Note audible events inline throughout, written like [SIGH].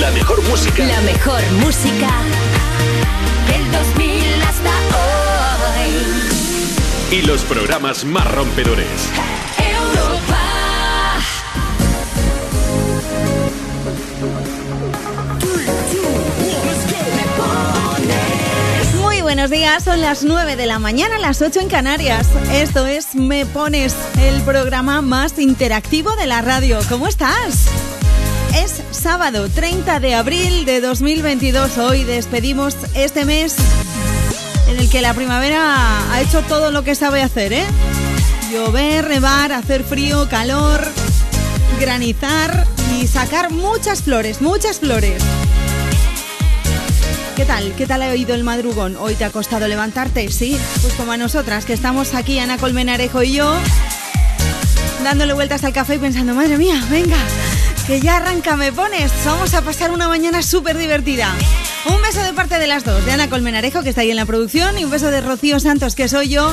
La mejor música. La mejor música del 2000 hasta hoy. Y los programas más rompedores. Europa. Muy buenos días, son las 9 de la mañana, las 8 en Canarias. Esto es Me Pones, el programa más interactivo de la radio. ¿Cómo estás? Es sábado 30 de abril de 2022. Hoy despedimos este mes en el que la primavera ha hecho todo lo que sabe hacer, ¿eh? Llover, rebar, hacer frío, calor, granizar y sacar muchas flores, muchas flores. ¿Qué tal? ¿Qué tal ha ido el madrugón? ¿Hoy te ha costado levantarte? Sí, pues como a nosotras, que estamos aquí, Ana Colmenarejo y yo, dándole vueltas al café y pensando, madre mía, venga, que ya arranca, me pones. Vamos a pasar una mañana súper divertida. Un beso de parte de las dos, de Ana Colmenarejo, que está ahí en la producción, y un beso de Rocío Santos, que soy yo,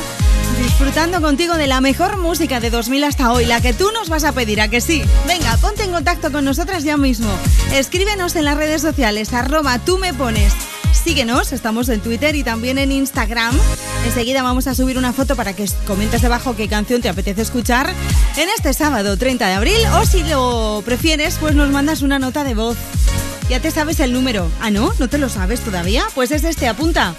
disfrutando contigo de la mejor música de 2000 hasta hoy, la que tú nos vas a pedir, ¿a que sí? Venga, ponte en contacto con nosotras ya mismo. Escríbenos en las redes sociales, arroba tú me pones. Síguenos, estamos en Twitter y también en Instagram. Enseguida vamos a subir una foto para que comentes debajo qué canción te apetece escuchar en este sábado 30 de abril o si lo prefieres, pues nos mandas una nota de voz. Ya te sabes el número. Ah, ¿no? ¿No te lo sabes todavía? Pues es este, apunta.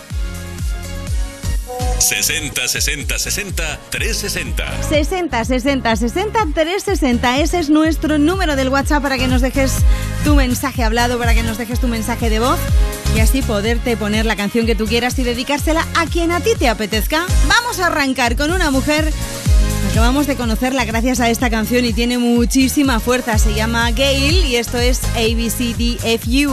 60 60 60 360. 60 60 60 360. Ese es nuestro número del WhatsApp para que nos dejes tu mensaje hablado, para que nos dejes tu mensaje de voz y así poderte poner la canción que tú quieras y dedicársela a quien a ti te apetezca. Vamos a arrancar con una mujer. Acabamos de conocerla gracias a esta canción y tiene muchísima fuerza. Se llama Gail y esto es ABCDFU.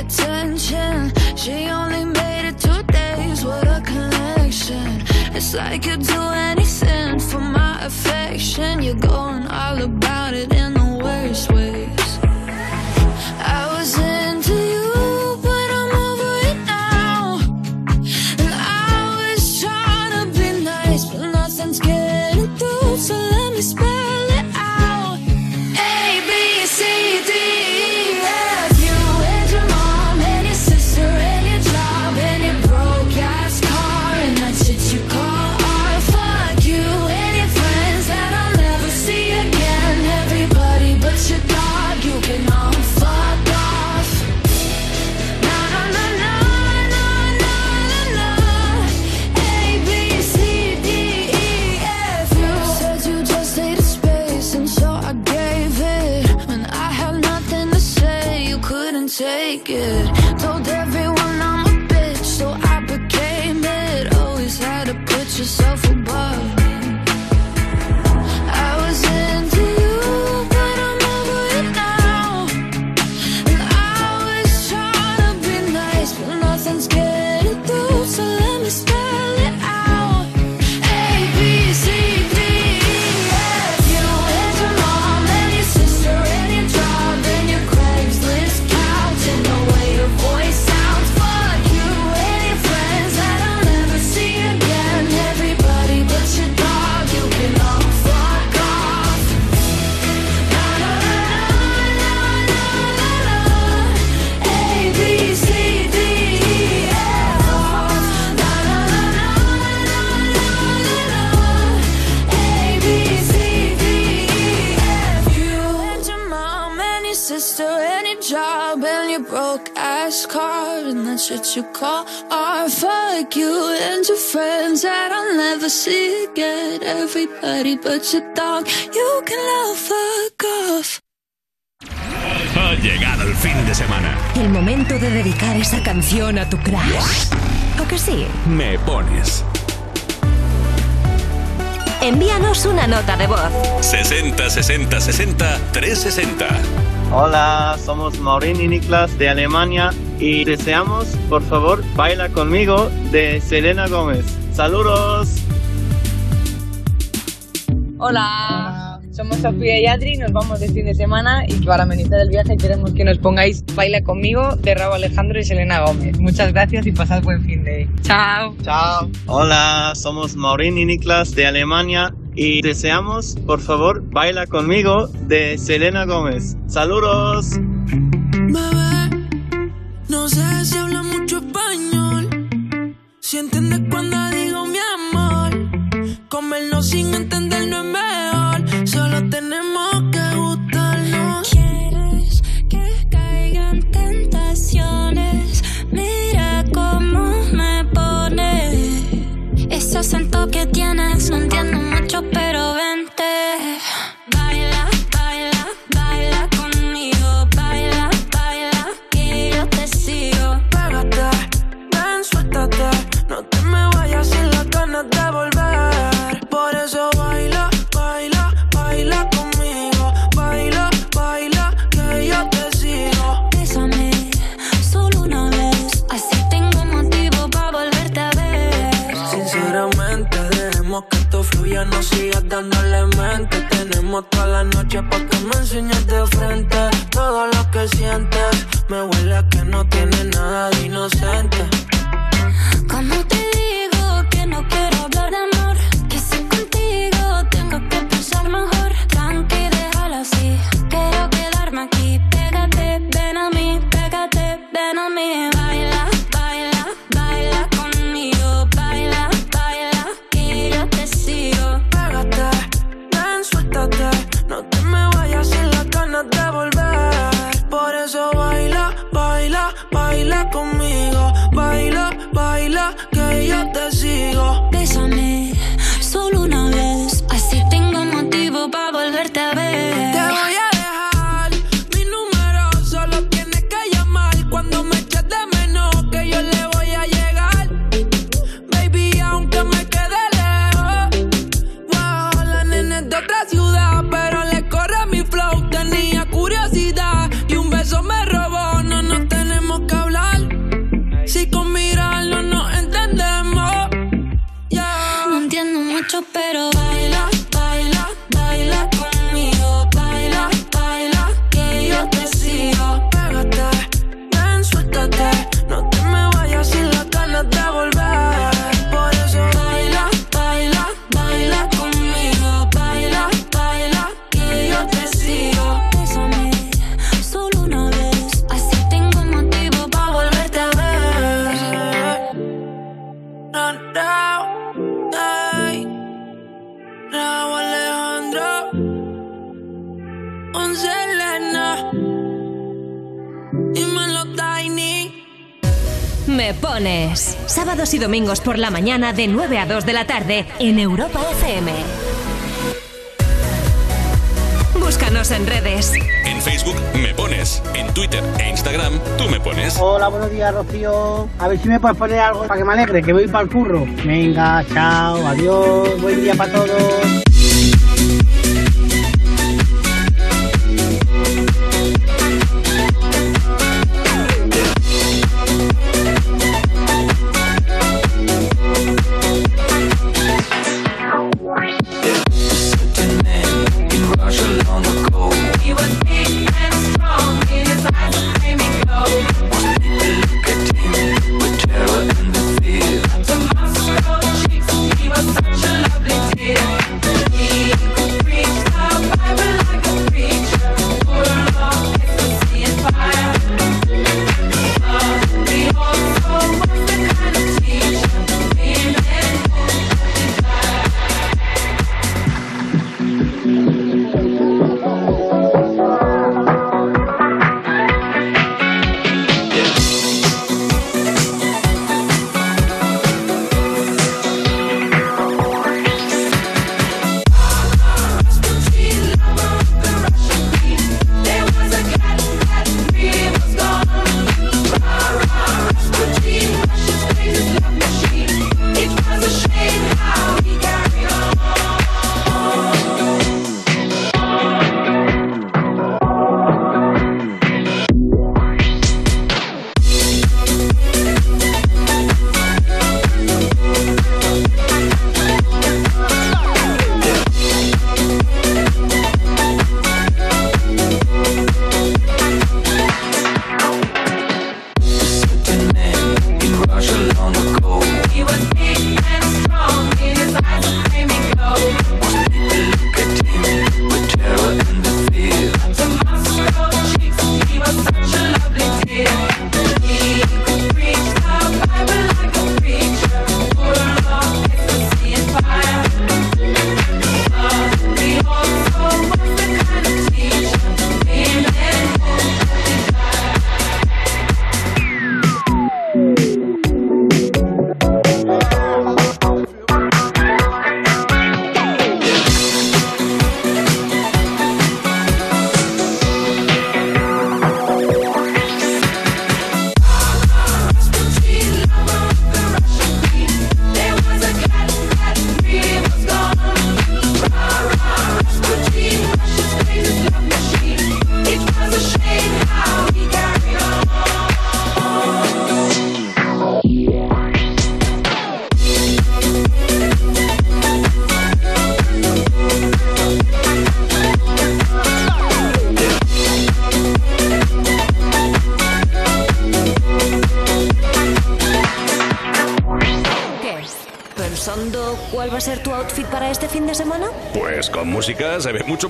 attention. She only made it two days, what a connection. It's like you'd do anything for my affection. You're going all about it in the worst ways. You call art. Fuck you and your friends that I'll never see again. Everybody but your dog, you can all fuck off. Ha llegado el fin de semana. El momento de dedicar esa canción a tu crush. ¿O que sí? Me pones. Envíanos una nota de voz. 60 60 60 360. Hola, somos Maureen y Niklas de Alemania y deseamos, por favor, baila conmigo de Selena Gómez. Saludos. Hola, somos Sofía y Adri, nos vamos de fin de semana y para amenizar el viaje queremos que nos pongáis Baila conmigo de Raúl Alejandro y Selena Gómez. Muchas gracias y pasad buen fin de. Chao. Chao. Hola, somos Maureen y Niklas de Alemania y deseamos, por favor, baila conmigo de Selena Gómez. Saludos. Bebé, no sé si habla mucho español. Si entiendes cuando digo mi amor. Comernos sin entender no es mejor. Solo tenemos que gustarnos. Quieres que caigan tentaciones. Mira cómo me pone. Ese acento que tienes, no entiendo fluya, no sigas dándole mente. Tenemos toda la noche para que me enseñes de frente todo lo que sientes. Me huele a que no tiene nada de inocente. Como te conmigo. Baila, baila, que yo te sigo. Bésame pero baila, Me pones. Sábados y domingos por la mañana de 9 a 2 de la tarde en Europa FM. Búscanos en redes. En Facebook me pones. En Twitter e Instagram tú me pones. Hola, buenos días, Rocío. A ver si me puedes poner algo para que me alegre, que voy para el curro. Venga, chao, adiós, buen día para todos.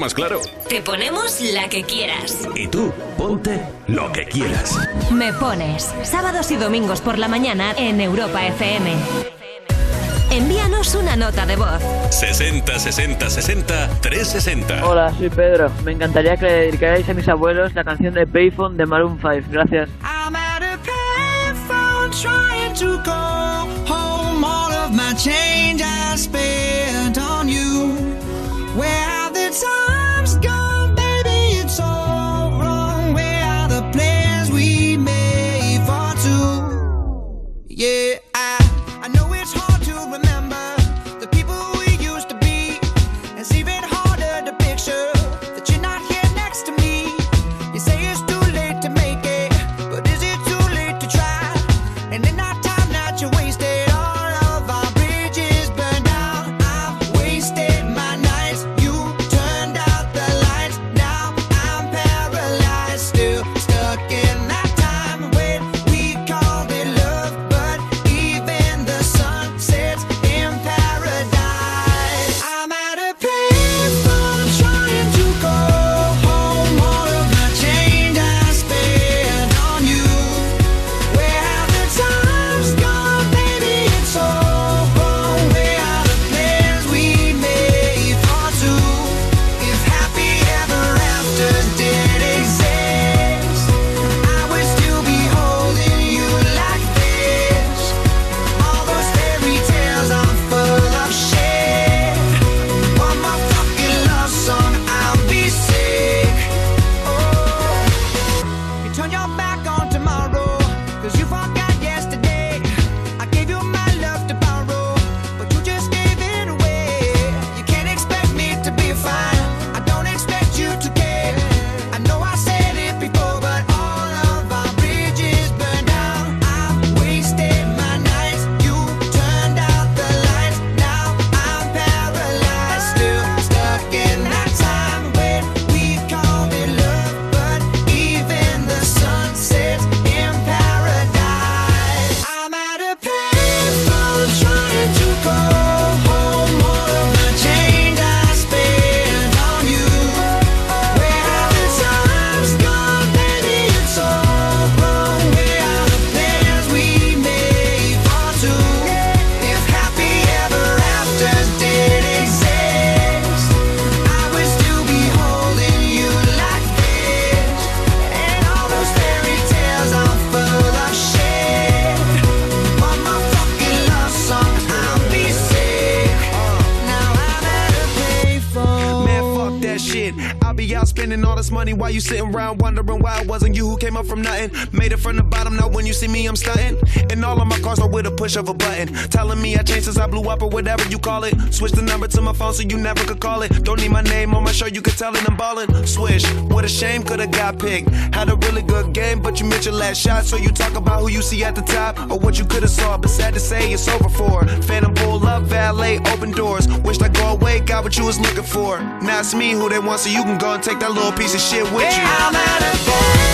Más claro. Te ponemos la que quieras. Y tú, ponte lo que quieras. Me pones sábados y domingos por la mañana en Europa FM. Envíanos una nota de voz. 60 60 60 360. Hola, soy Pedro. Me encantaría que le dedicarais a mis abuelos la canción de Payphone de Maroon 5. Gracias. Push of a button. Telling me I changed since I blew up or whatever you call it. Switch the number to my phone so you never could call it. Don't need my name on my show, you can tell it I'm ballin'. Swish, what a shame, could've got picked. Had a really good game, but you missed your last shot. So you talk about who you see at the top or what you could've saw. But sad to say, it's over for. Phantom pull up, valet, open doors. Wished I go away, got what you was looking for. Now it's me who they want, so you can go and take that little piece of shit with you. I'm at a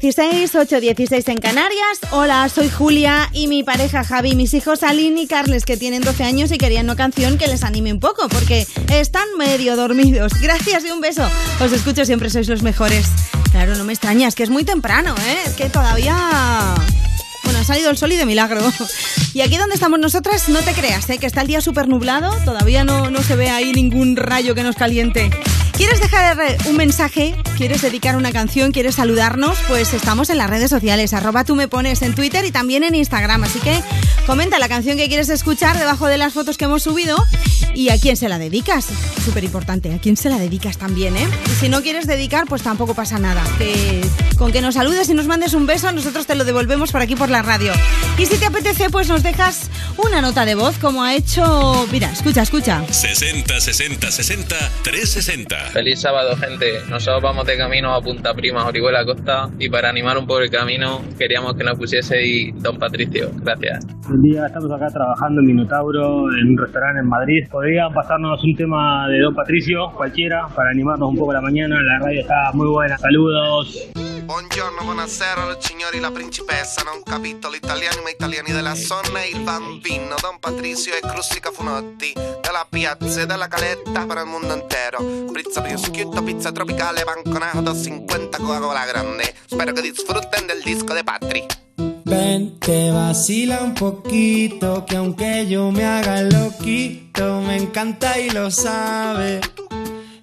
916 816 en Canarias. Hola, soy Julia y mi pareja Javi, mis hijos Aline y Carles, que tienen 12 años y querían una canción que les anime un poco, porque están medio dormidos. [LAUGHS] Gracias y un beso. Os escucho siempre, sois los mejores. Claro, no me extrañas, que es muy temprano, ¿eh? Es que todavía... Bueno, ha salido el sol y de milagro. [LAUGHS] Y aquí donde estamos nosotras, no te creas, ¿eh? que está el día súper nublado, todavía no, no se ve ahí ningún rayo que nos caliente. ¿Quieres dejar un mensaje? ¿Quieres dedicar una canción? ¿Quieres saludarnos? Pues estamos en las redes sociales, arroba tú me pones en Twitter y también en Instagram. Así que comenta la canción que quieres escuchar debajo de las fotos que hemos subido y a quién se la dedicas. Súper importante, a quién se la dedicas también, ¿eh? Y si no quieres dedicar, pues tampoco pasa nada. Con que nos saludes y nos mandes un beso, nosotros te lo devolvemos por aquí por la radio. Y si te apetece, pues nos dejas una nota de voz como ha hecho... Mira, escucha, escucha. 60 60 60 360. Feliz sábado, gente. Nosotros vamos de camino a Punta Prima, Orihuela Costa, y para animar un poco el camino, queríamos que nos pusiese Don Patricio. Gracias. Un día estamos acá trabajando en Minotauro, en un restaurante en Madrid. Podrían pasarnos un tema de Don Patricio, cualquiera, para animarnos un poco la mañana. La radio está muy buena. Saludos. Buongiorno, buonasera, signori, la principessa. Non capito l'italiano, ma italiani della zona. Il bambino, Don Patricio e Crustica Funotti. Della piazza e della caletta per il mondo intero. Pizza prosciutto, pizza tropicale, banconato, 50 Coca-Cola grande. Spero che disfrutten del disco de Patri. Ven, te vacila un poquito, que aunque yo me haga loquito, me encanta y lo sabe.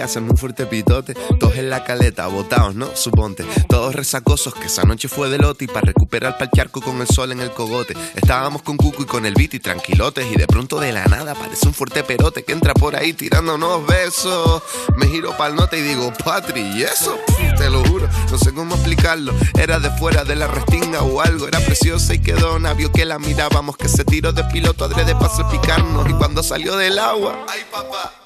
hacen un fuerte pitote, todos en la caleta, botados, ¿no? Suponte, todos resacosos, que esa noche fue de lote y para recuperar pa'l charco con el sol en el cogote. Estábamos con Cuco y con el beat y tranquilotes y de pronto de la nada aparece un fuerte perote que entra por ahí tirándonos besos. Me giro pa'l nota y digo, Patri, ¿y eso? Te lo juro, no sé cómo explicarlo. Era de fuera de la restinga o algo, era preciosa y quedó vio que la mirábamos, que se tiró de piloto adrede para salpicarnos y cuando salió del agua, ay papá.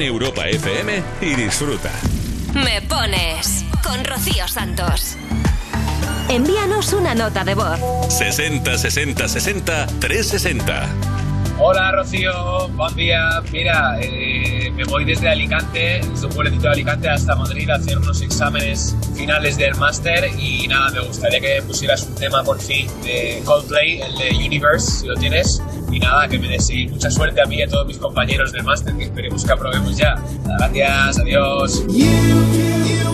Pon Europa FM y disfruta. Me pones con Rocío Santos. Envíanos una nota de voz. 60 60 60 360. Hola Rocío, buen día. Mira, eh, me voy desde Alicante, desde un pueblecito de Alicante hasta Madrid a hacer unos exámenes finales del máster y nada, me gustaría que pusieras un tema por fin de Coldplay, el de Universe, si lo tienes. Y nada, que me deseéis mucha suerte a mí y a todos mis compañeros del máster, que esperemos que aprobemos ya. Gracias, adiós. look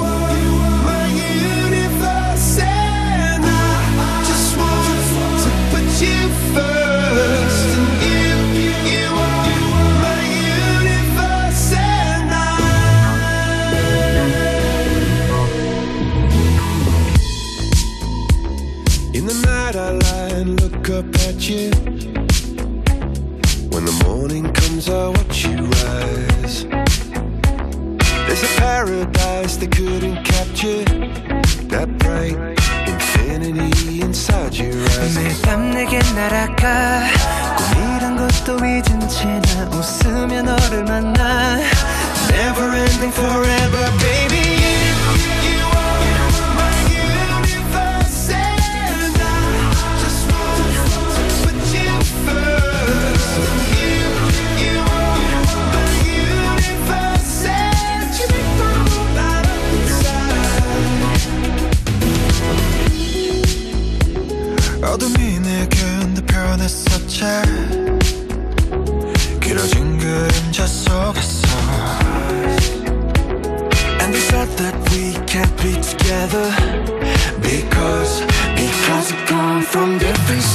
you. When the morning comes, I watch you rise. There's a paradise they couldn't capture. That bright infinity inside your eyes. 매일 밤 내게 날아가 꿈이란 것도 잊은 채 나 웃으며 너를 만나 Never ending forever baby 변했었지 길어진 그림자 속에서 And they said that we can't be together Because, because we come from different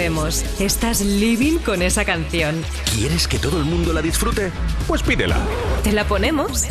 sabemos, estás living con esa canción. ¿Quieres que todo el mundo la disfrute? Pues pídela. ¿Te la ponemos?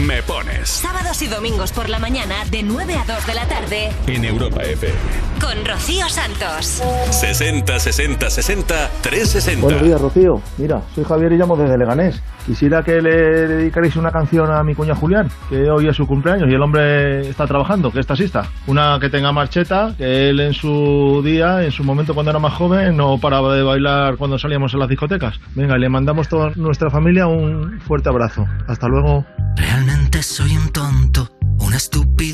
Me pones Sábados y domingos por la mañana de 9 a 2 de la tarde en Europa FM. Con Rocío Santos. 60 60 60 360. Buenos días, Rocío. Mira, soy Javier y llamo desde Leganés. Quisiera que le dedicarais una canción a mi cuña Julián, que hoy es su cumpleaños y el hombre está trabajando, que es taxista. Una que tenga marcheta, que él en su día, en su momento cuando era más joven, no paraba de bailar cuando salíamos a las discotecas. Venga, le mandamos toda nuestra familia un fuerte abrazo. Hasta luego. Realmente soy un tonto, un estúpido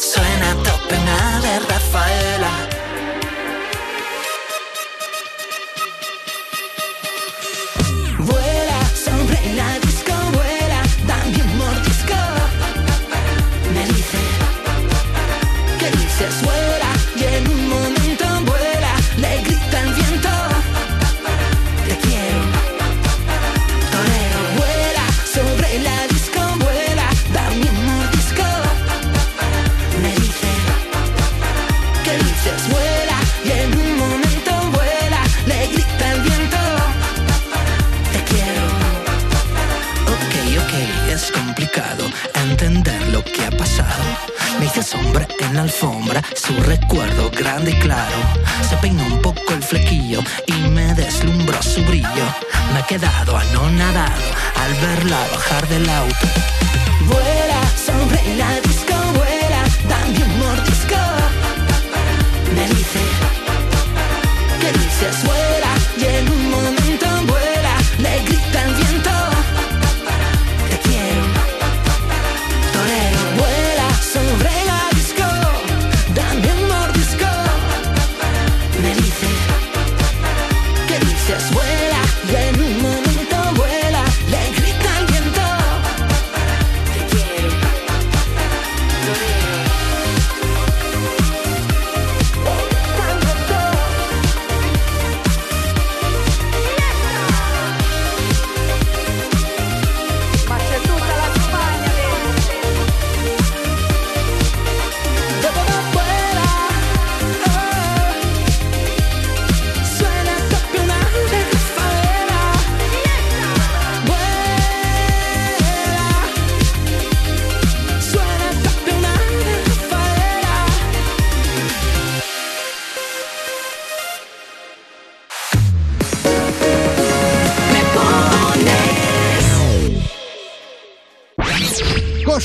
suena a tope una de Rafaela. Sombra en la alfombra, su recuerdo grande y claro. Se peinó un poco el flequillo y me deslumbró su brillo. Me he quedado anonadado al verla bajar del auto. Vuela sobre la disco, vuela, dame un mordisco. Me dice,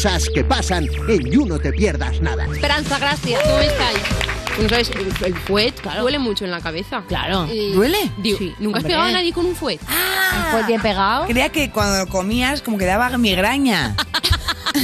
cosas que pasan en You No Te Pierdas Nada. Esperanza, gracias. ¿Cómo estáis? ¿sabes? El, fuet duele mucho en la cabeza. Claro. ¿Duele? Digo, Sí, ¿Nunca has pegado a nadie con un fuet? Ah, ¿Un fuet bien pegado? Creía que cuando lo comías como que daba migraña. [LAUGHS]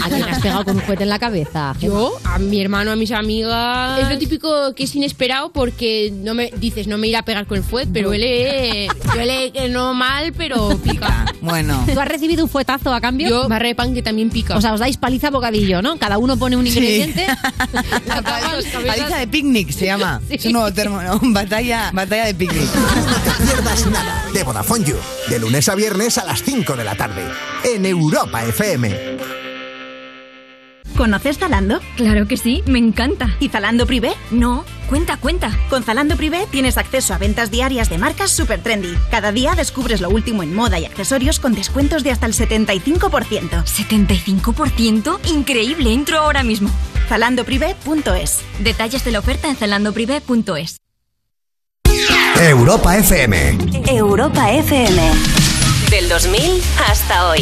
¿A quién has pegado con un juguete en la cabeza? [LAUGHS] Yo, a mi hermano, a mis amigas. Es lo típico que es inesperado porque no me dices, no me irá a pegar con el fuet, pero duele [LAUGHS] que no mal, pero pica. Bueno. ¿Tú has recibido un fuetazo a cambio? Yo, barra de pan que también pica. O sea, os dais paliza bocadillo, ¿no? Cada uno pone un Sí. ingrediente. La tapas, [LAUGHS] Paliza de picnic se llama. Es un nuevo término. Batalla, batalla de picnic. No te pierdas nada de Vodafone You, de lunes a viernes a las 5 de la tarde, en Europa FM. ¿Conoces Zalando? Claro que sí, me encanta. ¿Y Zalando Privé? No, cuenta, cuenta. Con Zalando Privé tienes acceso a ventas diarias de marcas super trendy. Cada día descubres lo último en moda y accesorios con descuentos de hasta el 75%. ¿75%? Increíble, entro ahora mismo. Zalandoprivé.es. Detalles de la oferta en zalandoprivé.es. Europa FM. Europa FM. Del 2000 hasta hoy.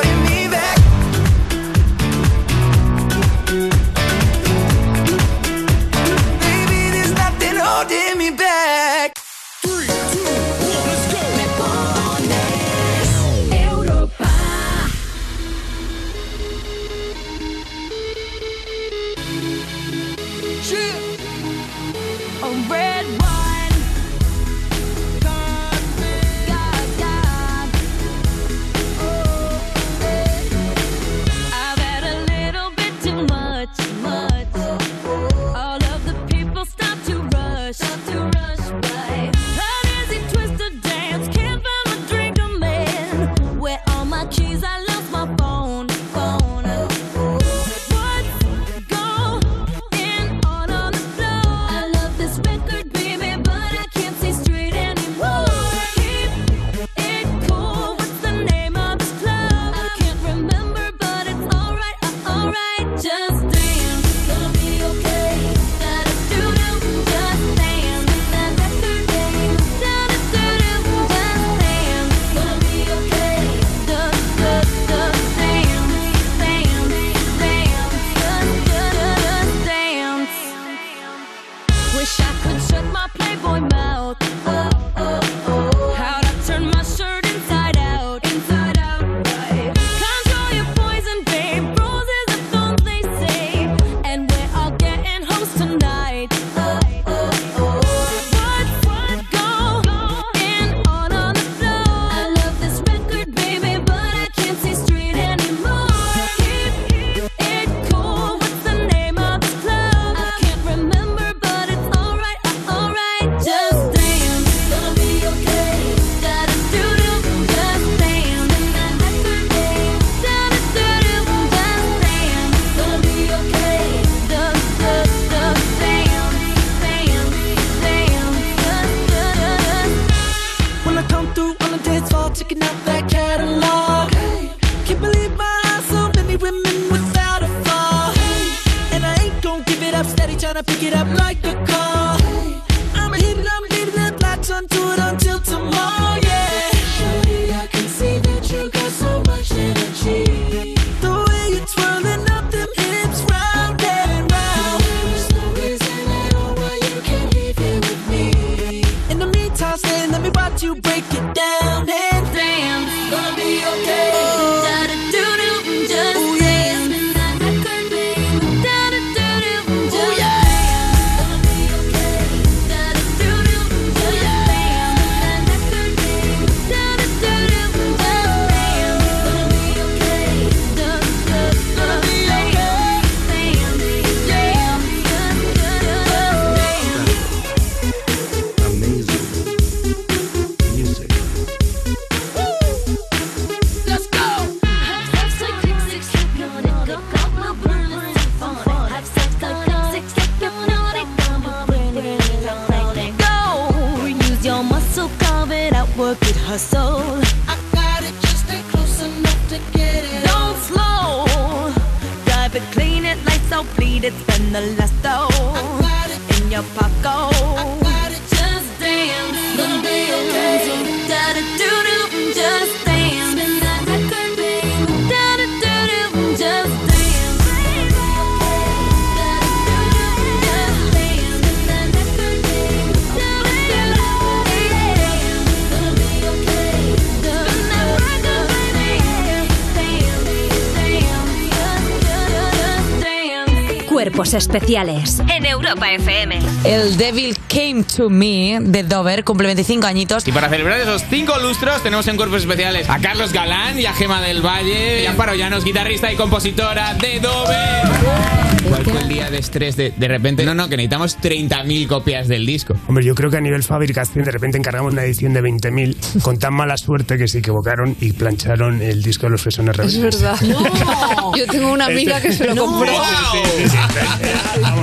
Cuerpos especiales en Europa FM. El Devil Came to Me de Dover cumple 25 añitos. Y para celebrar esos cinco lustros tenemos en cuerpos especiales a Carlos Galán y a Gema del Valle y Amparo Llanos, guitarrista y compositora de Dover. ¿Cuál fue el día de estrés de, de repente? No, no, que necesitamos 30.000 copias del disco. Hombre, yo creo que a nivel fabricación de repente encargamos una edición de 20.000 con tan mala suerte que se equivocaron y plancharon el disco de los Fresones Es Rebeldes. verdad. [LAUGHS] Yo tengo una amiga que se lo compró.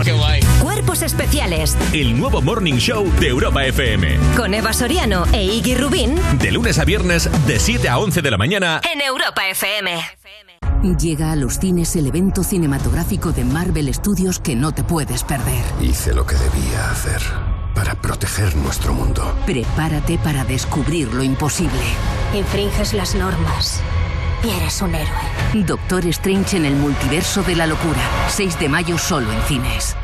Qué guay. Cuerpos especiales El nuevo Morning Show de Europa FM. con Eva Soriano e Iggy Rubín De lunes a viernes, de 7 a 11 de la mañana. en Europa FM. Llega a los cines el evento cinematográfico de Marvel Studios que no te puedes perder. Hice lo que debía hacer para proteger nuestro mundo. Prepárate para descubrir lo imposible. Infringes las normas y eres un héroe. Doctor Strange en el multiverso de la locura. 6 de mayo solo en cines.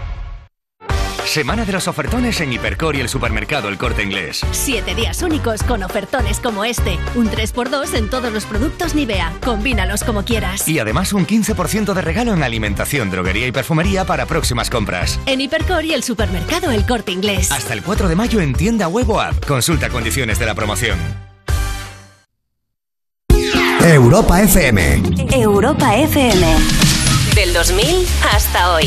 Semana de los ofertones en Hipercor y el supermercado El Corte Inglés. Siete días únicos con ofertones como este. Un 3x2 en todos los productos Nivea. Combínalos como quieras. Y además un 15% de regalo en alimentación, droguería y perfumería para próximas compras. En Hipercor y el supermercado El Corte Inglés. Hasta el 4 de mayo en tienda web o app. Consulta condiciones de la promoción. Europa FM. Europa FM. Del 2000 hasta hoy.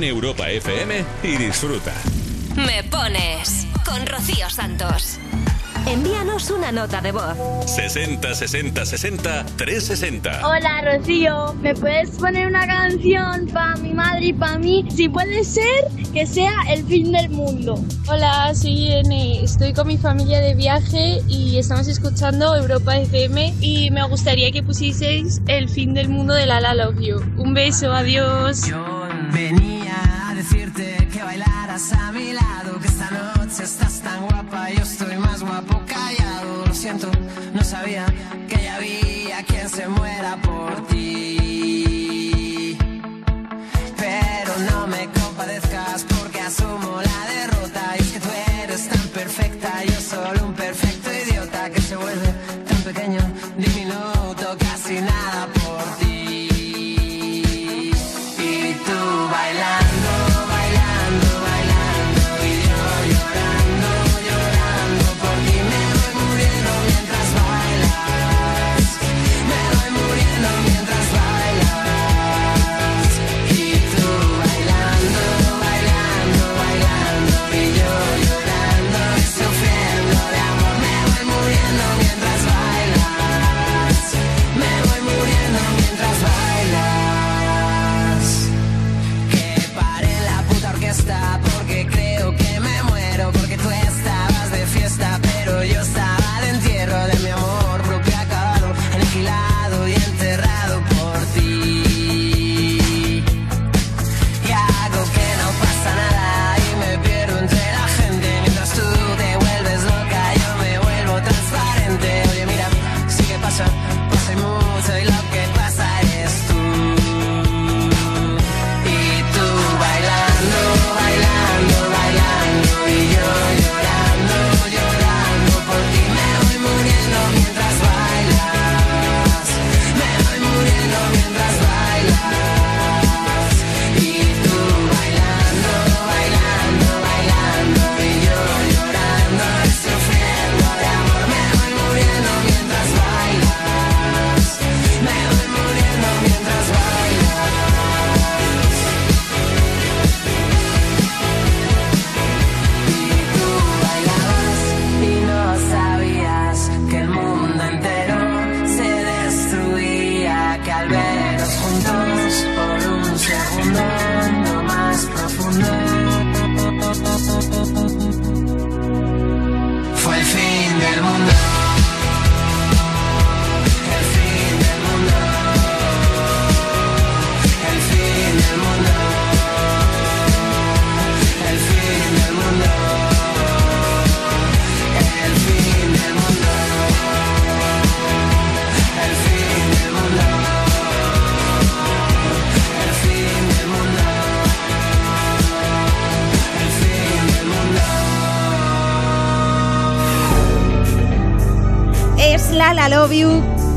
Pon Europa FM y disfruta. Me pones con Rocío Santos. Envíanos una nota de voz. 60 60 60 360. Hola Rocío, ¿me puedes poner una canción para mi madre y para mí? Si puede ser, que sea el fin del mundo. Hola, soy Irene, estoy con mi familia de viaje y estamos escuchando Europa FM y me gustaría que pusieseis el fin del mundo de La La Love You. Un beso, adiós. Que a mi lado, que esta noche estás tan guapa, yo estoy más guapo callado. Lo siento,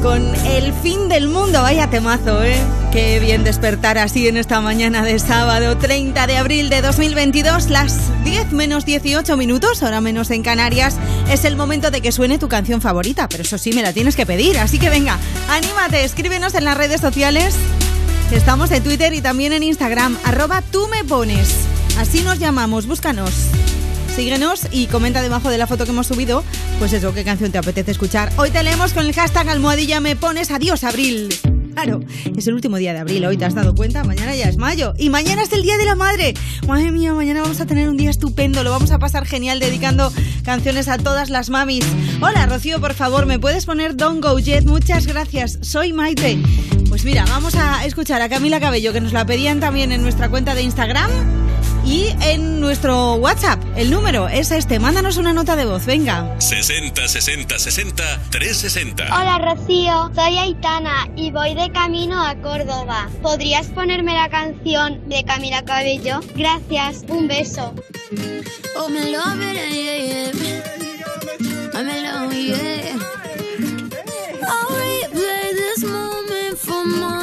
Con el fin del mundo. Vaya temazo, ¿eh? Qué bien despertar así en esta mañana de sábado 30 de abril de 2022, las 10 menos 18 minutos, ahora menos en Canarias. Es el momento de que suene tu canción favorita, pero eso sí me la tienes que pedir. Así que venga, anímate, escríbenos en las redes sociales. Estamos en Twitter y también en Instagram, arroba tú me pones. Así nos llamamos, búscanos. Síguenos y comenta debajo de la foto que hemos subido, pues eso, qué canción te apetece escuchar. Hoy te leemos con el hashtag almohadilla me pones adiós abril. Claro, es el último día de abril, hoy te has dado cuenta, mañana ya es mayo y mañana es el Día de la Madre. Madre mía, mañana vamos a tener un día estupendo, lo vamos a pasar genial dedicando canciones a todas las mamis. Hola Rocío, por favor, ¿me puedes poner Don't Go Jet? Muchas gracias, soy Maite. Pues mira, vamos a escuchar a Camila Cabello, que nos la pedían también en nuestra cuenta de Instagram y en nuestro WhatsApp. El número es este, mándanos una nota de voz, venga. 60 60 60 360. Hola Rocío, soy Aitana y voy de camino a Córdoba. ¿Podrías ponerme la canción de Camila Cabello? Gracias, un beso. Oh, me love it, yeah, yeah. I'm in love, yeah. I'll replay this moment for months.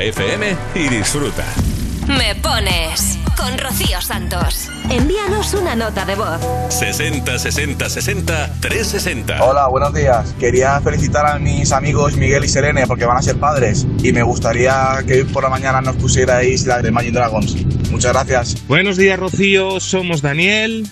Europa FM y disfruta. Me pones con Rocío Santos. Envíanos una nota de voz. 60 60 60 360. Hola, buenos días. Quería felicitar a mis amigos Miguel y Selene porque van a ser padres y me gustaría que hoy por la mañana nos pusierais la de Imagine Dragons. Muchas gracias. Buenos días, Rocío. Somos Daniel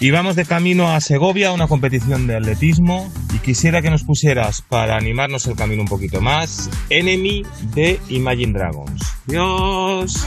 Y vamos de camino a Segovia a una competición de atletismo. Y quisiera que nos pusieras, para animarnos el camino un poquito más, Enemy de Imagine Dragons. Adiós.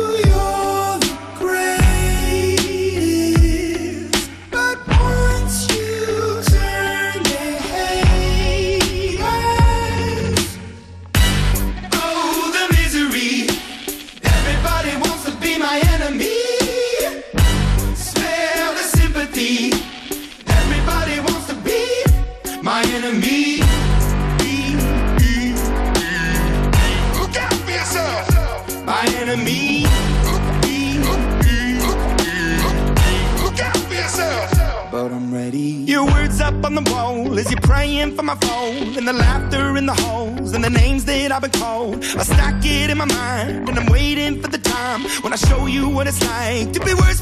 I've been. I stack it in my mind and I'm waiting for the time when I show you what it's like to be worse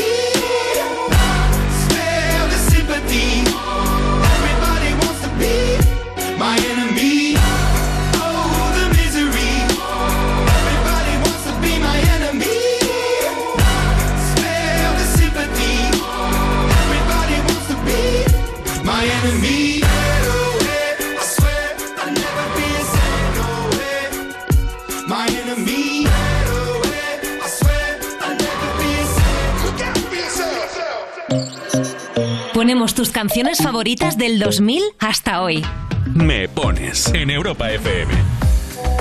Ponemos tus canciones favoritas del 2000 hasta hoy. Me pones en Europa FM.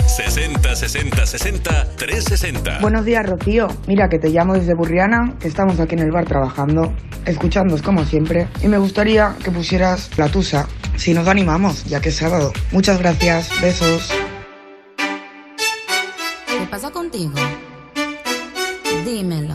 60 60 60 360. Buenos días, Rocío. Mira que te llamo desde Burriana, que estamos aquí en el bar trabajando, escuchándonos como siempre, y me gustaría que pusieras la tusa, si nos animamos, ya que es sábado. Muchas gracias, besos. ¿Qué pasa contigo? Dímelo.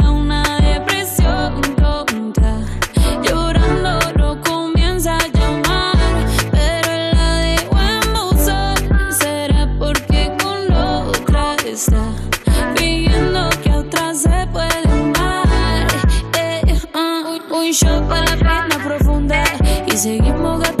seguimos gastando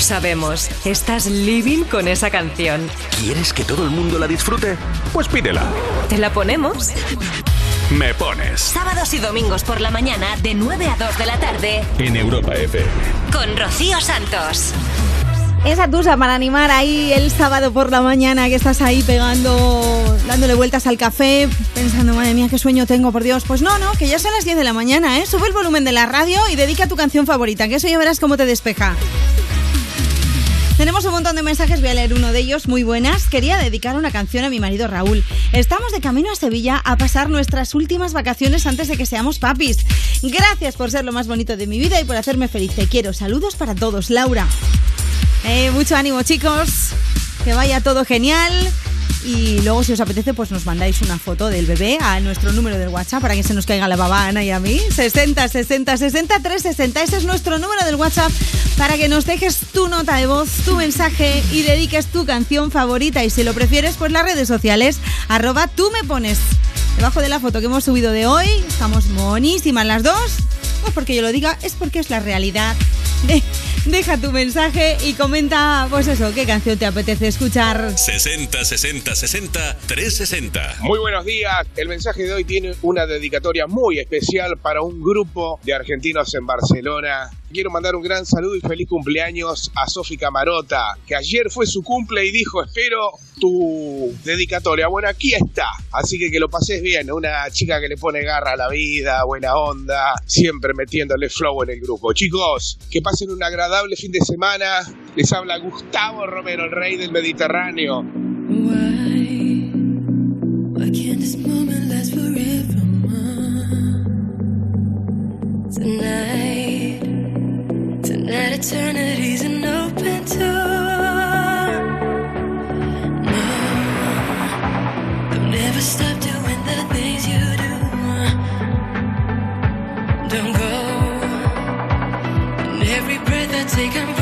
Lo sabemos, estás living con esa canción. ¿Quieres que todo el mundo la disfrute? Pues pídela. ¿Te la ponemos? Me pones Sábados y domingos por la mañana de 9 a 2 de la tarde en Europa FM. con Rocío Santos. Esa tusa para animar ahí el sábado por la mañana que estás ahí pegando, dándole vueltas al café, pensando, madre mía, qué sueño tengo, por Dios. Pues no, no, que ya son las 10 de la mañana, ¿eh? Sube el volumen de la radio y dedica tu canción favorita, que eso ya verás cómo te despeja. Tenemos un montón de mensajes, voy a leer uno de ellos, muy buenas. Quería dedicar una canción a mi marido Raúl. Estamos de camino a Sevilla a pasar nuestras últimas vacaciones antes de que seamos papis. Gracias por ser lo más bonito de mi vida y por hacerme feliz. Te quiero. Saludos para todos, Laura. Eh, mucho ánimo, chicos. Que vaya todo genial. Y luego, si os apetece, pues nos mandáis una foto del bebé a nuestro número del WhatsApp para que se nos caiga la baba Ana y a mí. 60 60 60 360. Ese es nuestro número del WhatsApp para que nos dejes tu nota de voz, tu mensaje y dediques tu canción favorita. Y si lo prefieres, pues las redes sociales, arroba tú me pones. Debajo de la foto que hemos subido de hoy, estamos monísimas las dos. No porque yo lo diga, es porque es la realidad de, deja tu mensaje y comenta, pues eso, qué canción te apetece escuchar. 60 60 60 360. Muy buenos días. El mensaje de hoy tiene una dedicatoria muy especial para un grupo de argentinos en Barcelona. Quiero mandar un gran saludo y feliz cumpleaños a Sofi Camarota, que ayer fue su cumple y dijo, espero tu dedicatoria. Bueno, aquí está. Así que que lo pases bien. Una chica que le pone garra a la vida, buena onda, siempre metiéndole flow en el grupo. Chicos, que pasen un agradable fin de semana. Les habla Gustavo Romero, el rey del Mediterráneo. Why can't this tonight eternity's open door. No, doing the things you do. Don't go. And every breath I take,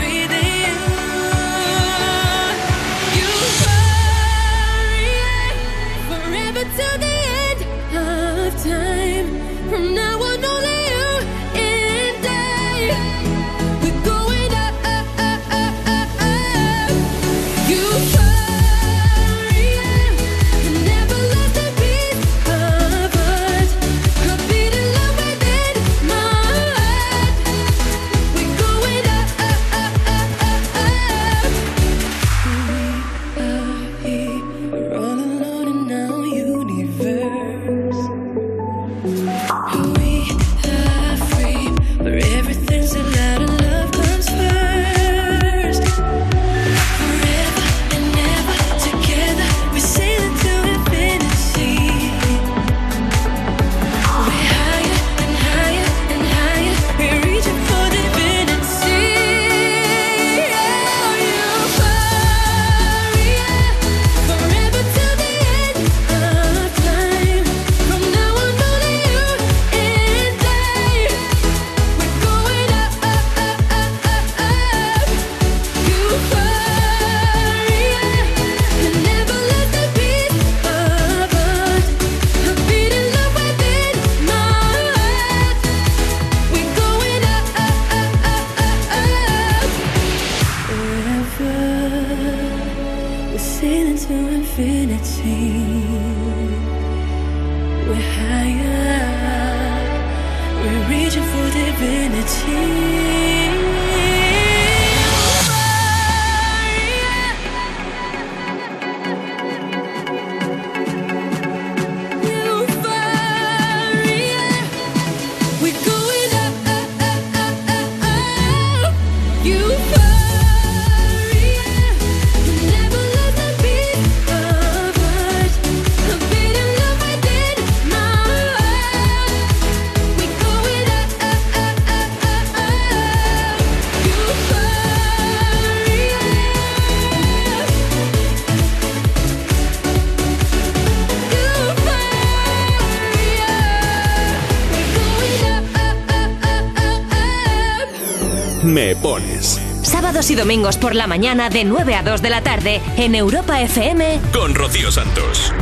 Sábados y domingos por la mañana de 9 a 2 de la tarde en Europa FM. con Rocío Santos.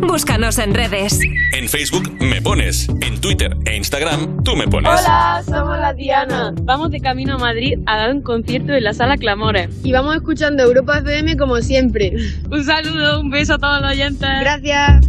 Búscanos en redes. En Facebook me pones. En Twitter e Instagram tú me pones. Hola, somos la Diana. Vamos de camino a Madrid a dar un concierto en la sala Clamores. Y vamos escuchando Europa FM como siempre. Un saludo, un beso a todos los oyentes. Gracias.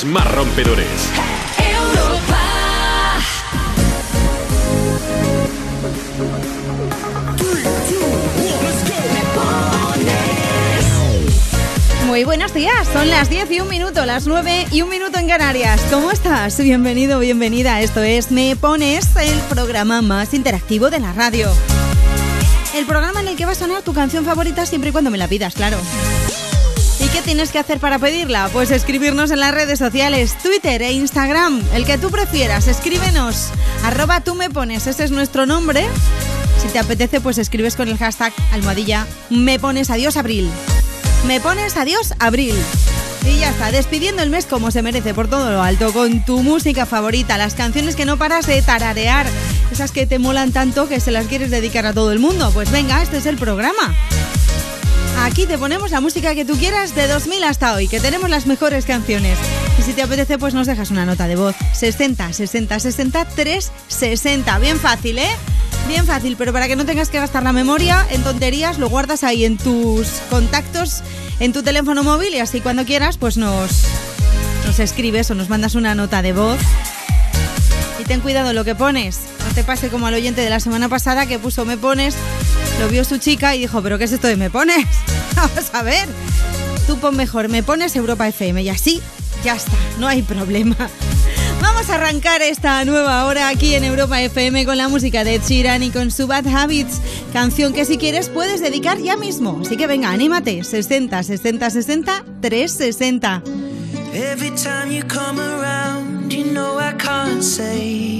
Los más rompedores. Europa. Muy buenos días, son las 10 y un minuto, las 9 y un minuto en Canarias. ¿Cómo estás? Bienvenido, bienvenida. Esto es Me Pones, el programa más interactivo de la radio. El programa en el que va a sonar tu canción favorita siempre y cuando me la pidas, claro. ¿Y qué tienes que hacer para pedirla? Pues escribirnos en las redes sociales, Twitter e Instagram, el que tú prefieras. Escríbenos, arroba tú me pones, ese es nuestro nombre. Si te apetece, pues escribes con el hashtag almohadilla me pones adiós abril. Me pones adiós abril. Y ya está, despidiendo el mes como se merece por todo lo alto, con tu música favorita, las canciones que no paras de tararear, esas que te molan tanto que se las quieres dedicar a todo el mundo. Pues venga, este es el programa. Aquí te ponemos la música que tú quieras de 2000 hasta hoy, que tenemos las mejores canciones. Y si te apetece, pues nos dejas una nota de voz. 60 60 60 360. Bien fácil, ¿eh? Bien fácil, pero para que no tengas que gastar la memoria en tonterías, lo guardas ahí en tus contactos, en tu teléfono móvil y así cuando quieras, pues nos, nos escribes o nos mandas una nota de voz. Y ten cuidado lo que pones. No te pase como al oyente de la semana pasada que puso me pones, lo vio su chica y dijo, ¿pero qué es esto de me pones? Vamos a ver. Tú pon mejor, me pones Europa FM y así ya está, no hay problema. Vamos a arrancar esta nueva hora aquí en Europa FM con la música de Ed Sheeran y con su Bad Habits, canción que si quieres puedes dedicar ya mismo. Así que venga, anímate. 60 60 60 360. Every time you come around, you know I can't say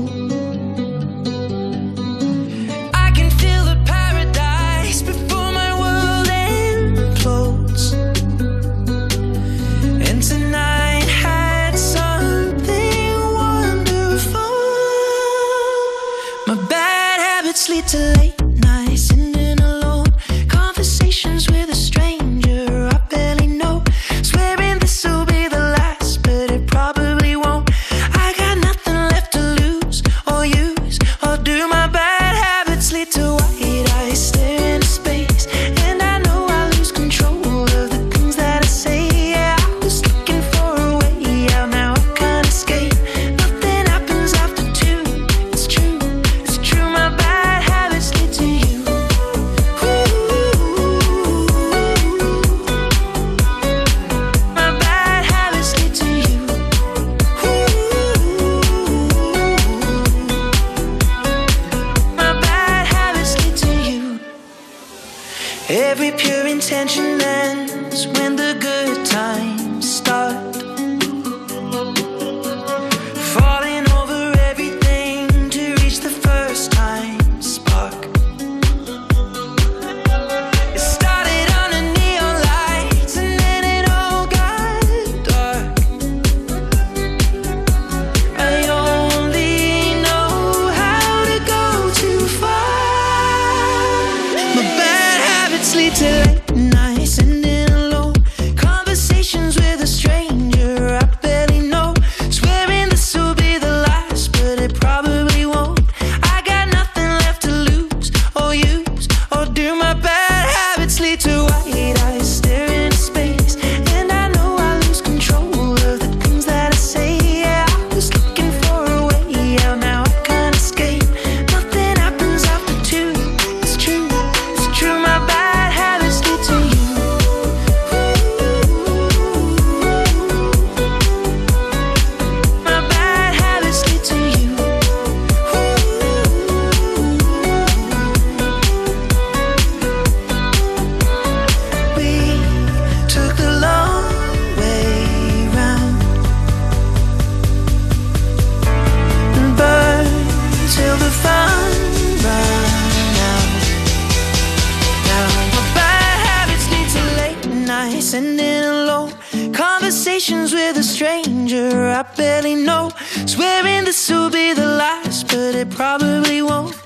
Stranger I barely know. Swearing this will be the last, but it probably won't.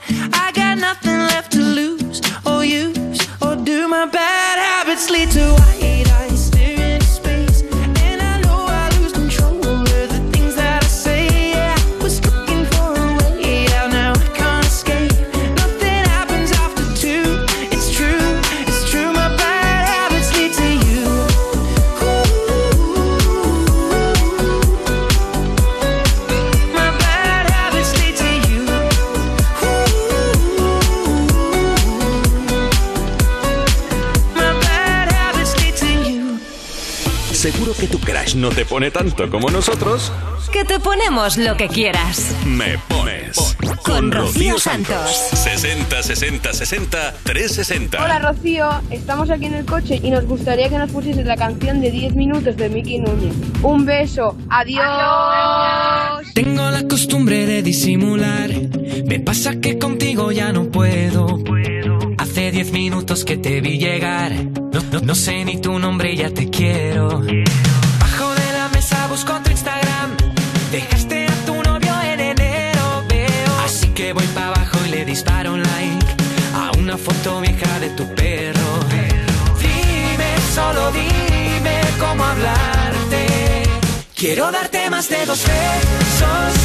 No te pone tanto como nosotros. Que te ponemos lo que quieras. Me pones. Con Rocío Santos. 60 60 60 360. Hola Rocío, estamos aquí en el coche y nos gustaría que nos pusieses la canción de 10 minutos de Miki Núñez. Un beso, adiós. Tengo la costumbre de disimular. Me pasa que contigo ya no puedo. Hace diez minutos que te vi llegar. No, no- no sé ni tu nombre y ya te quiero. Foto vieja de tu perro. Dime, solo dime cómo hablarte. Quiero darte más de dos besos.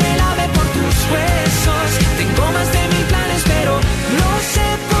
Tengo más de mil planes, pero no sé por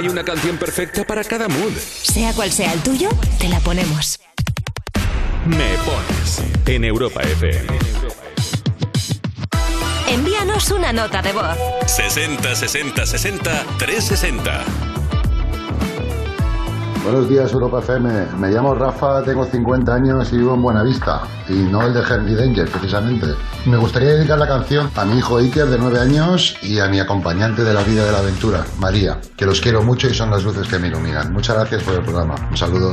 Hay una canción perfecta para cada mood. Sea cual sea el tuyo, te la ponemos. Me pones en Europa FM. Envíanos una nota de voz. 60 60 60 360. Buenos días, Europa FM. Me llamo Rafa, tengo 50 años y vivo en Buenavista. Y no el de Henry Danger, precisamente. Me gustaría dedicar la canción a mi hijo Iker, de 9 años, y a mi acompañante de la vida de la aventura, María, que los quiero mucho y son las luces que me iluminan. Muchas gracias por el programa. Un saludo.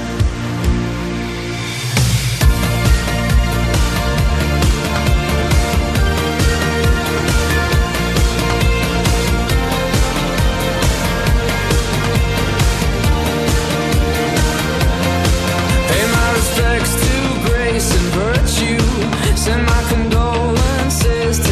Virtue. Send my condolences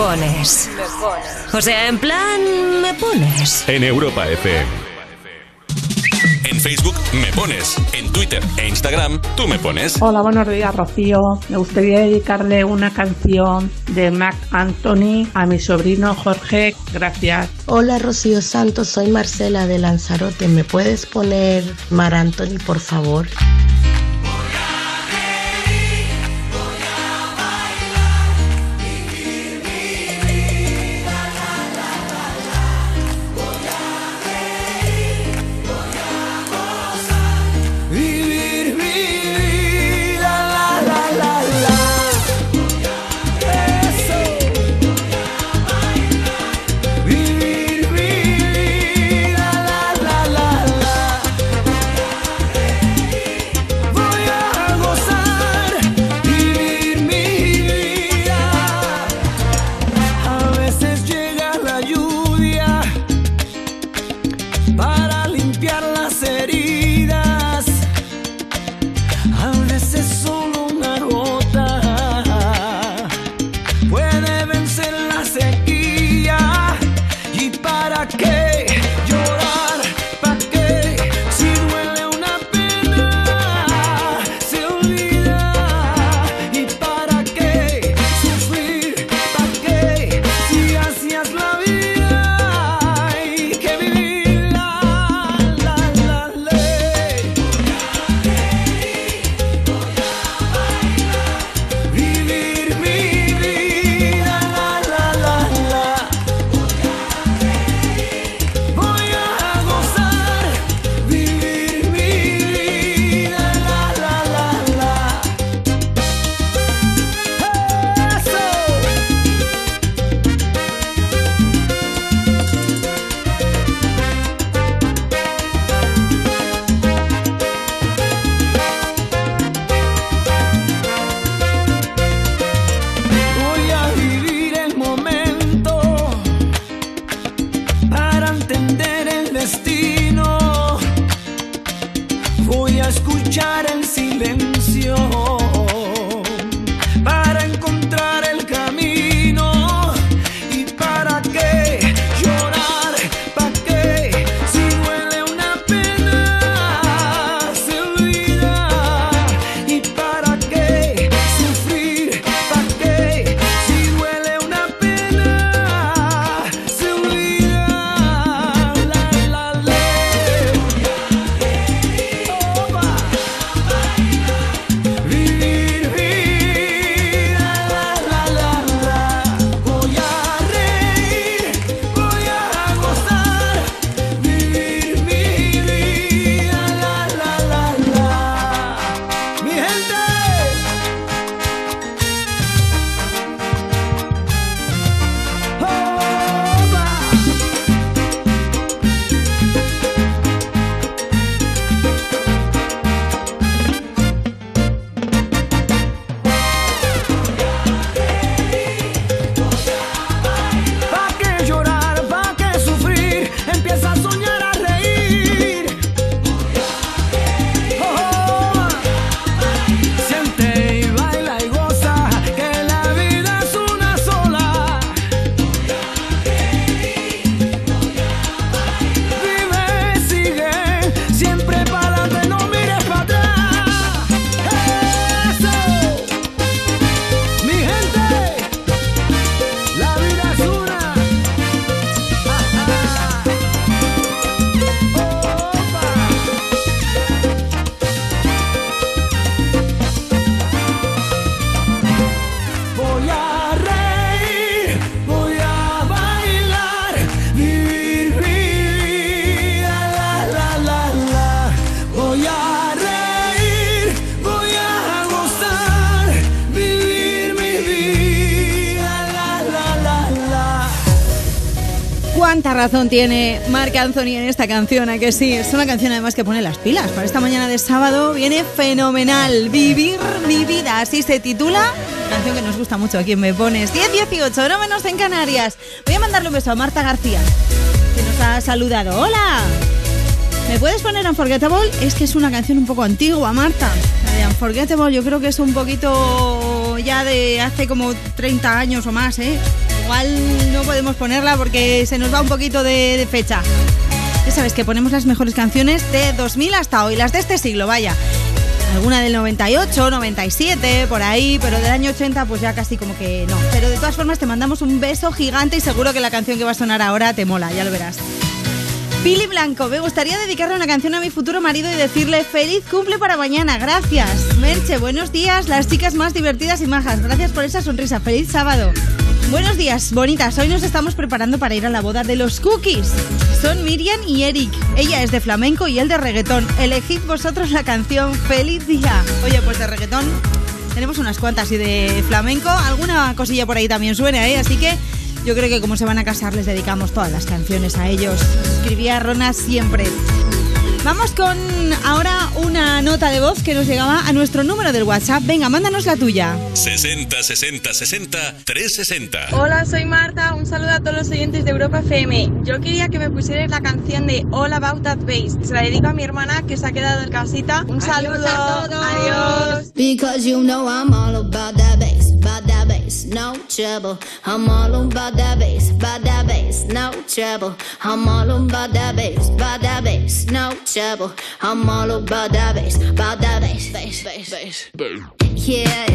pones. O en plan, me pones. En Europa FM. En Facebook me pones. En Twitter e Instagram tú me pones. Hola, buenos días, Rocío. Me gustaría dedicarle una canción de Mac Anthony a mi sobrino Jorge. Gracias. Hola, Rocío Santos. Soy Marcela de Lanzarote. ¿Me puedes poner Mar Anthony, por favor? Tiene Marc Anthony en esta canción, ¿a que sí? Es una canción además que pone las pilas. Para esta mañana de sábado viene fenomenal. Vivir mi vida, así se titula. Canción que nos gusta mucho aquí en Me Pones. 10-18, no menos en Canarias. Voy a mandarle un beso a Marta García, que nos ha saludado. ¡Hola! ¿Me puedes poner Unforgettable? Es que es una canción un poco antigua, Marta. La de Unforgettable yo creo que es un poquito ya de hace como 30 años o más, ¿eh? No podemos ponerla porque se nos va un poquito de, de fecha. Ya sabes que ponemos las mejores canciones de 2000 hasta hoy, las de este siglo, vaya. Alguna del 98, 97, por ahí, pero del año 80 pues ya casi como que no. Pero de todas formas te mandamos un beso gigante y seguro que la canción que va a sonar ahora te mola, ya lo verás. Pili Blanco, me gustaría dedicarle una canción a mi futuro marido y decirle feliz cumple para mañana, gracias. Merche, buenos días, las chicas más divertidas y majas, gracias por esa sonrisa, feliz sábado. Buenos días, bonitas, hoy nos estamos preparando para ir a la boda de los cookies. Son Miriam y Eric, ella es de flamenco y él de reggaetón. Elegid vosotros la canción Feliz Día. Oye, pues de reggaetón tenemos unas cuantas y de flamenco, alguna cosilla por ahí también suena, ¿eh? Así que yo creo que como se van a casar les dedicamos todas las canciones a ellos. Escribía Rona siempre. Vamos con ahora una nota de voz que nos llegaba a nuestro número del WhatsApp. Venga, mándanos la tuya. 60 60 60 360. Hola, soy Marta. Un saludo a todos los oyentes de Europa FM. Yo quería que me pusierais la canción de All About That Bass. Se la dedico a mi hermana que se ha quedado en casita. Un saludo. Adiós. Because you know I'm all about that bass, about that bass, no trouble. I'm all about that bass, about that bass, no trouble. I'm all about that bass, about that bass, no trouble. I'm all about that bass, about that bass, bass, bass, bass. Yeah,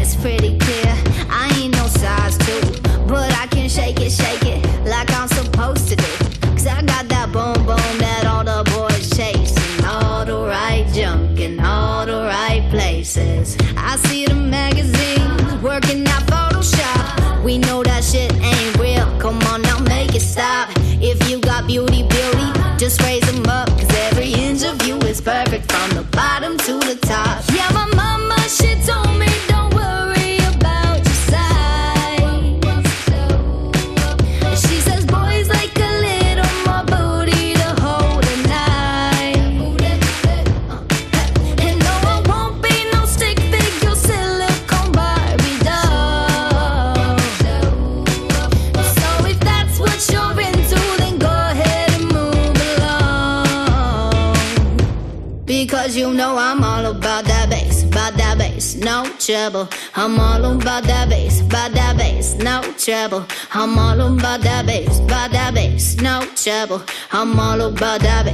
about that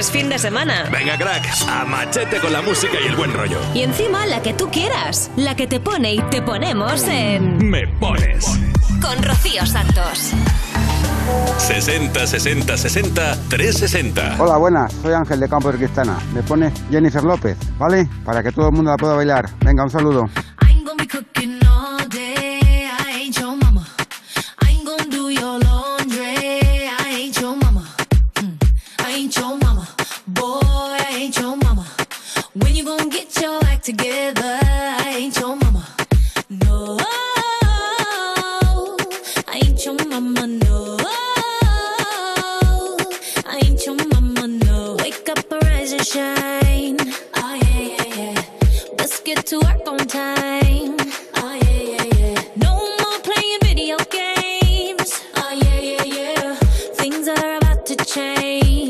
es fin de semana. Venga, crack, a machete con la música y el buen rollo. Y encima la que tú quieras, la que te pone y te ponemos en. Me pones. Con Rocío Santos. 60 60 60 360. Hola, buenas. Soy Ángel de Campo de Cristana. Me pone Jennifer López, ¿vale? Para que todo el mundo la pueda bailar. Venga, un saludo. way.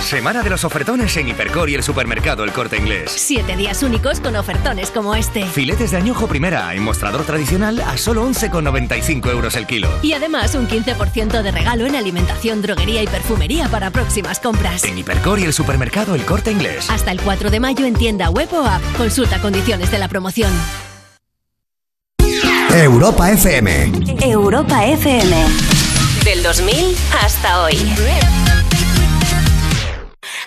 Semana de los ofertones en Hipercor y el supermercado El Corte Inglés. Siete días únicos con ofertones como este. Filetes de añojo primera en mostrador tradicional a solo 11,95 euros el kilo. Y además un 15% de regalo en alimentación, droguería y perfumería para próximas compras. En Hipercor y el supermercado El Corte Inglés. Hasta el 4 de mayo en tienda web o app. Consulta condiciones de la promoción. Europa FM. Europa FM. Del 2000 hasta hoy.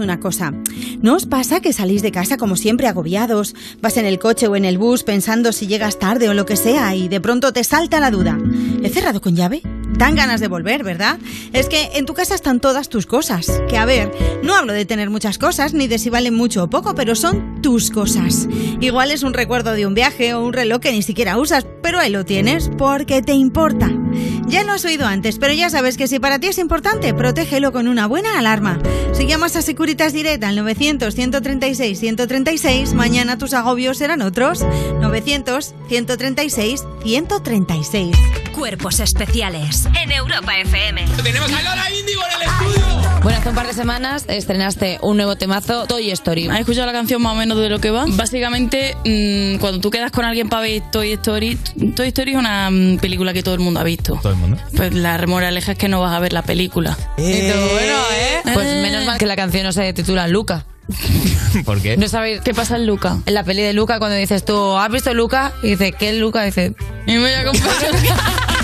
una cosa. ¿No os pasa que salís de casa como siempre agobiados? Vas en el coche o en el bus pensando si llegas tarde o lo que sea y de pronto te salta la duda. ¿He cerrado con llave? Dan ganas de volver, ¿verdad? Es que en tu casa están todas tus cosas. Que a ver, no hablo de tener muchas cosas ni de si valen mucho o poco, pero son tus cosas. Igual es un recuerdo de un viaje o un reloj que ni siquiera usas, pero ahí lo tienes porque te importa. Ya lo has oído antes, pero ya sabes que si para ti es importante, protégelo con una buena alarma. Si llamas a Securitas Direct al 900-136-136, mañana tus agobios serán otros. 900-136-136. Cuerpos especiales en Europa FM. Tenemos a Lola Indigo en el estudio. Bueno, hace un par de semanas estrenaste un nuevo temazo, Toy Story. ¿Has escuchado la canción más o menos de lo que va? Básicamente, mm, cuando tú quedas con alguien para ver Toy Story, Toy Story es una mm, película que todo el mundo ha visto. Todo el mundo. Pues la remoraleja es que no vas a ver la película. Y tú, bueno, ¿eh? Pues menos mal que la canción no se titula Luca. [LAUGHS] ¿Por qué? ¿No sabéis qué pasa en Luca? En la peli de Luca, cuando dices tú, ¿has visto Luca? Y dice, ¿qué es Luca? Y dice, y me voy a comprar [LAUGHS]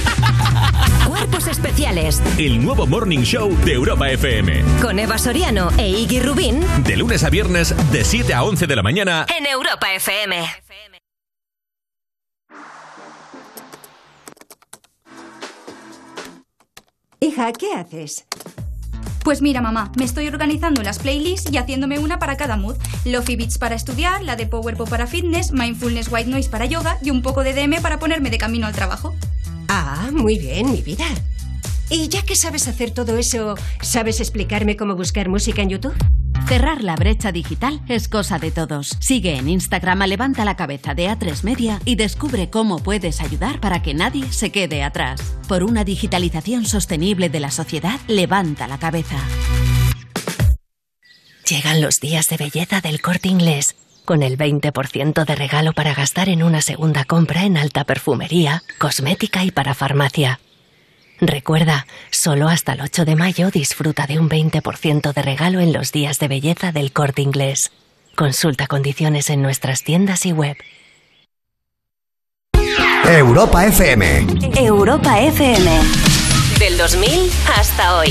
Cuerpos especiales El nuevo Morning Show de Europa FM. con Eva Soriano e Iggy Rubín De lunes a viernes, de 7 a 11 de la mañana. en Europa FM. Hija, ¿qué haces? Pues mira, mamá, me estoy organizando las playlists y haciéndome una para cada mood. Lofi Beats para estudiar, la de Power Pop para fitness, Mindfulness White Noise para yoga y un poco de DM para ponerme de camino al trabajo. Ah, muy bien, mi vida. Y ya que sabes hacer todo eso, ¿sabes explicarme cómo buscar música en YouTube? Cerrar la brecha digital es cosa de todos. Sigue en Instagram a Levanta la Cabeza de A3 Media y descubre cómo puedes ayudar para que nadie se quede atrás. Por una digitalización sostenible de la sociedad, levanta la cabeza. Llegan los días de belleza del corte inglés, con el 20% de regalo para gastar en una segunda compra en alta perfumería, cosmética y para farmacia. Recuerda, solo hasta el 8 de mayo disfruta de un 20% de regalo en los días de belleza del corte inglés. Consulta condiciones en nuestras tiendas y web. Europa FM. Europa FM. Del 2000 hasta hoy.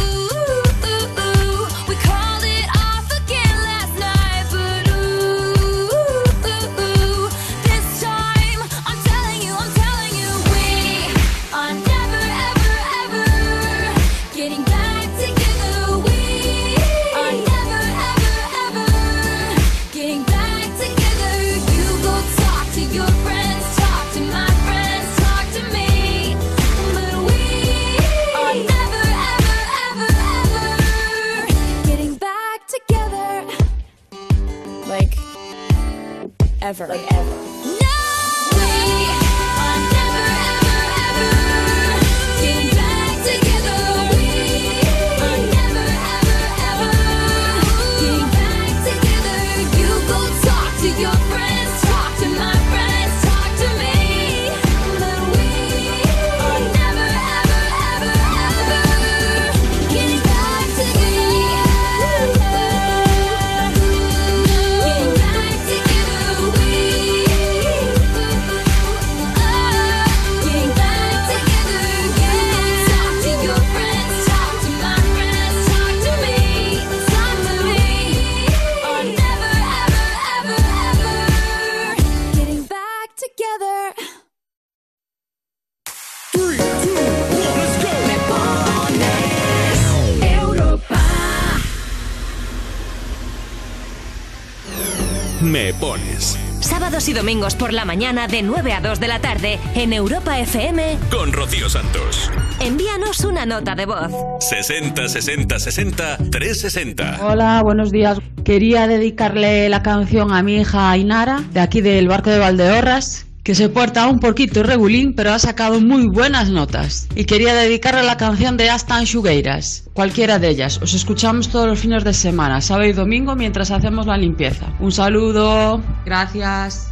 ever. Like Me pones. Sábados y domingos por la mañana de 9 a 2 de la tarde en Europa FM. Con Rocío Santos. Envíanos una nota de voz. 60 60 60 360. Hola, buenos días. Quería dedicarle la canción a mi hija Ainara, de aquí del barco de Valdeorras, que se porta un poquito regulín, pero ha sacado muy buenas notas. Y quería dedicarle la canción de Astan Shugueiras, cualquiera de ellas. Os escuchamos todos los fines de semana, sábado y domingo, mientras hacemos la limpieza. Un saludo, gracias.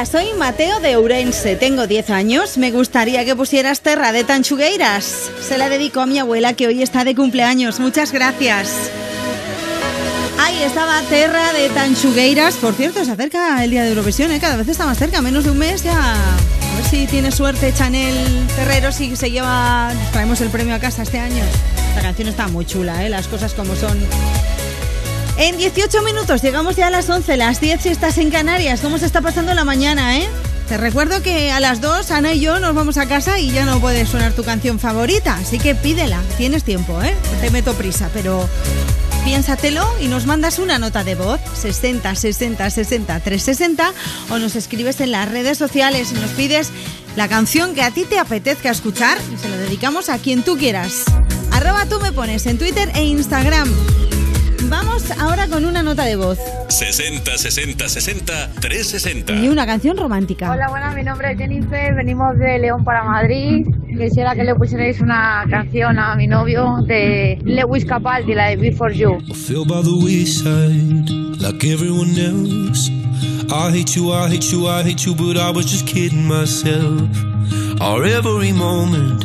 Hola, soy Mateo de Ourense, tengo 10 años. Me gustaría que pusieras Terra de Tanchugueiras. Se la dedico a mi abuela que hoy está de cumpleaños. Muchas gracias. Ahí estaba Terra de Tanchugueiras. Por cierto, se acerca el día de Eurovisión, ¿eh? cada vez está más cerca, menos de un mes ya. A ver si tiene suerte Chanel Terreros y se lleva. Traemos el premio a casa este año. La canción está muy chula, ¿eh? las cosas como son. En 18 minutos llegamos ya a las 11, las 10 si estás en Canarias. ¿Cómo se está pasando la mañana, eh? Te recuerdo que a las 2 Ana y yo nos vamos a casa y ya no puede sonar tu canción favorita, así que pídela, tienes tiempo, ¿eh? Te meto prisa, pero piénsatelo y nos mandas una nota de voz 60 60 60 360 o nos escribes en las redes sociales y nos pides la canción que a ti te apetezca escuchar y se lo dedicamos a quien tú quieras. Arroba tú me pones en Twitter e Instagram. Vamos ahora con una nota de voz 60 60 60 360. y una canción romántica. Hola, buenas, mi nombre es Jennifer, venimos de León para Madrid. Quisiera que le pusierais una canción a mi novio de Lewis Capaldi, la de Before You. fell by the wayside like everyone else. I hate you, I hate you, I hate you, but I was just kidding myself. Our every moment,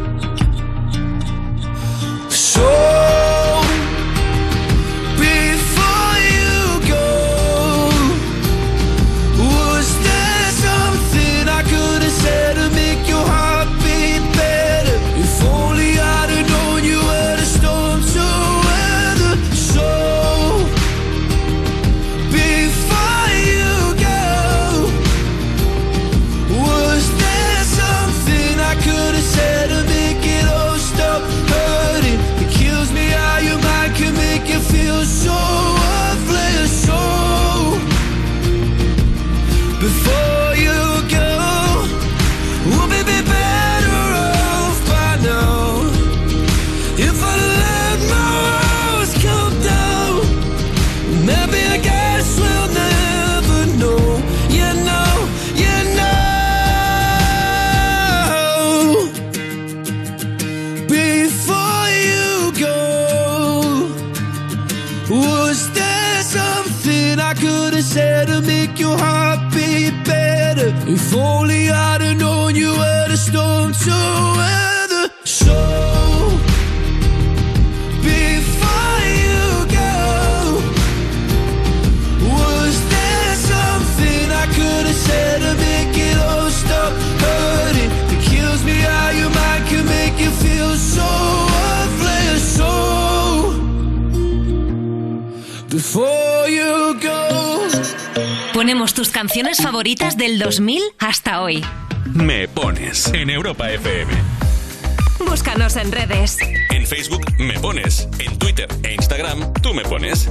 So Tus canciones favoritas del 2000 hasta hoy. Me pones en Europa FM. Búscanos en redes. En Facebook me pones, en Twitter e Instagram tú me pones.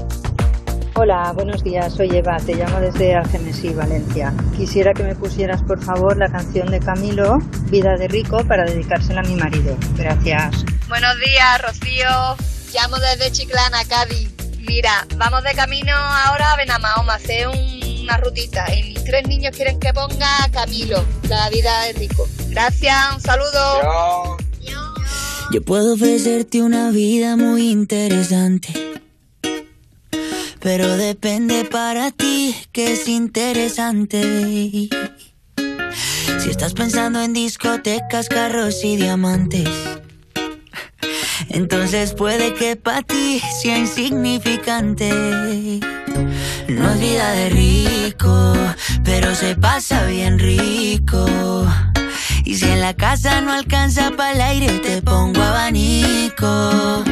Hola, buenos días. Soy Eva, te llamo desde Algemesí, Valencia. Quisiera que me pusieras, por favor, la canción de Camilo, Vida de Rico, para dedicársela a mi marido. Gracias. Buenos días, Rocío. Llamo desde Chiclana, Cádiz. Mira, vamos de camino ahora a Benamahoma, hacer un- una rutita. Y mis tres niños quieren que ponga Camilo, la vida de rico. Gracias, un saludo. Yo puedo ofrecerte una vida muy interesante. Pero depende para ti que es interesante. Si estás pensando en discotecas, carros y diamantes. Entonces puede que para ti sea insignificante. No es vida de rico, pero se pasa bien rico. Y si en la casa no alcanza para el aire, te pongo abanico.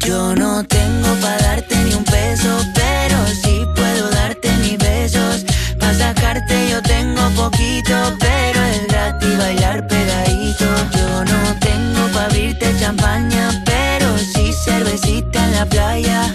Yo no tengo para darte ni un peso, pero sí puedo darte mis besos. Para sacarte yo tengo poquito, pero es gratis bailar pegadito. Yo no tengo para abrirte champaña, pero sí cervecita en la playa.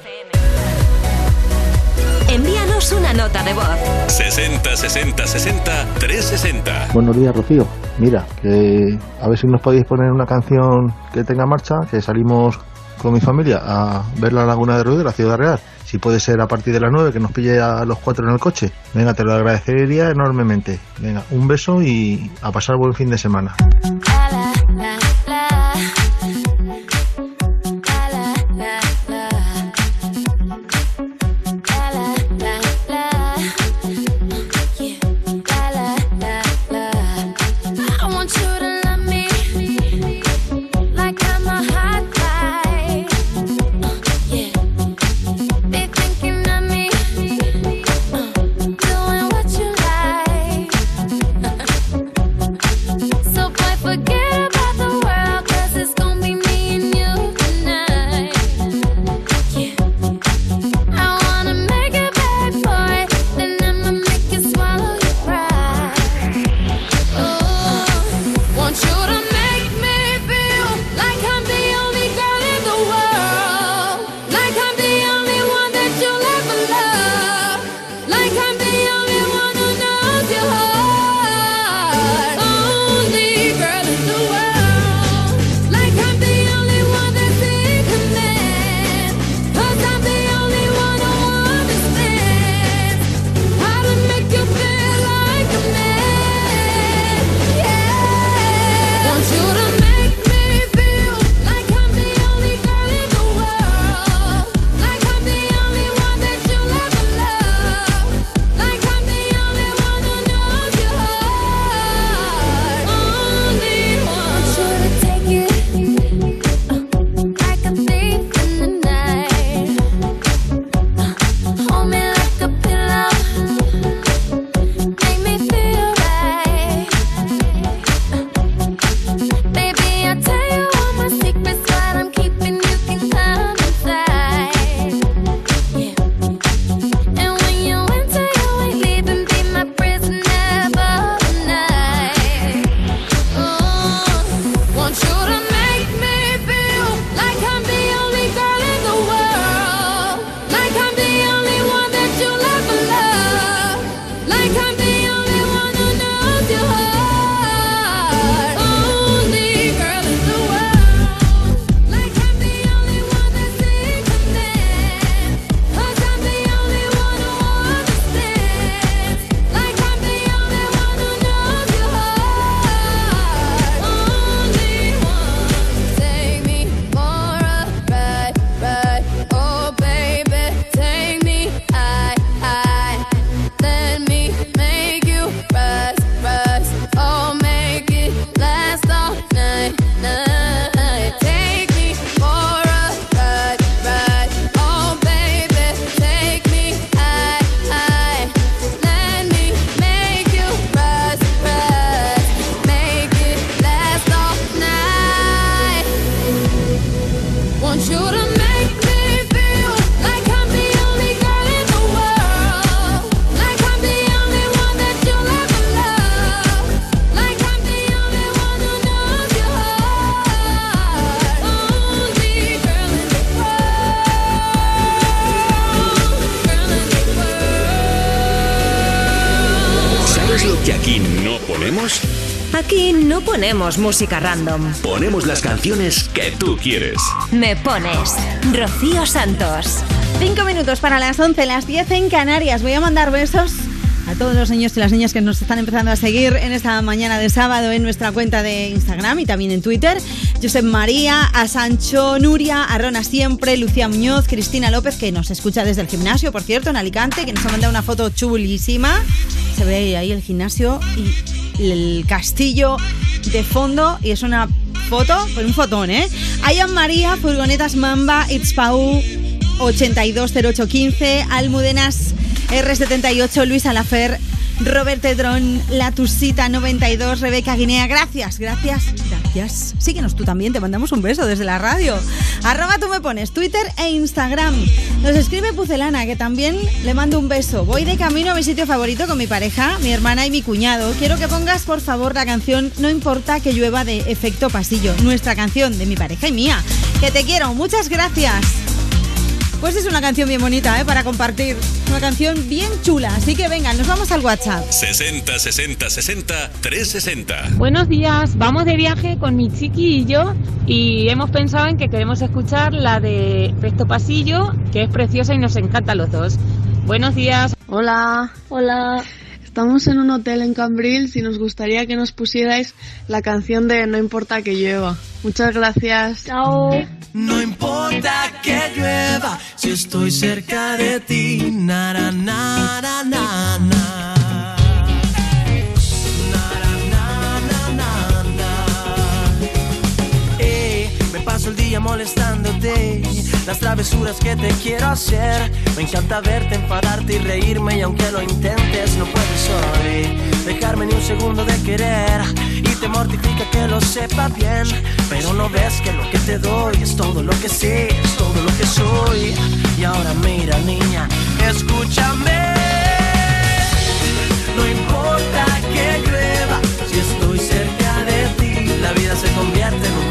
Envíanos una nota de voz. 60 60 60 360. Buenos días, Rocío. Mira, que a ver si nos podéis poner una canción que tenga marcha, que salimos con mi familia a ver la Laguna de Ruido, la Ciudad Real. Si puede ser a partir de las 9, que nos pille a los cuatro en el coche. Venga, te lo agradecería enormemente. Venga, un beso y a pasar buen fin de semana. Ponemos música random. Ponemos las canciones que tú quieres. Me pones Rocío Santos. Cinco minutos para las 11, las 10 en Canarias. Voy a mandar besos a todos los niños y las niñas que nos están empezando a seguir en esta mañana de sábado en nuestra cuenta de Instagram y también en Twitter. Josep María, a Sancho Nuria, a Rona Siempre, Lucía Muñoz, Cristina López, que nos escucha desde el gimnasio, por cierto, en Alicante, que nos ha mandado una foto chulísima. Se ve ahí el gimnasio y el castillo de fondo y es una foto, pues un fotón, ¿eh? Ayan María, Furgonetas Mamba, It's Pau, 820815, Almudenas R78, Luis Alafer, Robert Edron, La Tusita 92, Rebeca Guinea. Gracias, gracias, gracias. Síguenos tú también, te mandamos un beso desde la radio. Arroba tú me pones Twitter e Instagram. Nos escribe Pucelana, que también le mando un beso. Voy de camino a mi sitio favorito con mi pareja, mi hermana y mi cuñado. Quiero que pongas, por favor, la canción No importa que llueva de Efecto Pasillo, nuestra canción de mi pareja y mía. Que te quiero, muchas gracias. Pues es una canción bien bonita, ¿eh? Para compartir. Una canción bien chula. Así que venga, nos vamos al WhatsApp. 60 60 60 360. Buenos días, vamos de viaje con mi chiqui y yo y hemos pensado en que queremos escuchar la de Efecto Pasillo, que es preciosa y nos encanta a los dos. Buenos días. Hola. Hola. Estamos en un hotel en Cambrils y nos gustaría que nos pusierais la canción de No importa que llueva. Muchas gracias. Chao. No importa que llueva si estoy cerca de ti. Na, na. Na, na, na, paso el día molestándote. Las travesuras que te quiero hacer. Me encanta verte, enfadarte y reírme. Y aunque lo intentes, no puedes hoy dejarme ni un segundo de querer. Y te mortifica que lo sepa bien. Pero no ves que lo que te doy es todo lo que sé, es todo lo que soy. Y ahora mira, niña, escúchame. No importa que llueva, si estoy cerca de ti, la vida se convierte en un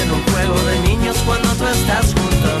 de niños cuando tú estás junto a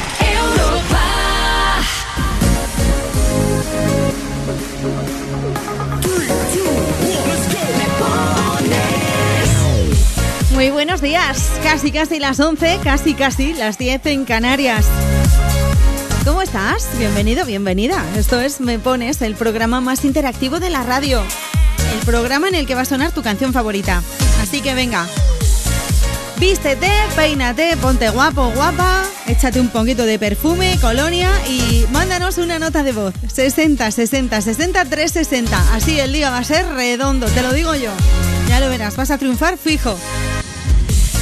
Muy buenos días. Casi, casi las 11, casi, casi las 10 en Canarias. ¿Cómo estás? Bienvenido, bienvenida. Esto es Me Pones, el programa más interactivo de la radio. El programa en el que va a sonar tu canción favorita. Así que venga. Vístete, peínate, ponte guapo, guapa, échate un poquito de perfume, colonia y mándanos una nota de voz. 60 60 60 360. Así el día va a ser redondo, te lo digo yo. Ya lo verás, vas a triunfar fijo.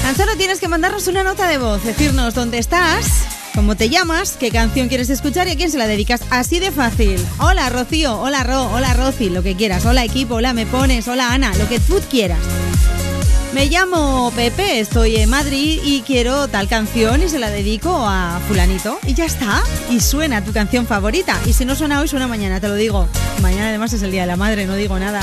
Tan solo tienes que mandarnos una nota de voz, decirnos dónde estás, cómo te llamas, qué canción quieres escuchar y a quién se la dedicas. Así de fácil. Hola Rocío, hola Ro, hola Roci, lo que quieras. Hola equipo, hola me pones, hola Ana, lo que tú quieras. Me llamo Pepe, estoy en Madrid y quiero tal canción y se la dedico a fulanito. Y ya está. Y suena tu canción favorita. Y si no suena hoy, suena mañana, te lo digo. Mañana además es el Día de la Madre, no digo nada.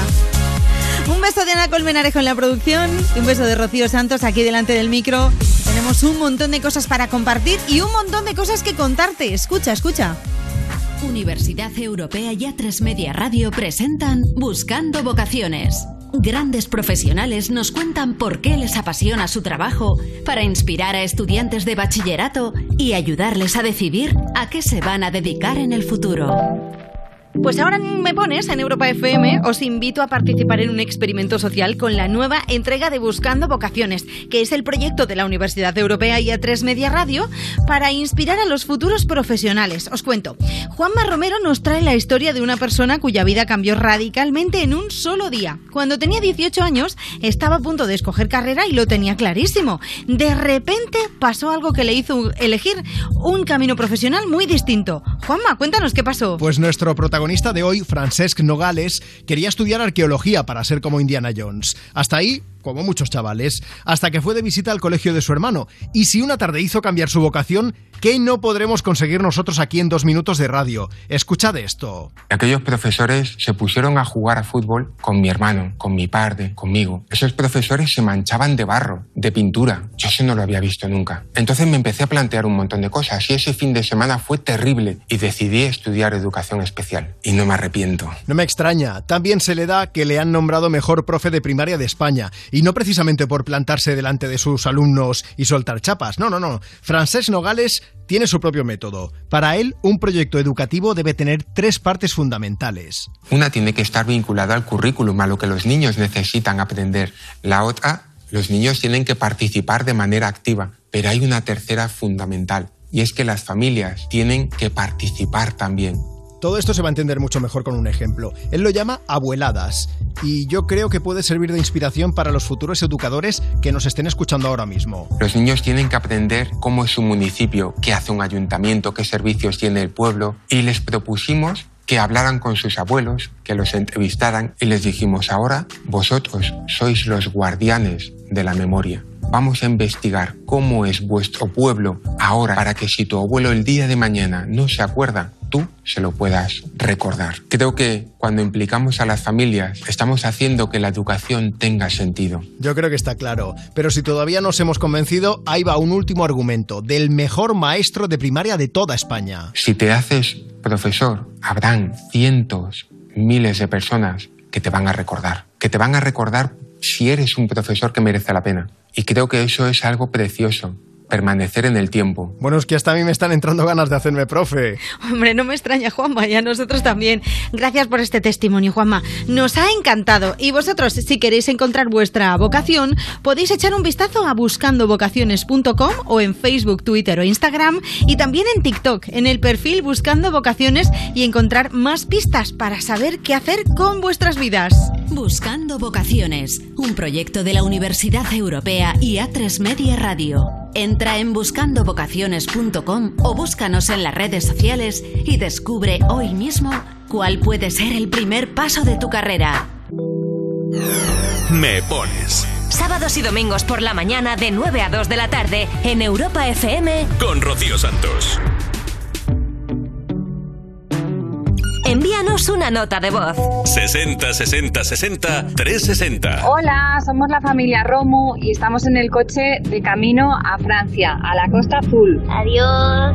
Un beso de Ana Colmenarejo en la producción y un beso de Rocío Santos aquí delante del micro. Tenemos un montón de cosas para compartir y un montón de cosas que contarte. Escucha, escucha. Universidad Europea y A3 Media Radio presentan Buscando Vocaciones. Grandes profesionales nos cuentan por qué les apasiona su trabajo para inspirar a estudiantes de bachillerato y ayudarles a decidir a qué se van a dedicar en el futuro. Pues ahora me pones en Europa FM, os invito a participar en un experimento social con la nueva entrega de Buscando Vocaciones, que es el proyecto de la Universidad Europea y A3 Media Radio para inspirar a los futuros profesionales. Os cuento, Juanma Romero nos trae la historia de una persona cuya vida cambió radicalmente en un solo día. Cuando tenía 18 años, estaba a punto de escoger carrera y lo tenía clarísimo. De repente pasó algo que le hizo elegir un camino profesional muy distinto. Juanma, cuéntanos qué pasó. Pues nuestro protagonista de hoy, Francesc Nogales, quería estudiar arqueología para ser como Indiana Jones. Hasta ahí, como muchos chavales, hasta que fue de visita al colegio de su hermano. Y si una tarde hizo cambiar su vocación, ¿qué no podremos conseguir nosotros aquí en dos minutos de radio? Escuchad esto. Aquellos profesores se pusieron a jugar a fútbol con mi hermano, con mi padre, conmigo. Esos profesores se manchaban de barro, de pintura. Yo eso no lo había visto nunca. Entonces me empecé a plantear un montón de cosas y ese fin de semana fue terrible y decidí estudiar educación especial. Y no me arrepiento. No me extraña, también se le da que le han nombrado mejor profe de primaria de España. Y no precisamente por plantarse delante de sus alumnos y soltar chapas. No, no, no. Francesc Nogales tiene su propio método. Para él, un proyecto educativo debe tener tres partes fundamentales. Una tiene que estar vinculada al currículum, a lo que los niños necesitan aprender. La otra, los niños tienen que participar de manera activa. Pero hay una tercera fundamental, y es que las familias tienen que participar también. Todo esto se va a entender mucho mejor con un ejemplo. Él lo llama abueladas y yo creo que puede servir de inspiración para los futuros educadores que nos estén escuchando ahora mismo. Los niños tienen que aprender cómo es su municipio, qué hace un ayuntamiento, qué servicios tiene el pueblo y les propusimos que hablaran con sus abuelos, que los entrevistaran y les dijimos ahora vosotros sois los guardianes de la memoria. Vamos a investigar cómo es vuestro pueblo ahora para que si tu abuelo el día de mañana no se acuerda, tú se lo puedas recordar. Creo que cuando implicamos a las familias estamos haciendo que la educación tenga sentido. Yo creo que está claro, pero si todavía nos hemos convencido, ahí va un último argumento del mejor maestro de primaria de toda España. Si te haces profesor, habrán cientos, miles de personas que te van a recordar, que te van a recordar si eres un profesor que merece la pena. Y creo que eso es algo precioso, permanecer en el tiempo. Bueno, es que hasta a mí me están entrando ganas de hacerme profe. Hombre, no me extraña, Juanma, y a nosotros también. Gracias por este testimonio, Juanma. Nos ha encantado. Y vosotros, si queréis encontrar vuestra vocación, podéis echar un vistazo a buscandovocaciones.com o en Facebook, Twitter o Instagram y también en TikTok, en el perfil Buscando Vocaciones y encontrar más pistas para saber qué hacer con vuestras vidas. Buscando Vocaciones, un proyecto de la Universidad Europea y A3 Media Radio. Entra en buscandovocaciones.com o búscanos en las redes sociales y descubre hoy mismo cuál puede ser el primer paso de tu carrera. Me pones Sábados y domingos por la mañana de 9 a 2 de la tarde en Europa FM con Rocío Santos. Envíanos una nota de voz. 60 60 60 360. Hola, somos la familia Romu y estamos en el coche de camino a Francia, a la Costa Azul. Adiós.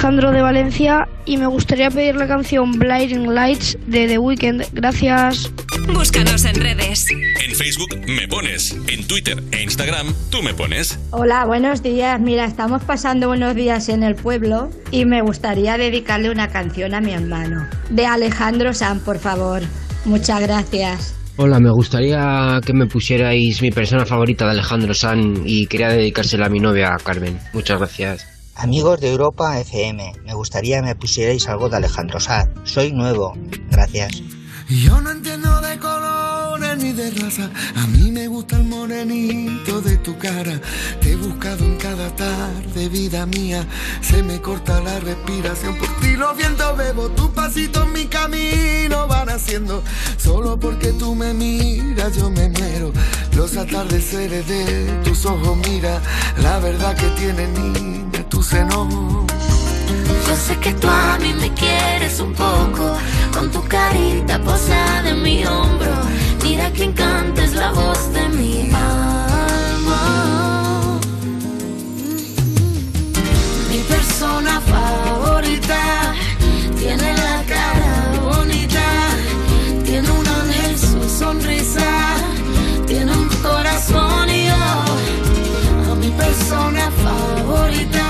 Alejandro de Valencia y me gustaría pedir la canción Blinding Lights de The Weeknd. Gracias. Búscanos en redes. En Facebook me pones, en Twitter e Instagram tú me pones. Hola, buenos días. Mira, estamos pasando unos días en el pueblo y me gustaría dedicarle una canción a mi hermano. De Alejandro San, por favor. Muchas gracias. Hola, me gustaría que me pusierais mi persona favorita de Alejandro San y quería dedicársela a mi novia Carmen. Muchas gracias. Amigos de Europa FM, me gustaría me pusierais algo de Alejandro Sanz. Soy nuevo. Gracias. Yo no entiendo de colores ni de raza. A mí me gusta el morenito de tu cara. Te he buscado en cada tarde, vida mía. Se me corta la respiración. Por ti los vientos bebo. Tu pasito en mi camino van haciendo. Solo porque tú me miras, yo me muero. Los atardeceres de tus ojos, mira. La verdad que tiene niña, Yo sé que tú a mí me quieres un poco, con tu carita posada en mi hombro. Mira que encanta es la voz de mi alma. Mi persona favorita tiene la cara bonita, tiene un ángel su sonrisa, tiene un corazón y yo a mi persona favorita.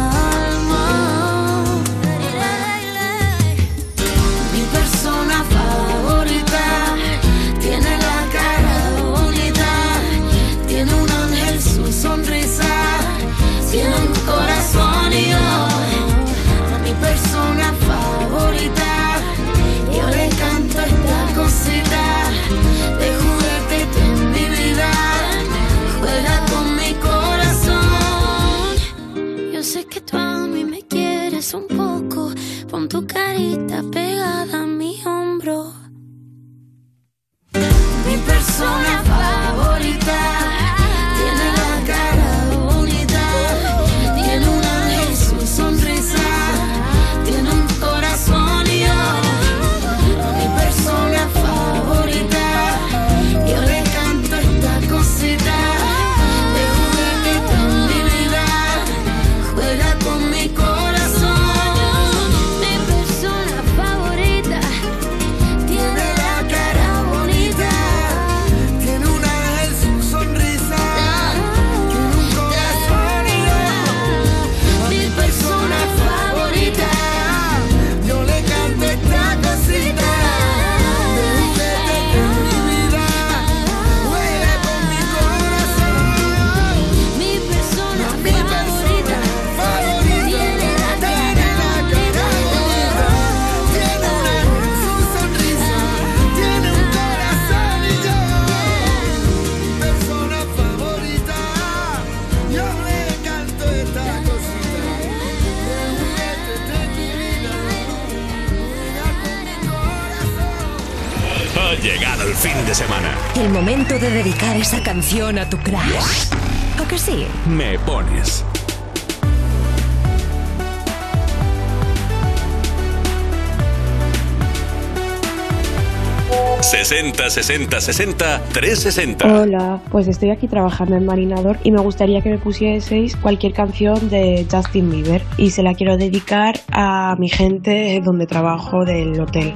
Pegada a mi hombro. Mi persona favorita El momento de dedicar esa canción a tu crush. ¿O que sí? Me pones. ...60 60 60 360 Hola, pues estoy aquí trabajando en Marinador y me gustaría que me pusieseis cualquier canción de Justin Bieber y se la quiero dedicar a mi gente donde trabajo del hotel.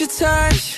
your touch.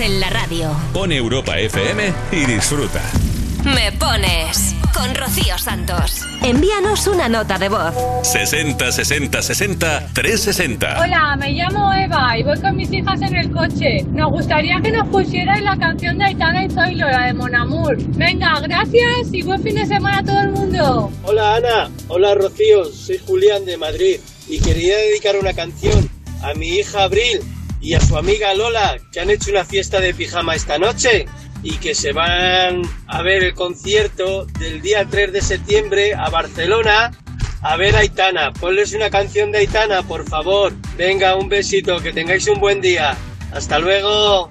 en la radio. Pon Europa FM y disfruta. Me pones con Rocío Santos. Envíanos una nota de voz. 60 60 60 360 Hola, me llamo Eva y voy con mis hijas en el coche. Nos gustaría que nos pusierais la canción de Aitana y Zoilo, la de Mon Amour. Venga, gracias y buen fin de semana a todo el mundo. Hola Ana, hola Rocío, soy Julián de Madrid y quería dedicar una canción a mi hija Abril y a su amiga Lola que han hecho una fiesta de pijama esta noche y que se van a ver el concierto del día 3 de septiembre a Barcelona a ver a Aitana. Ponles una canción de Aitana, por favor. Venga, un besito, que tengáis un buen día. Hasta luego.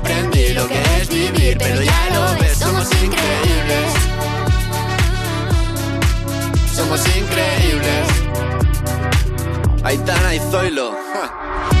Pero ya lo ves, somos increíbles somos increíbles. Aitana y Zoilo. ja.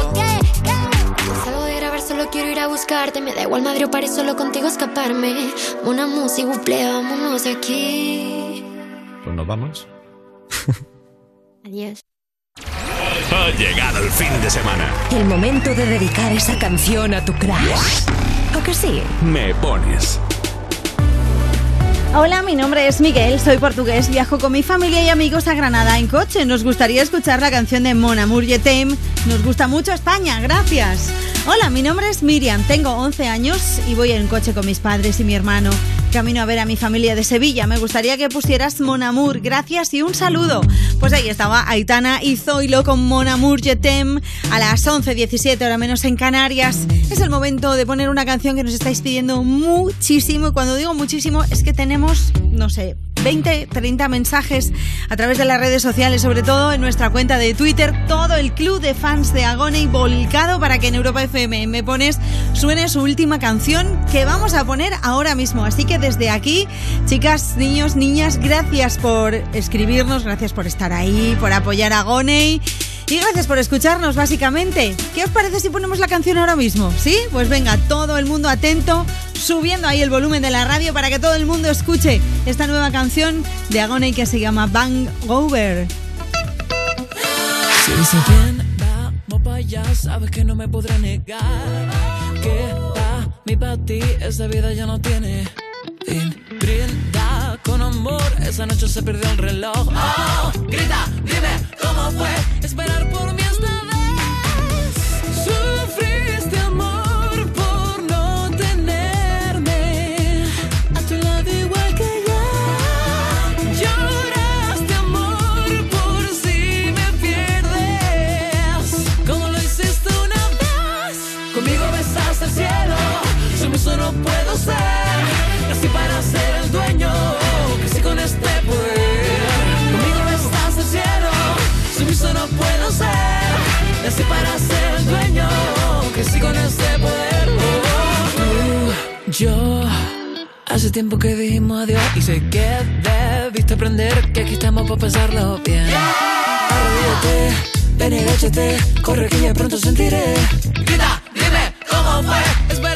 Solo quiero ir a buscarte, me da igual Madrid o París, solo contigo escaparme. Una música, buple, vámonos de aquí. Pues nos vamos. [LAUGHS] Adiós. Ha llegado el fin de semana. El momento de dedicar esa canción a tu crush. ¿O que sí? Me pones. Hola, mi nombre es Miguel, soy portugués, viajo con mi familia y amigos a Granada en coche. Nos gustaría escuchar la canción de Mon Amour Je t'aime. Nos gusta mucho España, gracias. Hola, mi nombre es Miriam, tengo 11 años y voy en coche con mis padres y mi hermano. Camino a ver a mi familia de Sevilla. Me gustaría que pusieras Mon Amour, gracias y un saludo. Pues ahí estaba Aitana y Zoilo con Mon Amour Je t'aime a las 11.17, hora menos en Canarias. Es el momento de poner una canción que nos estáis pidiendo muchísimo. Y cuando digo muchísimo, es que tenemos, no sé, 20, 30 mensajes a través de las redes sociales, sobre todo en nuestra cuenta de Twitter, todo el club de fans de Agone volcado para que en Europa FM me pones suene su última canción que vamos a poner ahora mismo. Así que desde aquí, chicas, niños, niñas, gracias por escribirnos, gracias por estar ahí, por apoyar a Agone y gracias por escucharnos, básicamente. ¿Qué os parece si ponemos la canción ahora mismo? ¿Sí? Pues venga, todo el mundo atento, subiendo ahí el volumen de la radio para que todo el mundo escuche esta nueva canción de Agone que se llama Bang Over. Si dice bien, para allá, sabes que no me podré negar. Que para mí, para ti, esa vida ya no tiene fin. Brinda con amor, esa noche se perdió el reloj. Oh, grita, dime cómo fue esperar por mí esta vez. Yo hace tiempo que dijimos adiós y sé que debiste aprender que aquí estamos para pasarlo bien. Yeah. Arrodíllate, ven y corre que ya pronto sentiré. Grita, dime cómo fue.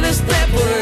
Crecí con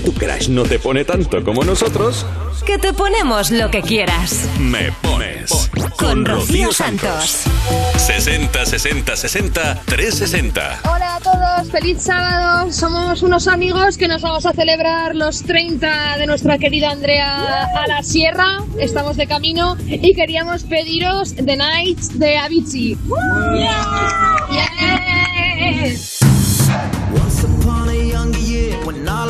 que tu crush no te pone tanto como nosotros. Que te ponemos lo que quieras. Me pones. Con Rocío Santos. 60 60 60 360. Hola a todos, feliz sábado. Somos unos amigos que nos vamos a celebrar los 30 de nuestra querida Andrea a la sierra. Estamos de camino y queríamos pediros The Nights de Avicii. Once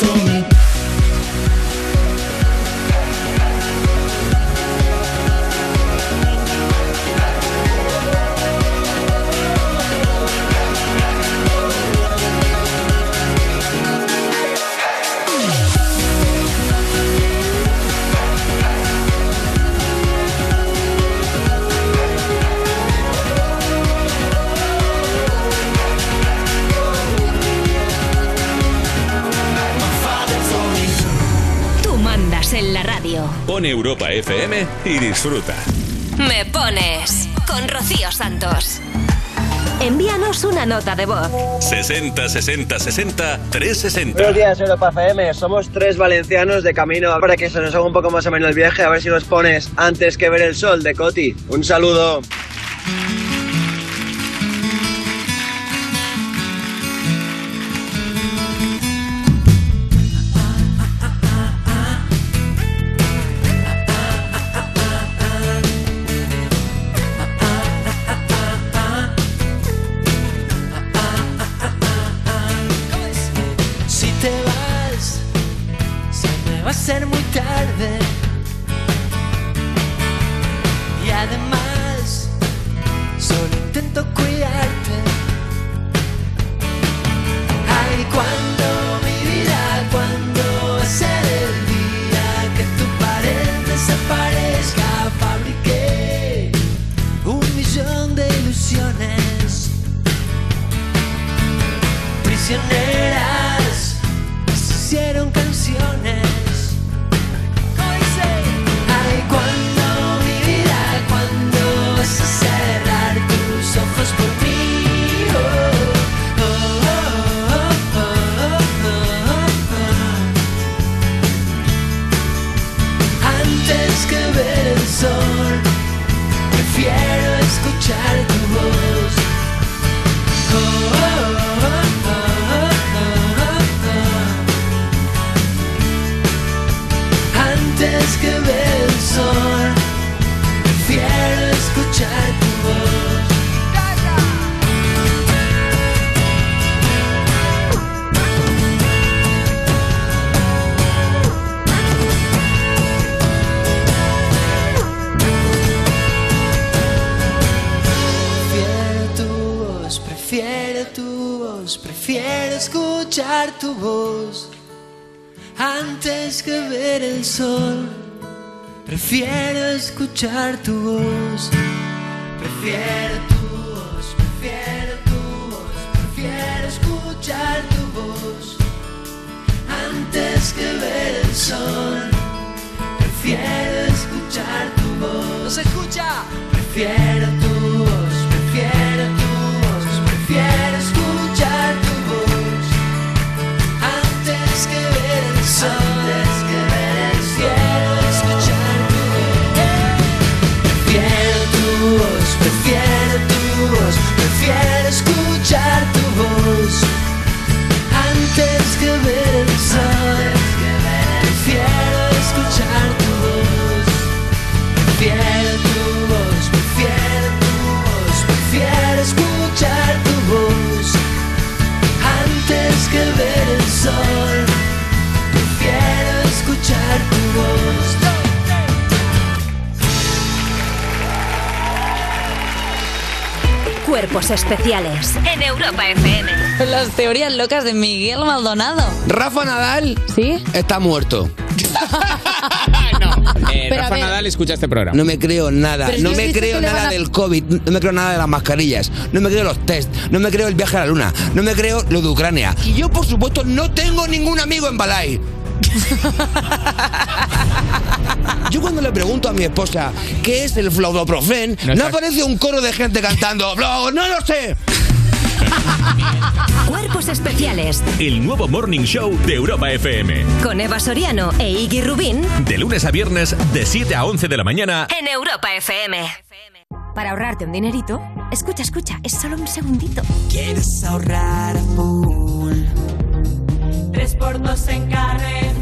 that never Europa FM y disfruta. Me pones con Rocío Santos. Envíanos una nota de voz. 60 60 60 360. Buenos días, Europa FM. Somos tres valencianos de camino para que se nos haga un poco más o menos el viaje. A ver si nos pones antes que ver el sol de Coti. Un saludo. Escuchar tu especiales en Europa FM. Las teorías locas de Miguel Maldonado. Rafa Nadal ¿Sí? está muerto. [LAUGHS] Eh, Pero a Rafa ver- Nadal escucha este programa. No me creo nada. Pero No me creo le nada van a- del COVID. No me creo nada de las mascarillas. No me creo los test. No me creo el viaje a la luna. No me creo lo de Ucrania. Y yo, por supuesto, no tengo ningún amigo en Balai. [LAUGHS] Yo cuando le pregunto a mi esposa qué es el fluodoprofen, no, aparece un coro de gente cantando "Flo- ¡No lo sé! [LAUGHS] Cuerpos especiales El nuevo Morning Show de Europa FM. con Eva Soriano e Iggy Rubín De lunes a viernes, de 7 a 11 de la mañana. en Europa FM. Para ahorrarte un dinerito, escucha, escucha, es solo un segundito. ¿Quieres ahorrar full? Tres por dos en Carrefour.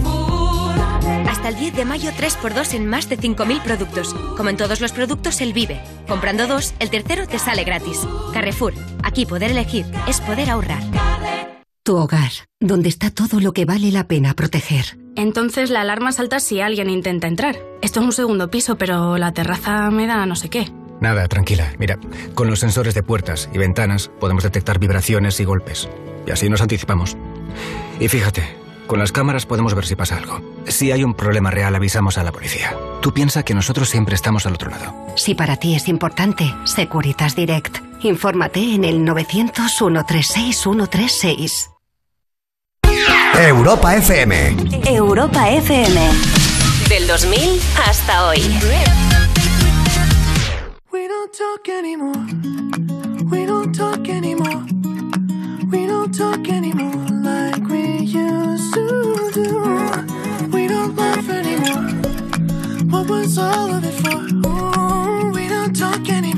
Hasta el 10 de mayo, 3x2 en más de 5.000 productos. Como en todos los productos, el Vive. Comprando dos, el tercero te sale gratis. Carrefour. Aquí poder elegir es poder ahorrar. Tu hogar, donde está todo lo que vale la pena proteger. Entonces la alarma salta si alguien intenta entrar. Esto es un segundo piso, pero la terraza me da no sé qué. Nada, tranquila. Mira, con los sensores de puertas y ventanas podemos detectar vibraciones y golpes. Y así nos anticipamos. Y fíjate, con las cámaras podemos ver si pasa algo. Si hay un problema real, avisamos a la policía. Tú piensa que nosotros siempre estamos al otro lado. Si para ti es importante, Securitas Direct. Infórmate en el 900-136-136. Europa FM. Europa FM. Del 2000 hasta hoy. We don't talk anymore. We don't talk anymore. We don't talk anymore. what's all of it for? Ooh, we don't talk anymore.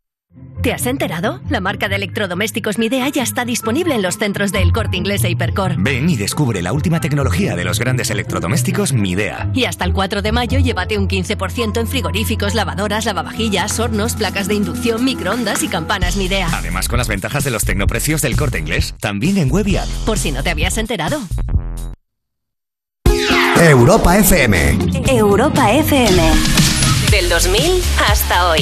¿Te has enterado? La marca de electrodomésticos Midea ya está disponible en los centros del Corte Inglés e Hipercor. Ven y descubre la última tecnología de los grandes electrodomésticos Midea. Y hasta el 4 de mayo llévate un 15% en frigoríficos, lavadoras, lavavajillas, hornos, placas de inducción, microondas y campanas Midea. Además con las ventajas de los tecnoprecios del Corte Inglés, también en web y app. Por si no te habías enterado. Europa FM. Europa FM. Del 2000 hasta hoy.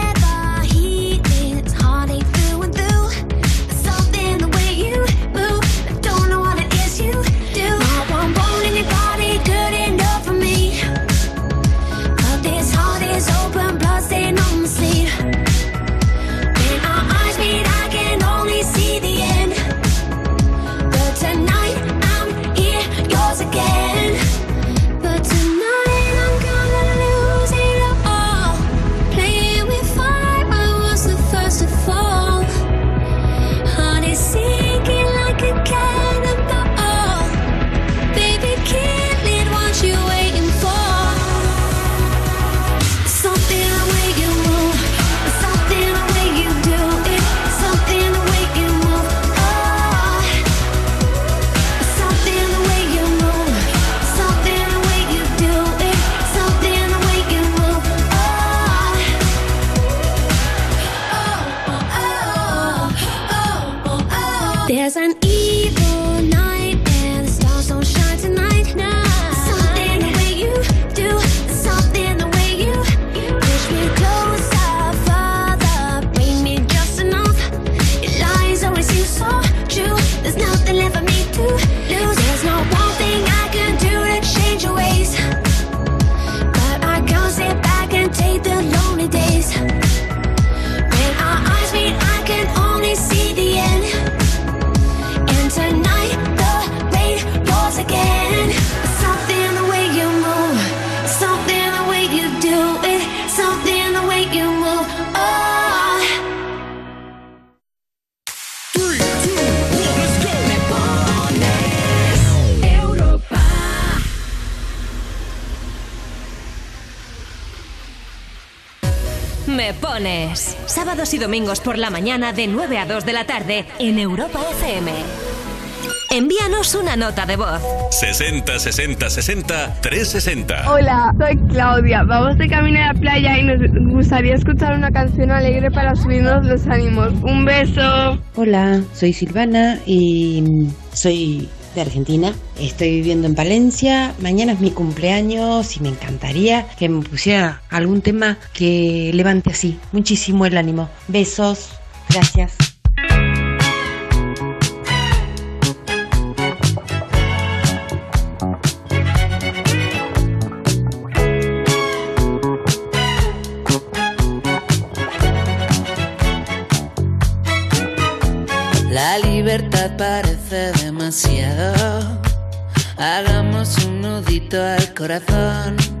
Sábados y domingos por la mañana de 9 a 2 de la tarde en Europa FM. Envíanos una nota de voz. 60 60 60 360. Hola, soy Claudia. Vamos de camino a la playa y nos gustaría escuchar una canción alegre para subirnos los ánimos. Un beso. Hola, soy Silvana y mm, soy de Argentina. Estoy viviendo en Palencia. Mañana es mi cumpleaños y me encantaría que me pusiera algún tema que levante así muchísimo el ánimo. Besos. Gracias. La libertad parece demasiado. Hagamos un nudito al corazón.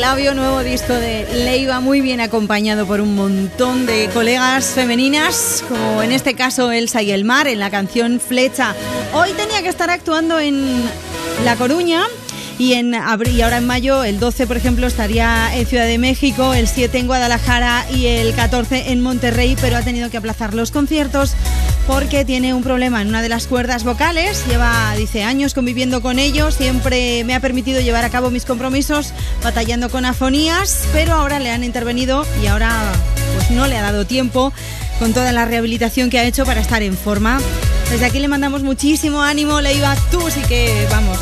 Labio, nuevo disco de Leiva, muy bien acompañado por un montón de colegas femeninas, como en este caso Elsa y el Mar, en la canción Flecha. Hoy tenía que estar actuando en La Coruña. Y, en y ahora en mayo, el 12, por ejemplo, estaría en Ciudad de México, el 7 en Guadalajara y el 14 en Monterrey, pero ha tenido que aplazar los conciertos porque tiene un problema en una de las cuerdas vocales. Lleva, dice, años conviviendo con ellos. Siempre me ha permitido llevar a cabo mis compromisos batallando con afonías, pero ahora le han intervenido y ahora pues no le ha dado tiempo con toda la rehabilitación que ha hecho para estar en forma. Desde aquí le mandamos muchísimo ánimo, Leiva. Tú sí que, vamos,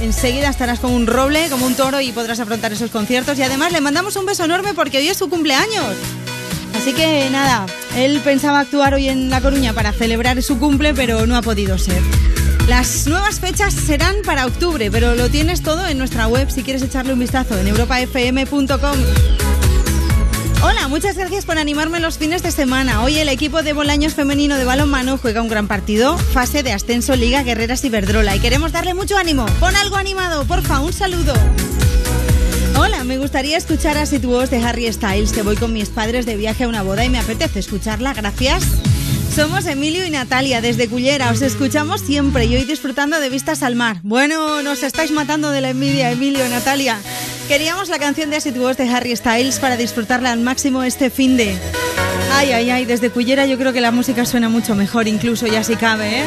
enseguida estarás como un roble, como un toro y podrás afrontar esos conciertos. Y además le mandamos un beso enorme porque hoy es su cumpleaños. Así que nada, él pensaba actuar hoy en La Coruña para celebrar su cumple, pero no ha podido ser. Las nuevas fechas serán para octubre, pero lo tienes todo en nuestra web si quieres echarle un vistazo en europafm.com. Hola, muchas gracias por animarme los fines de semana. Hoy el equipo de Bolaños femenino de balonmano juega un gran partido, fase de ascenso Liga Guerreras Iberdrola y queremos darle mucho ánimo. Pon algo animado, porfa, un saludo. Hola, me gustaría escuchar a tu voz de Harry Styles, que voy con mis padres de viaje a una boda y me apetece escucharla, gracias. Somos Emilio y Natalia desde Cullera, os escuchamos siempre y hoy disfrutando de vistas al mar. Bueno, nos estáis matando de la envidia, Emilio y Natalia. Queríamos la canción de As It Was de Harry Styles para disfrutarla al máximo este fin de... Ay, ay, ay, desde Cullera yo creo que la música suena mucho mejor, incluso ya si cabe, ¿eh?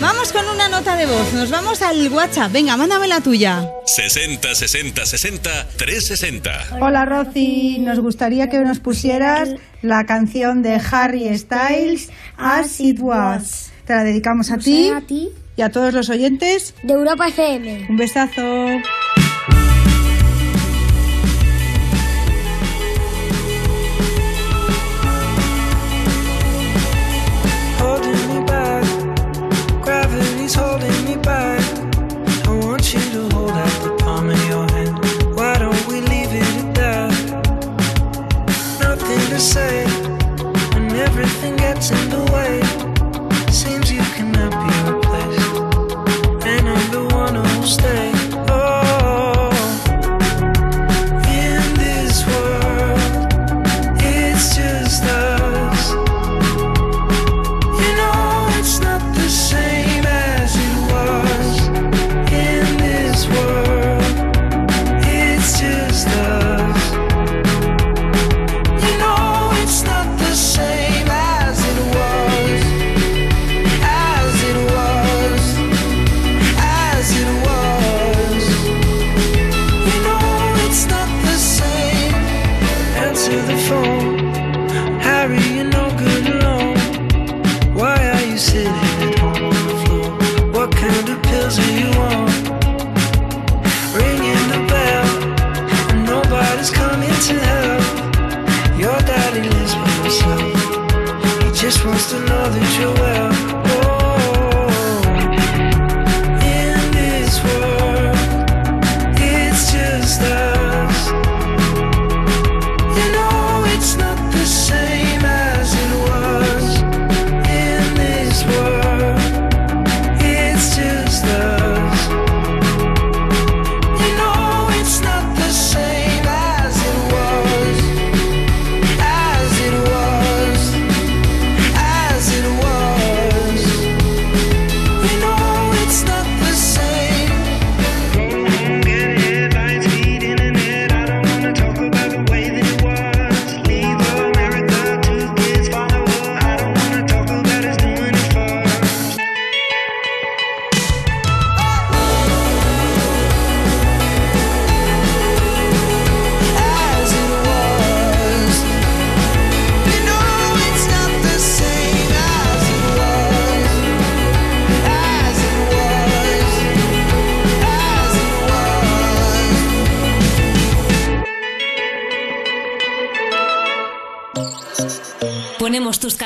Vamos con una nota de voz, nos vamos al WhatsApp. Venga, mándame la tuya. 60 60 60 360. Hola Rosy, nos gustaría que nos pusieras la canción de Harry Styles, As It Was. Te la dedicamos a ti, a ti y a todos los oyentes de Europa FM. Un besazo. Everything gets in the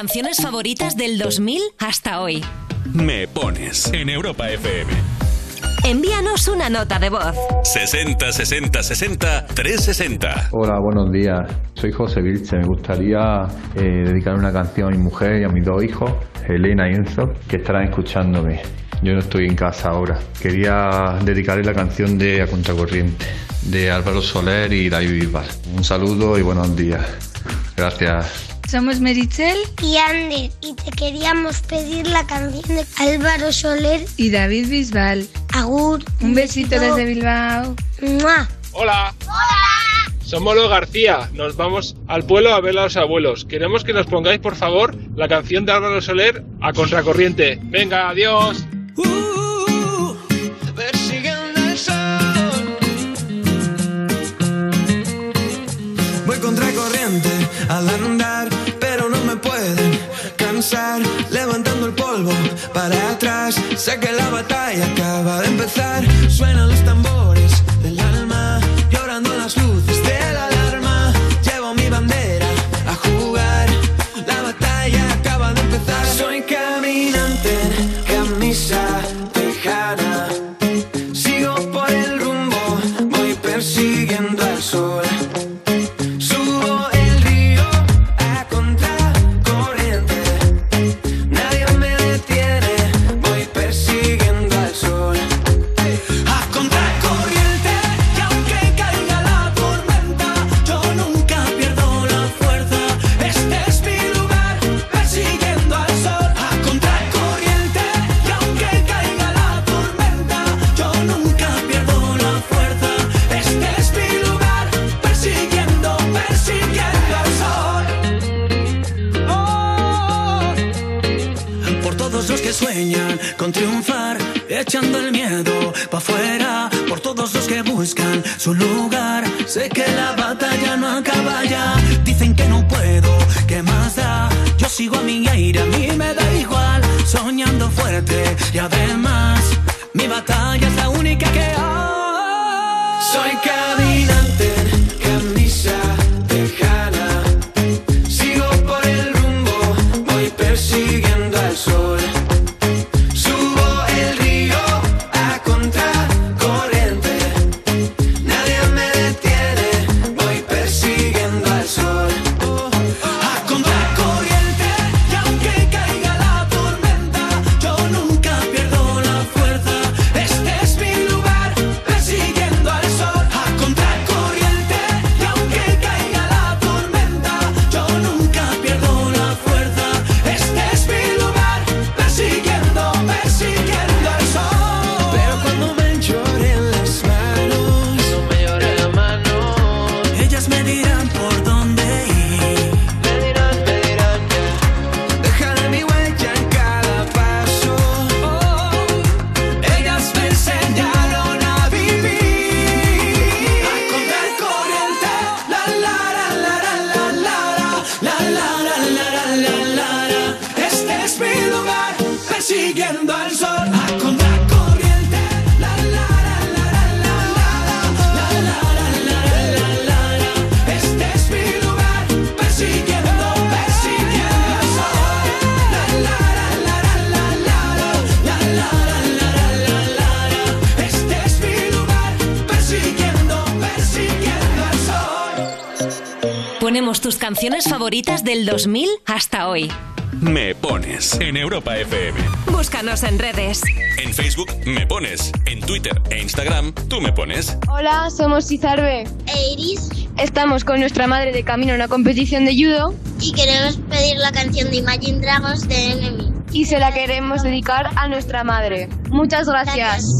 canciones favoritas del 2000 hasta hoy. Me pones en Europa FM. Envíanos una nota de voz. 60 60 60 360. Hola, buenos días. Soy José Vilche. Me gustaría eh, dedicar una canción a mi mujer y a mis dos hijos, Elena y Enzo, que estarán escuchándome. Yo no estoy en casa ahora. Quería dedicarle la canción de A Contracorriente, de Álvaro Soler y David Vivar. Un saludo y buenos días. Gracias. Somos Meritzel y Ander y te queríamos pedir la canción de Álvaro Soler y David Bisbal. Agur. Un besito, desde Bilbao. ¡Mua! Hola. Hola. Somos los García. Nos vamos al pueblo a ver a los abuelos. Queremos que nos pongáis, por favor, la canción de Álvaro Soler a contracorriente. Venga, adiós. al andar levantando el polvo para atrás. Sé que la batalla acaba de empezar, suenan los tambores. Pones. En Twitter e Instagram tú me pones. Hola, somos Izarbe. E Iris. Estamos con nuestra madre de camino a una competición de judo. Y queremos pedir la canción de Imagine Dragons de Enemy. Y se la queremos dedicar a nuestra madre. Muchas gracias.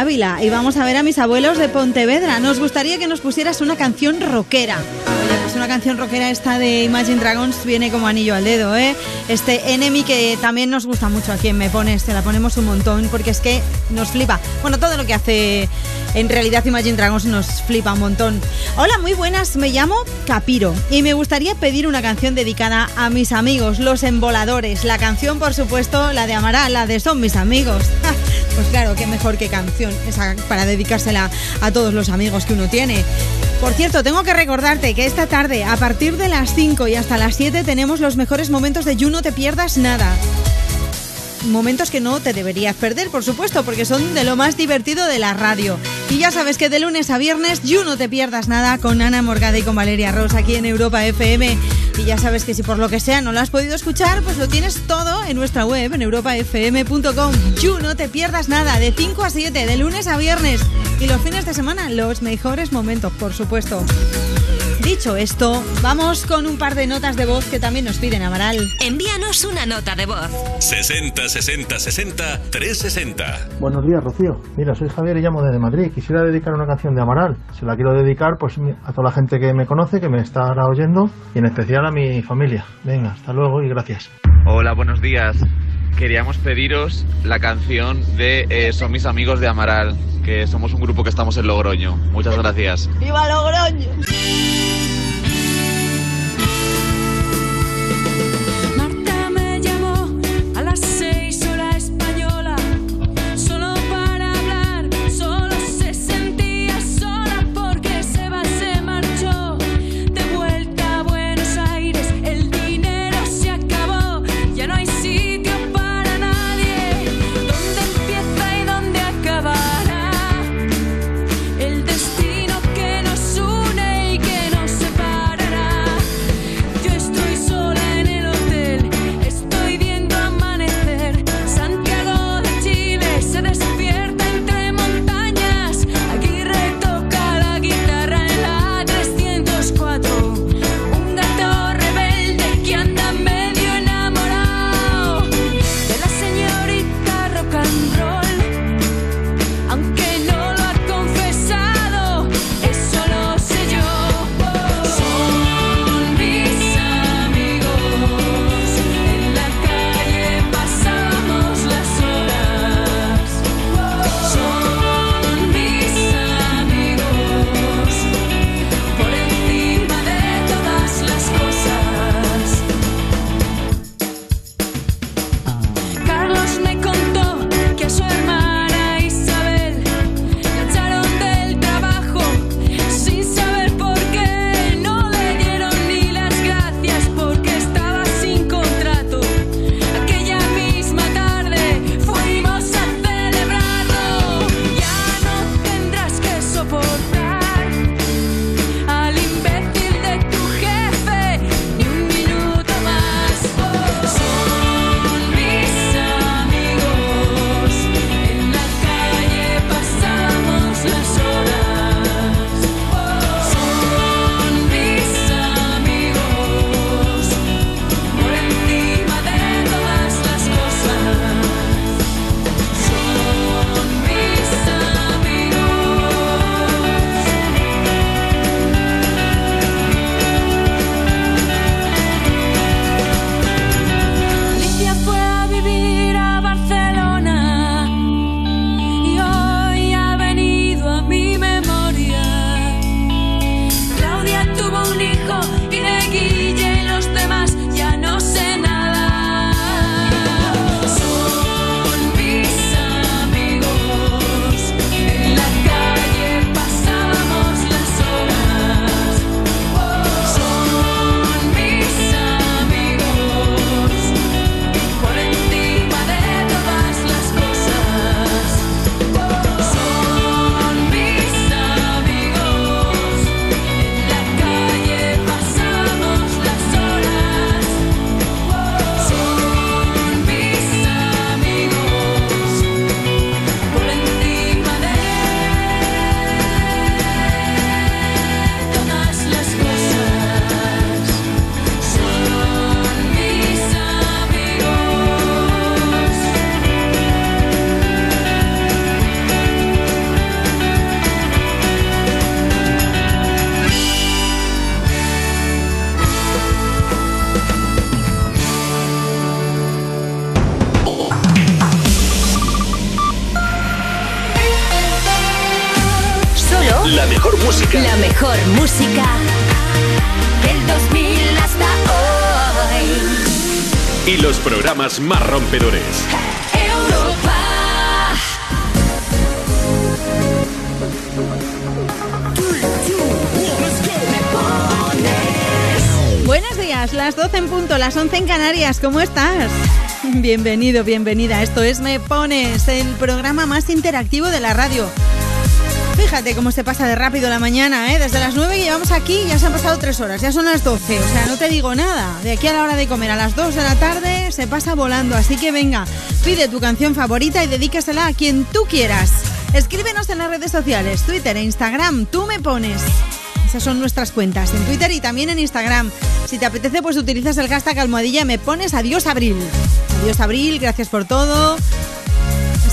Ávila y vamos a ver a mis abuelos de Pontevedra. Nos gustaría que nos pusieras una canción rockera. Pues una canción rockera esta de Imagine Dragons viene como anillo al dedo, ¿eh? Este Enemy que también nos gusta mucho a quien me pones, te la ponemos un montón porque es que nos flipa. Bueno, todo lo que hace en realidad Imagine Dragons nos flipa un montón. Hola, muy buenas, me llamo Capiro y me gustaría pedir una canción dedicada a mis amigos, los emboladores. La canción, por supuesto, la de Amaral, la de Son mis amigos. Pues claro, qué mejor que canción para dedicársela a todos los amigos que uno tiene. Por cierto, tengo que recordarte que esta tarde, a partir de las 5 y hasta las 7, tenemos los mejores momentos de You No Te Pierdas Nada. Momentos que no te deberías perder, por supuesto, porque son de lo más divertido de la radio. Y ya sabes que de lunes a viernes, You No Te Pierdas Nada con Ana Morgada y con Valeria Ross aquí en Europa FM. Y ya sabes que si por lo que sea no lo has podido escuchar, pues lo tienes todo en nuestra web, en europafm.com. You No Te Pierdas Nada, de 5 a 7, de lunes a viernes. Y los fines de semana, los mejores momentos, por supuesto. Dicho esto, vamos con un par de notas de voz que también nos piden Amaral. Envíanos una nota de voz. 60 60 60 360. Buenos días, Rocío. Mira, soy Javier y llamo desde Madrid. Quisiera dedicar una canción de Amaral. Se la quiero dedicar pues a toda la gente que me conoce, que me está ahora oyendo, y en especial a mi familia. Venga, hasta luego y gracias. Hola, buenos días. Queríamos pediros la canción de eh, Son mis amigos de Amaral, que somos un grupo que estamos en Logroño. Muchas gracias. ¡Viva Logroño! Más rompedores. Europa. Buenos días, las 12 en punto, las 11 en Canarias, ¿cómo estás? Bienvenido, bienvenida. Esto es Me Pones, el programa más interactivo de la radio. Fíjate cómo se pasa de rápido la mañana, ¿eh? Desde las 9 que llevamos aquí ya se han pasado 3 horas, ya son las 12. O sea, no te digo nada. De aquí a la hora de comer a las 2 de la tarde se pasa volando. Así que venga, pide tu canción favorita y dedícasela a quien tú quieras. Escríbenos en las redes sociales, Twitter e Instagram, tú me pones. Esas son nuestras cuentas en Twitter y también en Instagram. Si te apetece, pues utilizas el hashtag almohadilla me pones adiós abril. Adiós abril, gracias por todo.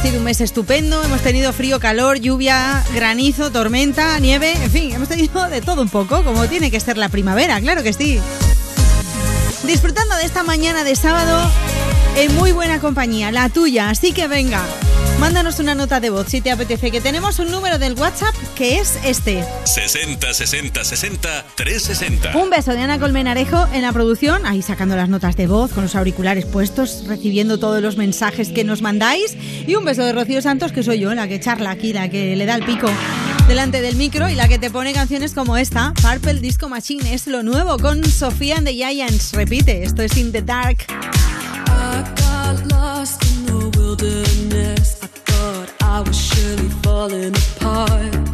Sido un mes estupendo, hemos tenido frío, calor, lluvia, granizo, tormenta, nieve, en fin, hemos tenido de todo un poco, como tiene que ser la primavera, claro que sí. Disfrutando de esta mañana de sábado en muy buena compañía, la tuya, así que venga, mándanos una nota de voz si te apetece, que tenemos un número del WhatsApp que es este. 60 60 60 360. Un beso de Ana Colmenarejo en la producción, ahí sacando las notas de voz con los auriculares puestos, recibiendo todos los mensajes que nos mandáis. Y un beso de Rocío Santos, que soy yo, la que charla aquí, la que le da el pico delante del micro y la que te pone canciones como esta. Purple Disco Machine es lo nuevo con Sofía and the Giants. Repite, esto es In the Dark. I was surely falling apart.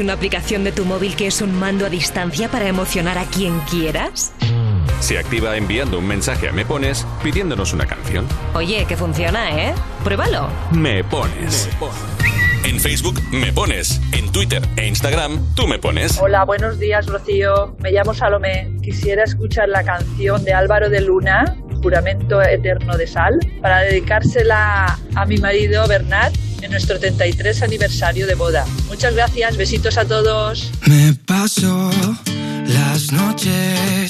¿Sabes que hay una aplicación de tu móvil que es un mando a distancia para emocionar a quien quieras? Se activa enviando un mensaje a Me Pones pidiéndonos una canción. Oye, que funciona, ¿eh? Pruébalo. Me Pones. En Facebook Me Pones. En Twitter e Instagram Tú Me Pones. Hola, buenos días, Rocío. Me llamo Salomé. Quisiera escuchar la canción de Álvaro de Luna, Juramento Eterno de Sal, para dedicársela a mi marido Bernat en nuestro 33 aniversario de boda. Muchas gracias, besitos a todos. Me paso las noches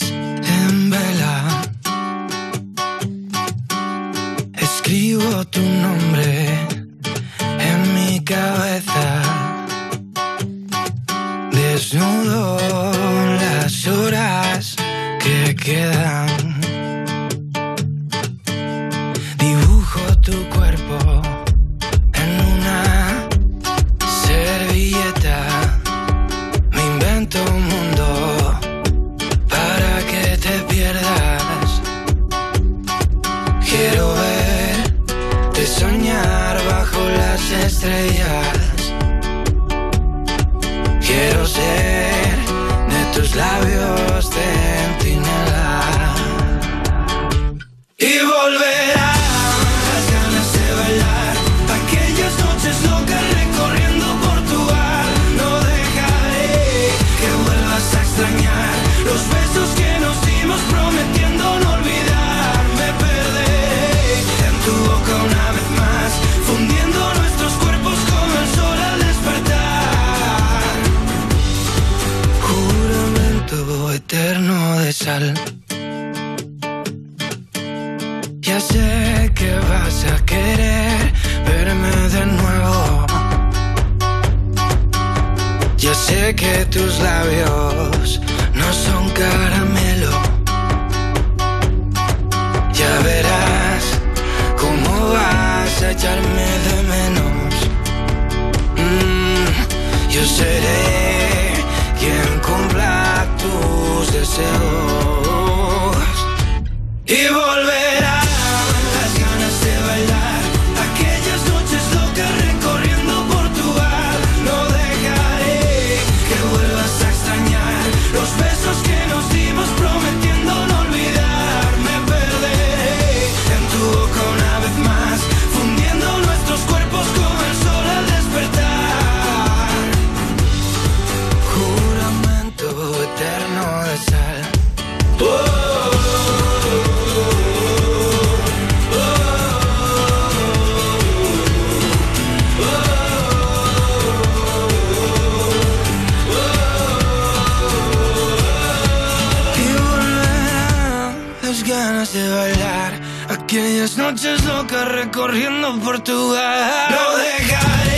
de bailar. Aquellas noches locas recorriendo Portugal. No dejaré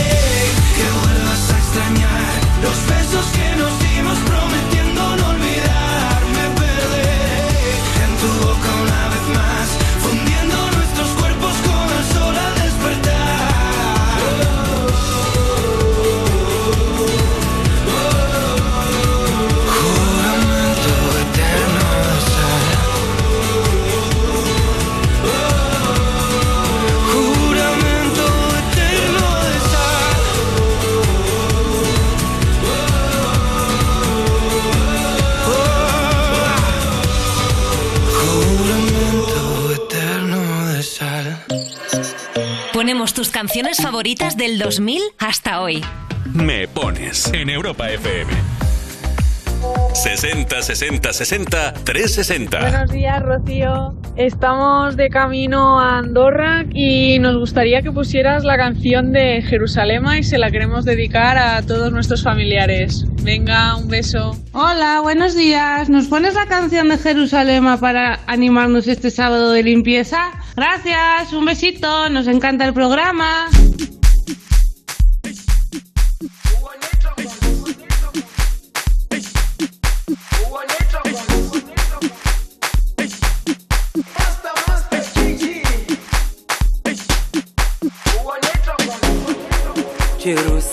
Tus canciones favoritas del 2000 hasta hoy. Me pones en Europa FM. 60 60 60 360. Buenos días, Rocío. Estamos de camino a Andorra y nos gustaría que pusieras la canción de Jerusalema y se la queremos dedicar a todos nuestros familiares. Venga, un beso. Hola, buenos días. ¿Nos pones la canción de Jerusalema para animarnos este sábado de limpieza? Gracias, un besito, nos encanta el programa.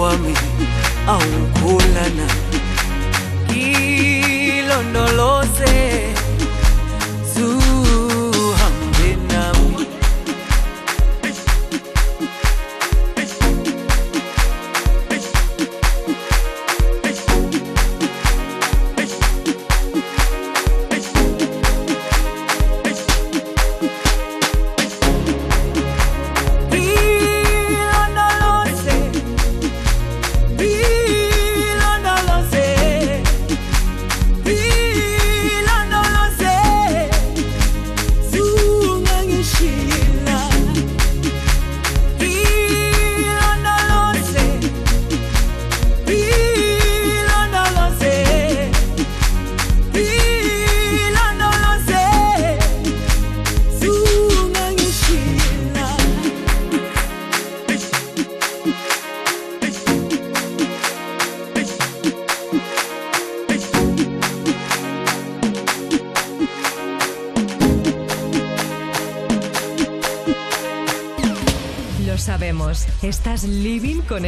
wami awukholana ilondoloze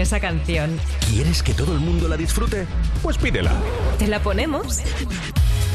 esa canción. ¿Quieres que todo el mundo la disfrute? Pues pídela. ¿Te la ponemos?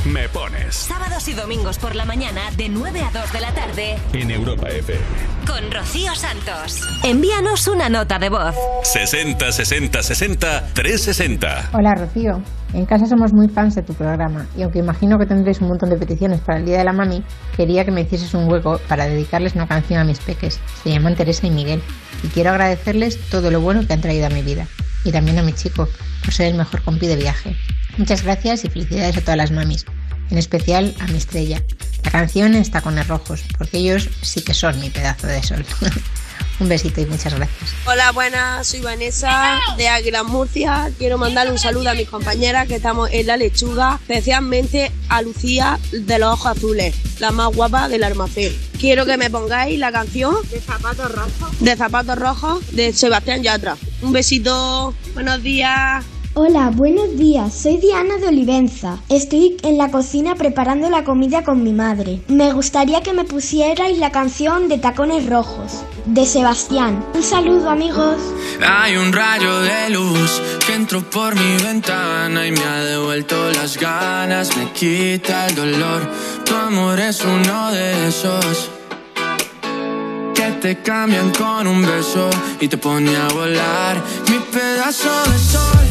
Me pones Sábados y domingos por la mañana de 9 a 2 de la tarde en Europa FM. con Rocío Santos. Envíanos una nota de voz. 60 60 60 360. Hola Rocío, en casa somos muy fans de tu programa y aunque imagino que tendréis un montón de peticiones para el Día de la Mami, quería que me hicieses un hueco para dedicarles una canción a mis peques. Se llaman Teresa y Miguel y quiero agradecerles todo lo bueno que han traído a mi vida y también a mi chico por ser el mejor compi de viaje. Muchas gracias y felicidades a todas las mamis, en especial a mi estrella. La canción está con rojos porque ellos sí que son mi pedazo de sol. [LAUGHS] un besito y muchas gracias. Hola, buenas, soy Vanessa de Águila Murcia. Quiero mandarle un saludo a mis compañeras que estamos en la lechuga, especialmente a Lucía de los ojos azules, la más guapa del almacén. Quiero que me pongáis la canción de Zapatos Rojos, de Zapatos Rojos de Sebastián Yatra. Un besito, buenos días. Hola, buenos días. Soy Diana de Olivenza. Estoy en la cocina preparando la comida con mi madre. Me gustaría que me pusierais la canción de Tacones Rojos, de Sebastián. Un saludo, amigos. Hay un rayo de luz que entró por mi ventana y me ha devuelto las ganas, me quita el dolor. Tu amor es uno de esos que te cambian con un beso y te pone a volar. Mi pedazo de sol,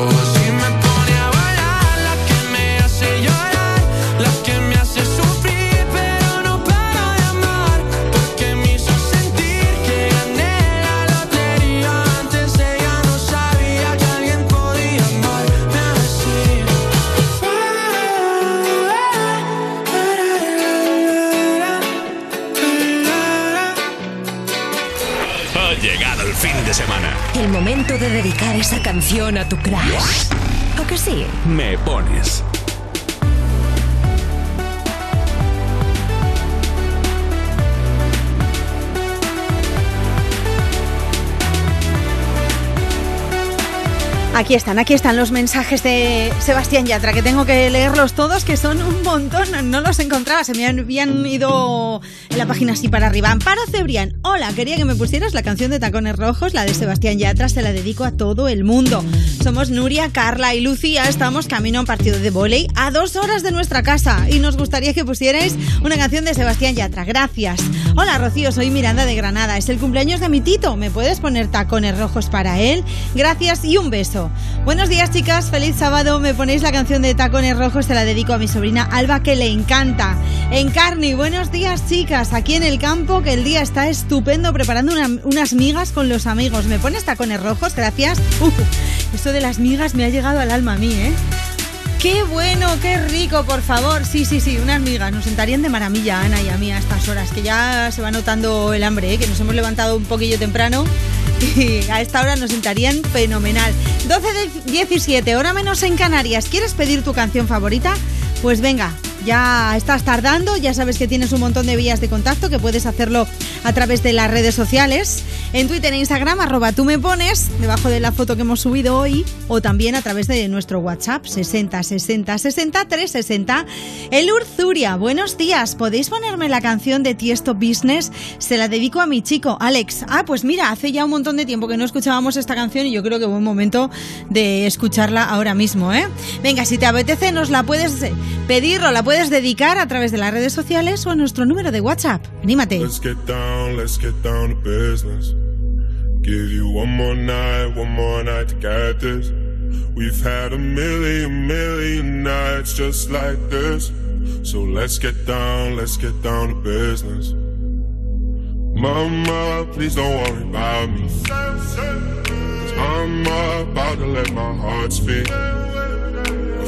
Momento de dedicar esa canción a tu crush. ¿O que sí? Me pones. Aquí están, aquí están los mensajes de Sebastián Yatra, que tengo que leerlos todos, que son un montón. No los encontraba, se me habían ido en la página así para arriba. Amparo Cebrián, hola, quería que me pusieras la canción de Tacones Rojos, la de Sebastián Yatra, se la dedico a todo el mundo. Somos Nuria, Carla y Lucía, estamos camino a un partido de vóley a dos horas de nuestra casa y nos gustaría que pusierais una canción de Sebastián Yatra. Gracias. Hola Rocío, soy Miranda de Granada, es el cumpleaños de mi Tito, ¿me puedes poner Tacones Rojos para él? Gracias y un beso. Buenos días, chicas. Feliz sábado. Me ponéis la canción de Tacones Rojos. Se la dedico a mi sobrina Alba, que le encanta. Encarni, buenos días, chicas. Aquí en el campo, que el día está estupendo preparando una- unas migas con los amigos. ¿Me pones Tacones Rojos? Gracias. Uf, de las migas me ha llegado al alma a mí, ¿eh? Qué bueno, qué rico, por favor. Sí, sí, sí, unas migas. Nos sentarían de maravilla, Ana y a mí, a estas horas, que ya se va notando el hambre, ¿eh? que nos hemos levantado un poquillo temprano. [LAUGHS] Y a esta hora nos sentarían fenomenal. 12 de 17, hora menos en Canarias. ¿Quieres pedir tu canción favorita? Pues venga, ya estás tardando, ya sabes que tienes un montón de vías de contacto, que puedes hacerlo a través de las redes sociales, en Twitter e Instagram, arroba tú me pones, debajo de la foto que hemos subido hoy, o también a través de nuestro WhatsApp, 60 60 60 360. El Urzuria, buenos días, ¿podéis ponerme la canción de Tiesto Business? Se la dedico a mi chico, Alex. Ah, pues mira, hace ya un montón de tiempo que no escuchábamos esta canción y yo creo que buen momento de escucharla ahora mismo, ¿eh? Venga, si te apetece, nos la puedes pedir o la puedes dedicar a través de las redes sociales o a nuestro número de WhatsApp. Anímate. Let's get down, let's get down to business. Give you one more night, one more night to get this. We've had a million, million nights just like this. So let's get down, let's get down to business. Mama, please don't worry about me. Cause I'm about to let my heart speak.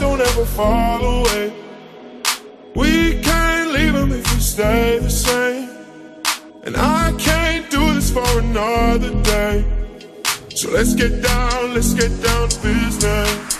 Don't ever fall away. We can't leave them if we stay the same. And I can't do this for another day. So let's get down, let's get down to business.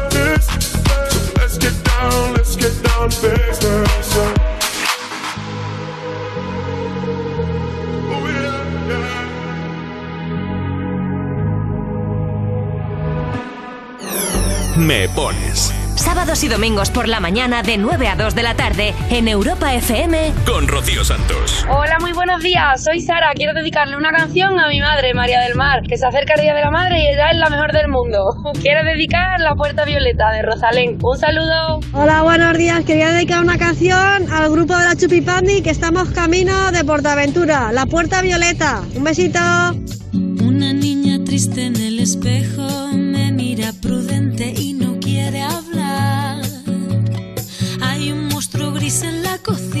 let's get down to business. Me pones Sábados y domingos por la mañana de 9 a 2 de la tarde en Europa FM con Rocío Santos. Hola, muy buenos días. Soy Sara. Quiero dedicarle una canción a mi madre, María del Mar, que se acerca el Día de la Madre y ella es la mejor del mundo. [LAUGHS] Quiero dedicar La Puerta Violeta de Rosalén. Un saludo. Hola, buenos días. Quería dedicar una canción al grupo de la Chupipandi que estamos camino de Portaventura, La Puerta Violeta. Un besito. Una niña triste en el espejo me mira prudente y cocina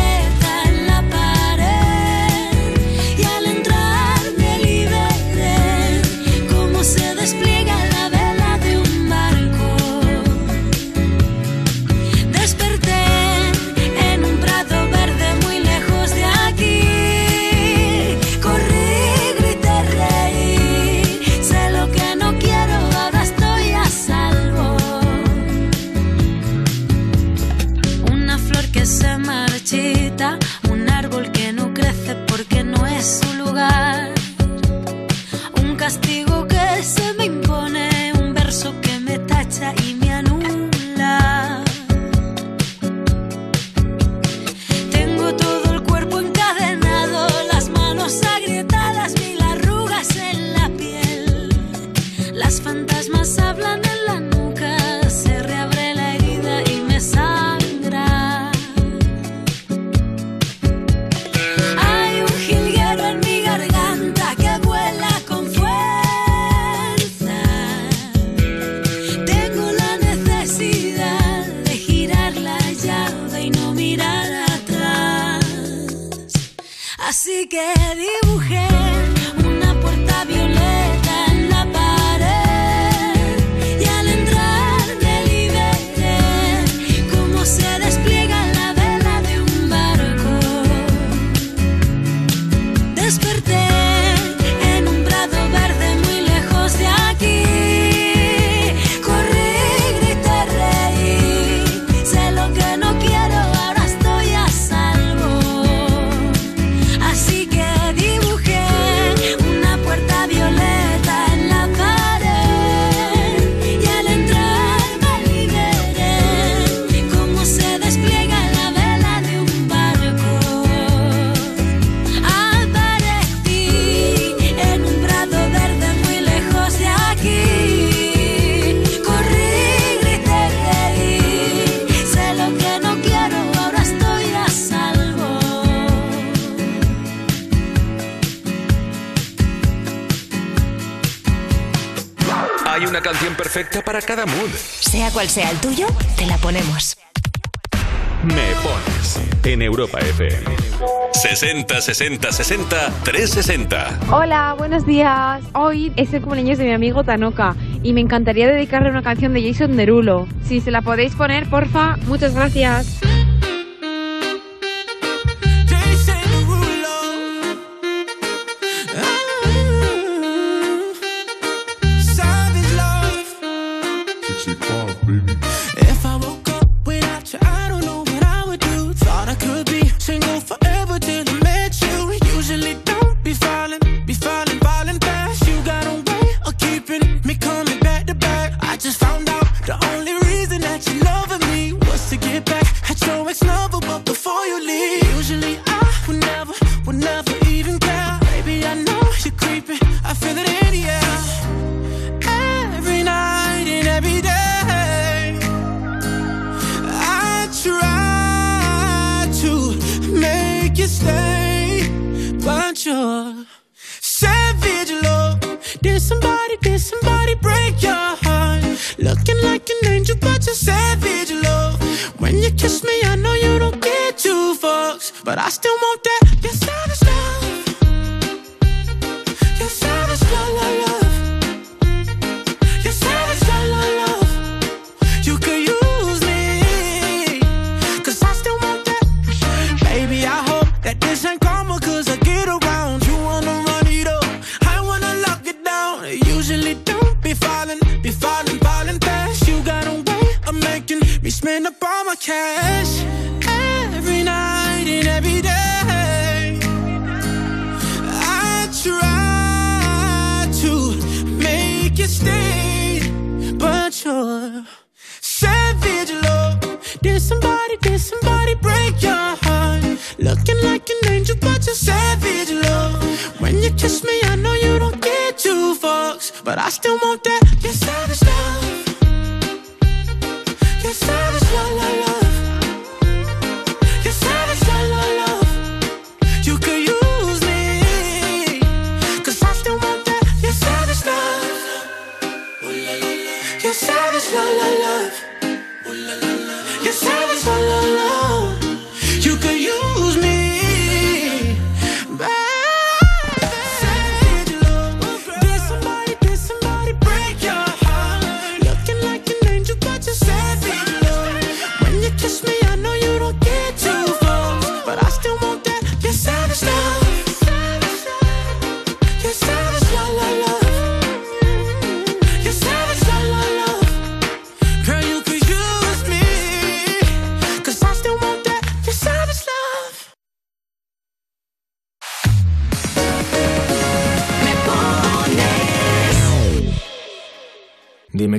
Así perfecta para cada mood. Sea cual sea el tuyo, te la ponemos. Me pones en Europa FM. 60 60 60 360. Hola, buenos días. Hoy es el cumpleaños de mi amigo Tanoka y me encantaría dedicarle una canción de Jason Derulo. Si se la podéis poner, porfa, muchas gracias. Angel, savage love. When you kiss me, I know you don't get two fucks, but I still want that. Your savage love.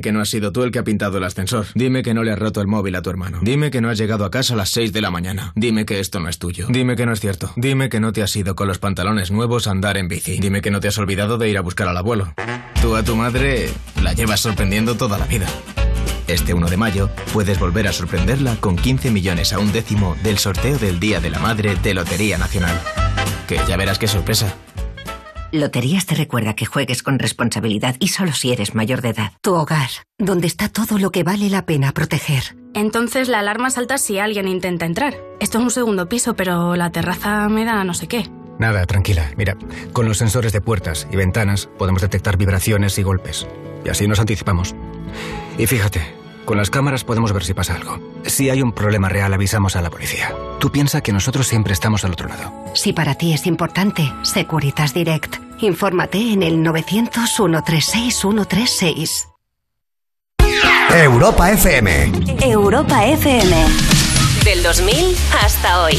Dime que no has sido tú el que ha pintado el ascensor. Dime que no le has roto el móvil a tu hermano. Dime que no has llegado a casa a las 6 de la mañana. Dime que esto no es tuyo. Dime que no es cierto. Dime que no te has ido con los pantalones nuevos a andar en bici. Dime que no te has olvidado de ir a buscar al abuelo. Tú a tu madre la llevas sorprendiendo toda la vida. Este 1 de mayo puedes volver a sorprenderla con 15 millones a un décimo del sorteo del Día de la Madre de Lotería Nacional. Que ya verás qué sorpresa. Loterías te recuerda que juegues con responsabilidad y solo si eres mayor de edad. Tu hogar, donde está todo lo que vale la pena proteger. Entonces la alarma salta si alguien intenta entrar. Esto es un segundo piso, pero la terraza me da no sé qué. Nada, tranquila. Mira, con los sensores de puertas y ventanas podemos detectar vibraciones y golpes. Y así nos anticipamos. Y fíjate, con las cámaras podemos ver si pasa algo. Si hay un problema real, avisamos a la policía. Tú piensa que nosotros siempre estamos al otro lado. Si para ti es importante, Securitas Direct. Infórmate en el 900 136 136. Europa FM. Europa FM. Del 2000 hasta hoy.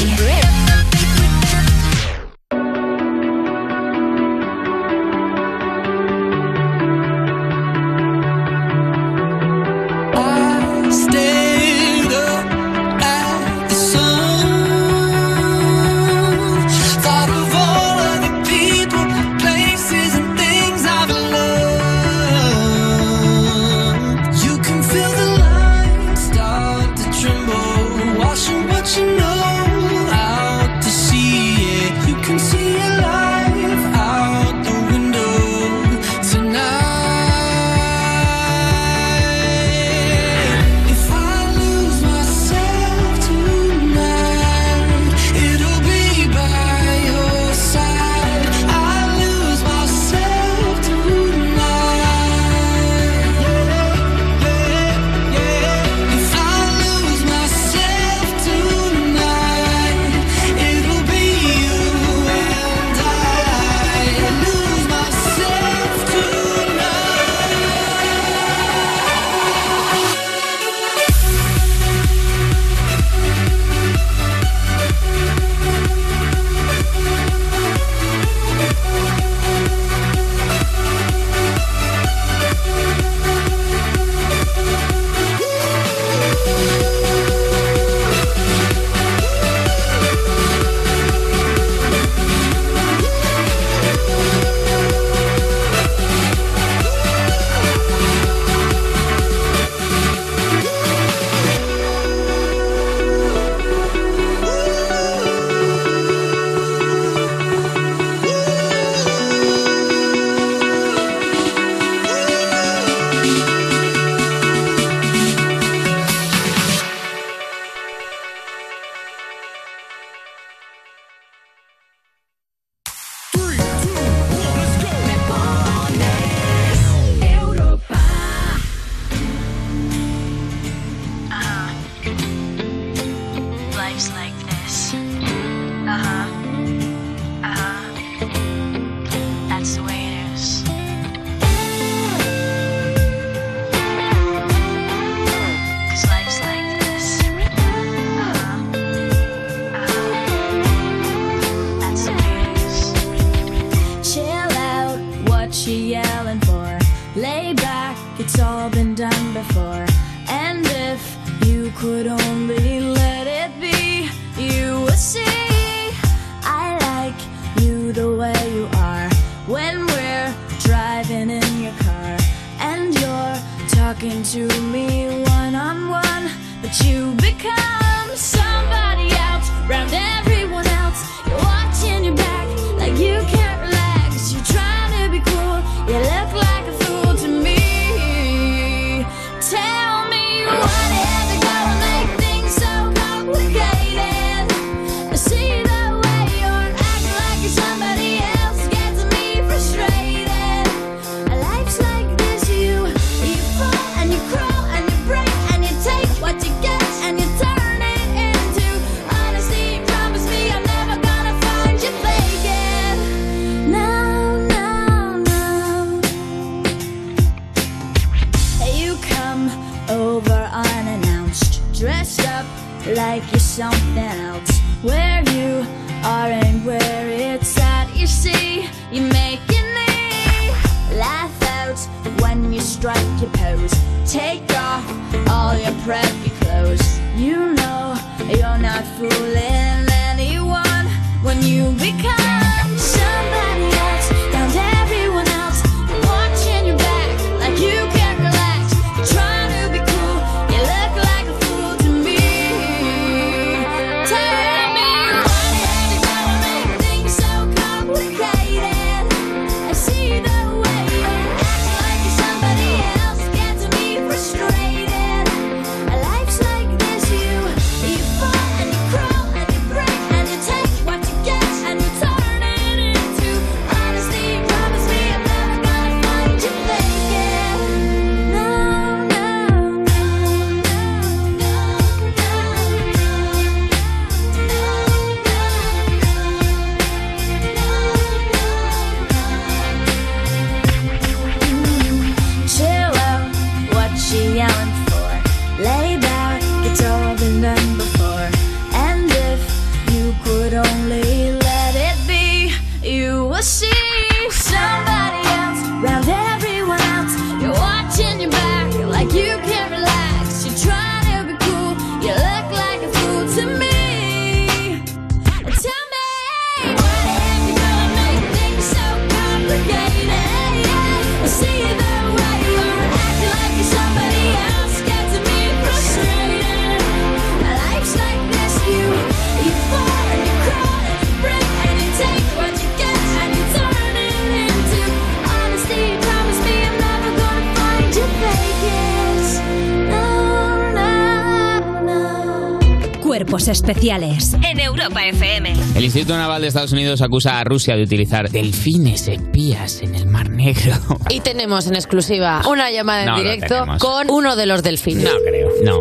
Especiales en Europa FM. El Instituto Naval de Estados Unidos acusa a Rusia de utilizar delfines espías en el Mar Negro. [LAUGHS] Y tenemos en exclusiva una llamada en No directo con uno de los delfines. No creo, no.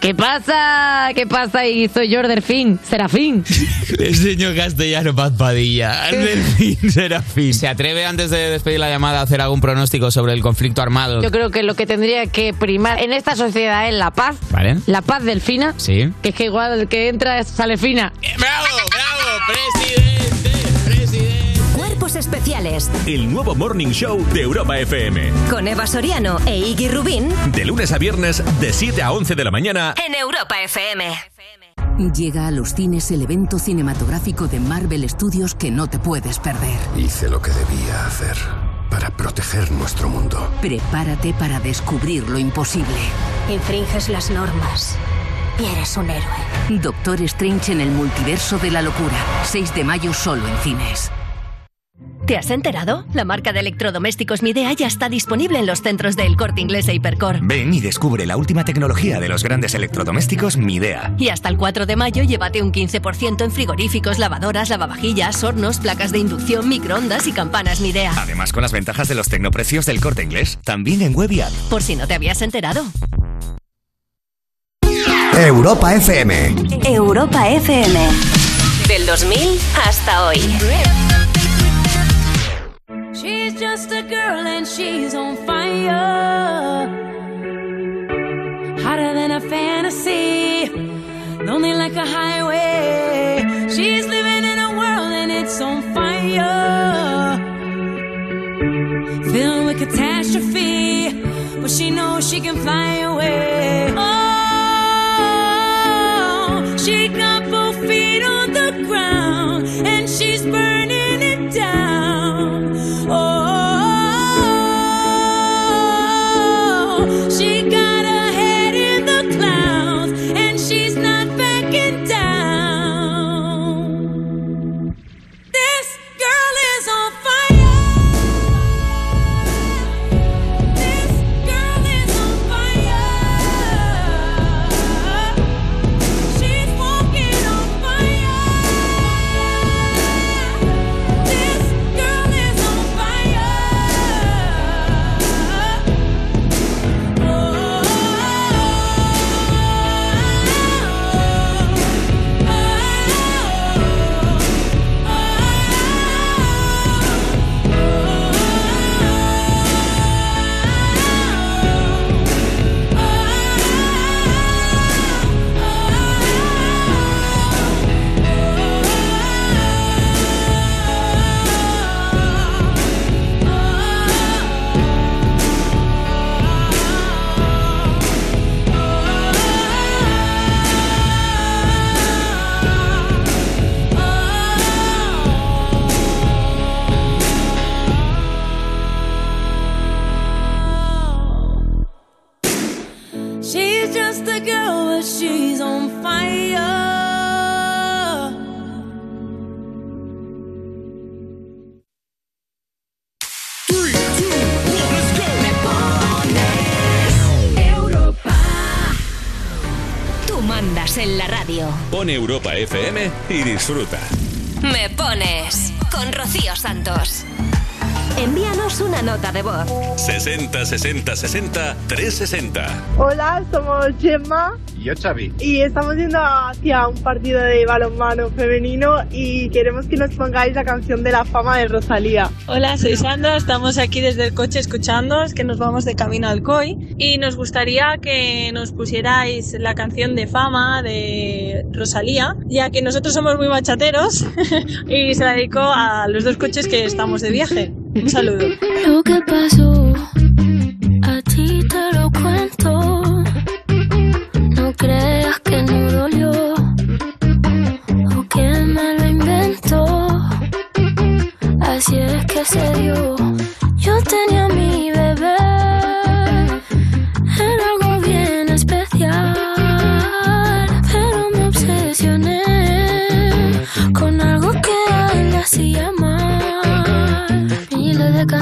¿Qué pasa? ¿Qué pasa? Y soy yo, Delfín, Serafín. [LAUGHS] Le enseño castellano, Paz Padilla. Delfín Serafín. ¿Se atreve antes de despedir la llamada a hacer algún pronóstico sobre el conflicto armado? Yo creo que lo que tendría que primar en esta sociedad es la paz. ¿Vale? La paz delfina. Sí. Que es que igual el que entra sale fina. ¡Bravo, bravo, presidente, presidente! Cuerpos especiales El nuevo Morning Show de Europa FM. con Eva Soriano e Iggy Rubín De lunes a viernes, de 7 a 11 de la mañana. en Europa FM. Llega a los cines el evento cinematográfico de Marvel Studios que no te puedes perder. Hice lo que debía hacer para proteger nuestro mundo. Prepárate para descubrir lo imposible. Infringes las normas y eres un héroe. Doctor Strange en el multiverso de la locura. 6 de mayo solo en cines. ¿Te has enterado? La marca de electrodomésticos Midea ya está disponible en los centros del Corte Inglés e Hipercor. Ven y descubre la última tecnología de los grandes electrodomésticos Midea. Y hasta el 4 de mayo llévate un 15% en frigoríficos, lavadoras, lavavajillas, hornos, placas de inducción, microondas y campanas Midea. Además con las ventajas de los tecnoprecios del corte inglés, también en web y app. Por si no te habías enterado. Europa FM. Europa FM. Del 2000 hasta hoy. She's just a girl and she's on fire. Hotter than a fantasy. Lonely like a highway. She's living in a world and it's on fire. Filled with catastrophe. But she knows she can fly away. Oh, en la radio. Pon Europa FM y disfruta. Me pones con Rocío Santos. Envíanos una nota de voz. 60 60 60 360. Hola, somos Gemma Y yo, Xavi. y estamos yendo hacia un partido de balonmano femenino y queremos que nos pongáis la canción de la fama de Rosalía. Hola, soy Sandra, estamos aquí desde el coche escuchando, es que nos vamos de camino al COI y nos gustaría que nos pusierais la canción de fama de Rosalía, ya que nosotros somos muy bachateros [LAUGHS] y se la dedico a los dos coches que estamos de viaje. Un saludo. Lo que pasó, a ti te lo cuento. No creas que no dolió o que me lo inventó. Así es que se dio.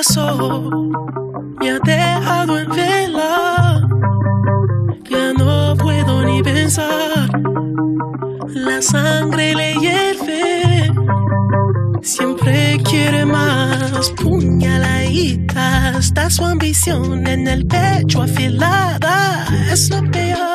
Pasó me ha dejado en vela. Ya no puedo ni pensar. La sangre le hierve. Siempre quiere más puñaladita. Está su ambición en el pecho afilada. Es lo peor.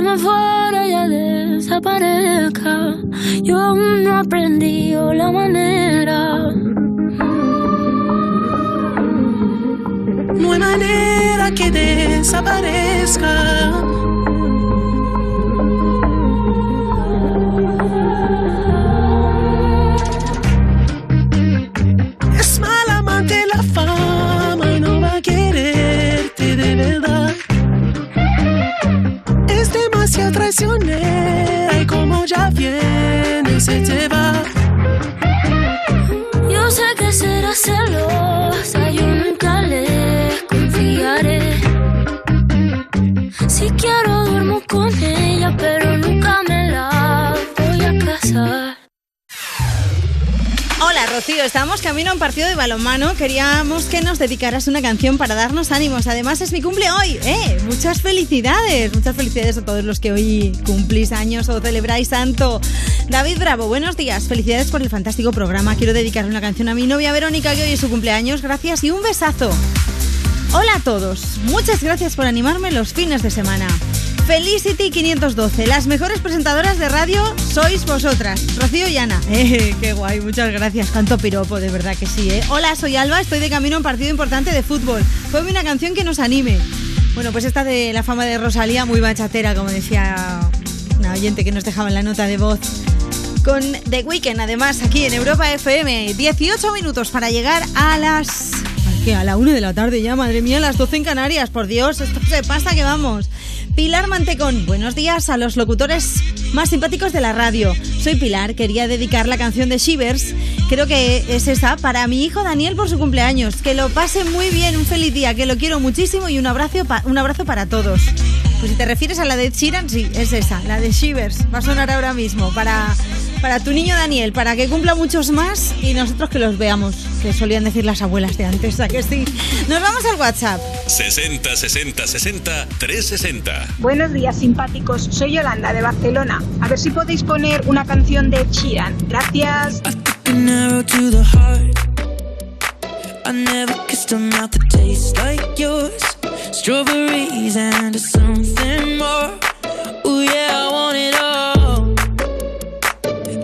Se me fuera y ya desaparezca. Yo aún no he aprendido la manera. No hay manera que desaparezca. Rocío, estamos camino a un partido de balonmano. Queríamos que nos dedicaras una canción para darnos ánimos. Además es mi cumple hoy. ¡Eh! Muchas felicidades. Muchas felicidades a todos los que hoy cumplís años o celebráis tanto. David Bravo, buenos días. Felicidades por el fantástico programa. Quiero dedicarle una canción a mi novia Verónica, que hoy es su cumpleaños. Gracias y un besazo. Hola a todos. Muchas gracias por animarme los fines de semana. Felicity 512, las mejores presentadoras de radio sois vosotras, Rocío y Ana. [LAUGHS] Eh, qué guay, muchas gracias. Canto piropo, de verdad que sí, ¿eh? Hola, soy Alba, estoy de camino a un partido importante de fútbol. Fue una canción que nos anime. Bueno, pues esta de la fama de Rosalía, muy bachatera, como decía una oyente que nos dejaba en la nota de voz. Con The Weeknd, además, aquí en Europa FM. 18 minutos para llegar a las... ¿Qué? A la 1 de la tarde ya, madre mía, a las 12 en Canarias. Por Dios, esto se pasa que vamos. Pilar Mantecón, buenos días a los locutores más simpáticos de la radio. Soy Pilar, quería dedicar la canción de Shivers, creo que es esa, para mi hijo Daniel por su cumpleaños. Que lo pase muy bien, un feliz día, que lo quiero muchísimo y un abrazo, un abrazo para todos. Pues si te refieres a la de Sheeran, sí, es esa, la de Shivers. Va a sonar ahora mismo para, para tu niño Daniel, para que cumpla muchos más y nosotros que los veamos, que solían decir las abuelas de antes, ¿a que sí? Nos vamos al WhatsApp. 60 60 60 360. Buenos días, simpáticos. Soy Yolanda de Barcelona. A ver si podéis poner una canción de Chiran. Gracias. An arrow to the heart. I never kissed a mouth that tastes like yours. Strawberries and something more. Ooh, yeah,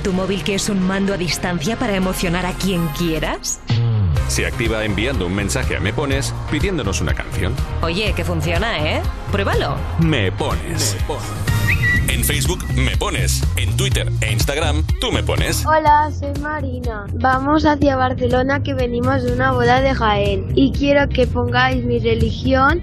Tu móvil que es un mando a distancia para emocionar a quien quieras? Se activa enviando un mensaje a Me Pones pidiéndonos una canción. Oye, que funciona, ¿eh? Pruébalo. Me Pones. En Facebook Me Pones. En Twitter e Instagram Tú Me Pones. Hola, soy Marina. Vamos hacia Barcelona que venimos de una boda de Jaén y quiero que pongáis mi religión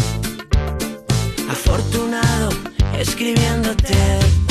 Afortunado escribiéndote.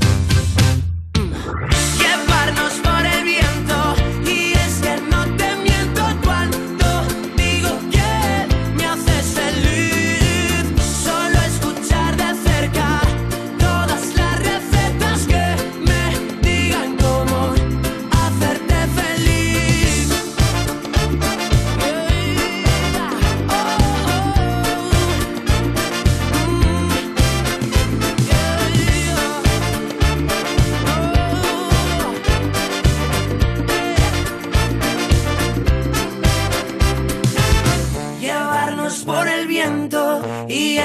Llevarnos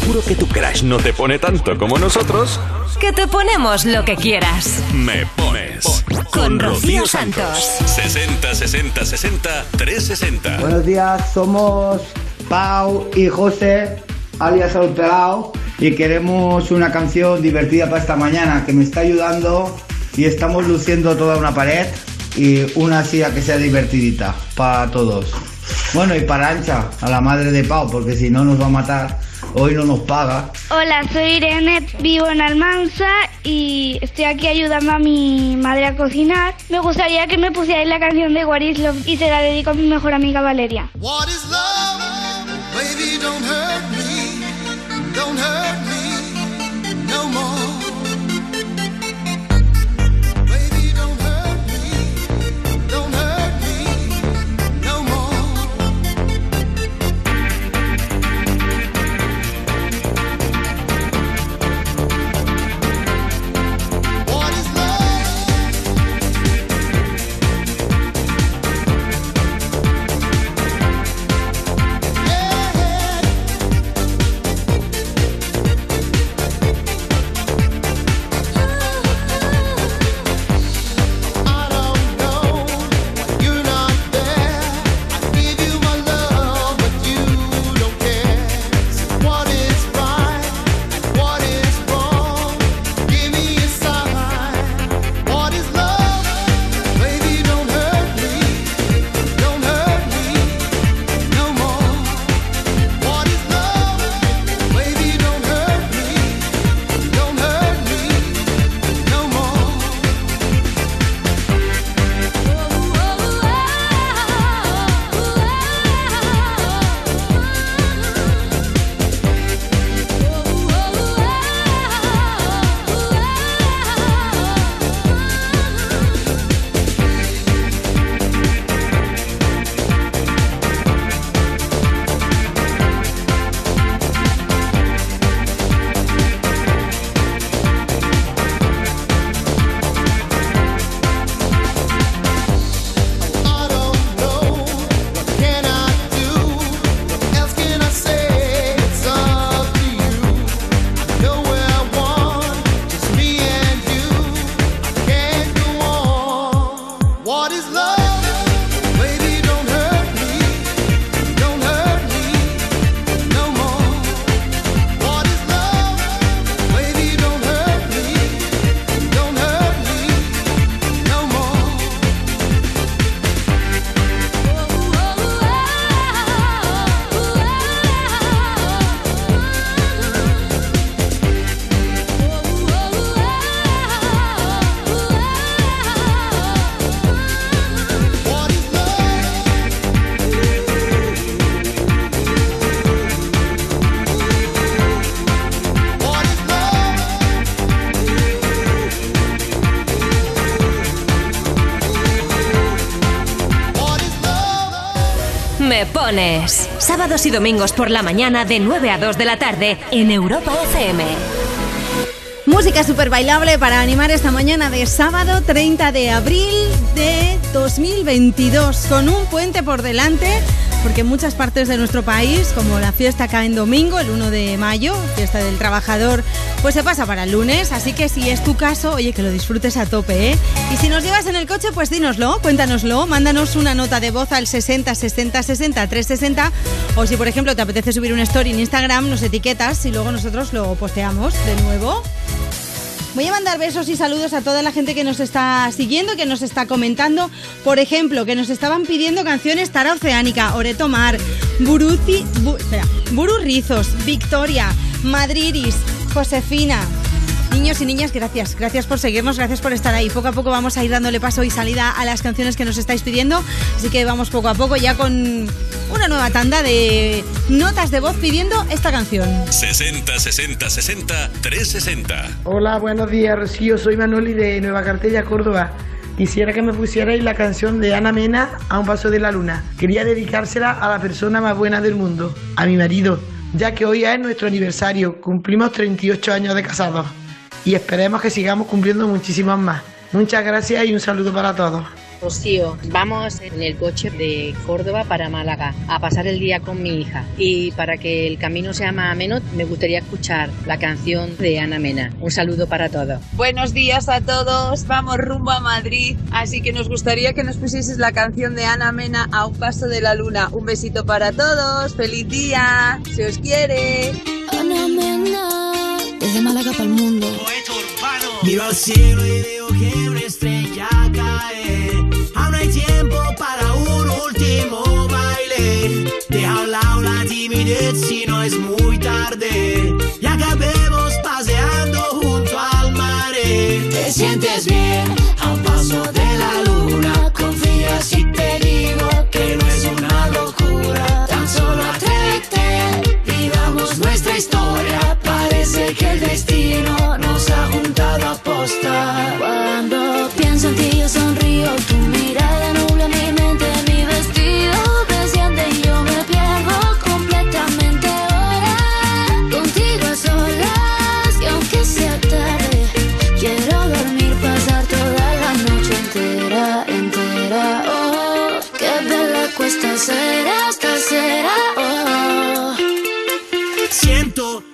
seguro que tu crush no te pone tanto como nosotros. Que te ponemos lo que quieras. Me pones. Con Rocío Santos. 60 60 60 360. Buenos días, somos Pau y José, alias Alterao, y queremos una canción divertida para esta mañana que me está ayudando y estamos luciendo toda una pared y una silla que sea divertidita para todos. Bueno, y para Ancha, a la madre de Pau, porque si no nos va a matar, hoy no nos paga. Hola, soy Irene, vivo en Almansa y estoy aquí ayudando a mi madre a cocinar. Me gustaría que me pusierais la canción de What is Love y se la dedico a mi mejor amiga Valeria. What is love? Baby, don't hurt me. Don't hurt Sábados y domingos por la mañana de 9 a 2 de la tarde en Europa FM. Música súper bailable para animar esta mañana de sábado 30 de abril de 2022, con un puente por delante, porque en muchas partes de nuestro país, como la fiesta cae en domingo, el 1 de mayo, fiesta del trabajador, pues se pasa para el lunes, así que si es tu caso, oye, que lo disfrutes a tope, ¿eh? Y si nos llevas en el coche, pues dínoslo, cuéntanoslo, mándanos una nota de voz al 60 60 60 360, o si por ejemplo te apetece subir una story en Instagram, nos etiquetas y luego nosotros lo posteamos de nuevo. Voy a mandar besos y saludos a toda la gente que nos está siguiendo, que nos está comentando. Por ejemplo, que nos estaban pidiendo canciones Tara Oceánica, Oreto Mar, Buruti, Bu- Buru Rizos, Victoria, Madriris, Josefina. Niños y niñas, gracias. Gracias por seguirnos, gracias por estar ahí. Poco a poco vamos a ir dándole paso y salida a las canciones que nos estáis pidiendo. Así que vamos poco a poco ya con una nueva tanda de notas de voz pidiendo esta canción. 60 60 60 360. Hola, buenos días, Rocío. Soy Manoli de Nueva Cartella, Córdoba. Quisiera que me pusierais la canción de Ana Mena, A un paso de la luna. Quería dedicársela a la persona más buena del mundo, a mi marido, ya que hoy es nuestro aniversario. Cumplimos 38 años de casados y esperemos que sigamos cumpliendo muchísimos más. Muchas gracias y un saludo para todos. Rocío, vamos en el coche de Córdoba para Málaga a pasar el día con mi hija. Y para que el camino sea más ameno, me gustaría escuchar la canción de Ana Mena. Un saludo para todos. Buenos días a todos, vamos rumbo a Madrid, así que nos gustaría que nos pusieses la canción de Ana Mena a un paso de la luna. Un besito para todos, feliz día, se os quiere. Ana Mena, desde Málaga para el mundo. Miro al cielo y veo que una estrella cae. Aún hay tiempo para un último baile. Deja a un lado la timidez si no es muy tarde. Y acabemos paseando junto al mar. Te sientes bien a un paso de la luna. Confía si destino nos ha juntado a posta. Cuando pienso en ti yo sonrío, tu mirada nubla mi mente, mi vestido desciende y yo me pierdo completamente ahora. Contigo a solas y aunque sea tarde, quiero dormir, pasar toda la noche entera, entera. Oh, qué bella cuesta será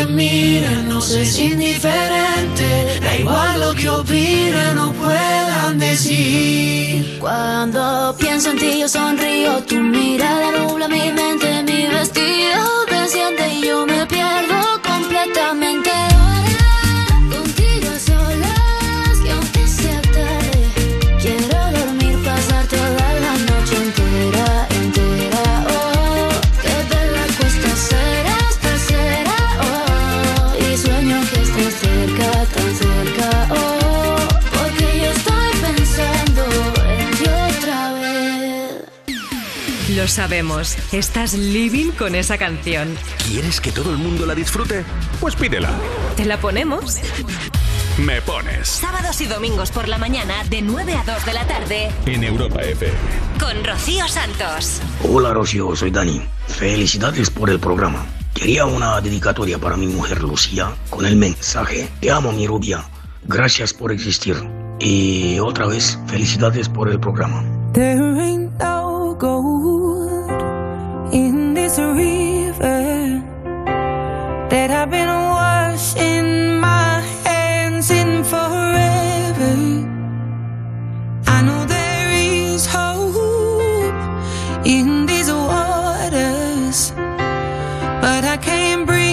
Aunque miren, nos es indiferente. Da igual lo que opinen o puedan decir. Cuando pienso en ti yo sonrío, tu mirada nubla mi mente, mi vestido desciende y yo me pierdo completamente Lo sabemos, estás living con esa canción. ¿Quieres que todo el mundo la disfrute? Pues pídela. ¿Te la ponemos? Me pones Sábados y domingos por la mañana de 9 a 2 de la tarde en Europa FM. con Rocío Santos. Hola Rocío, soy Dani. Felicidades por el programa. Quería una dedicatoria para mi mujer Lucía con el mensaje Te amo mi rubia. Gracias por existir. Y otra vez, felicidades por el programa. There ain't no gold in this river that I've been washing my hands in forever. I know there is hope in these waters, but I can't bring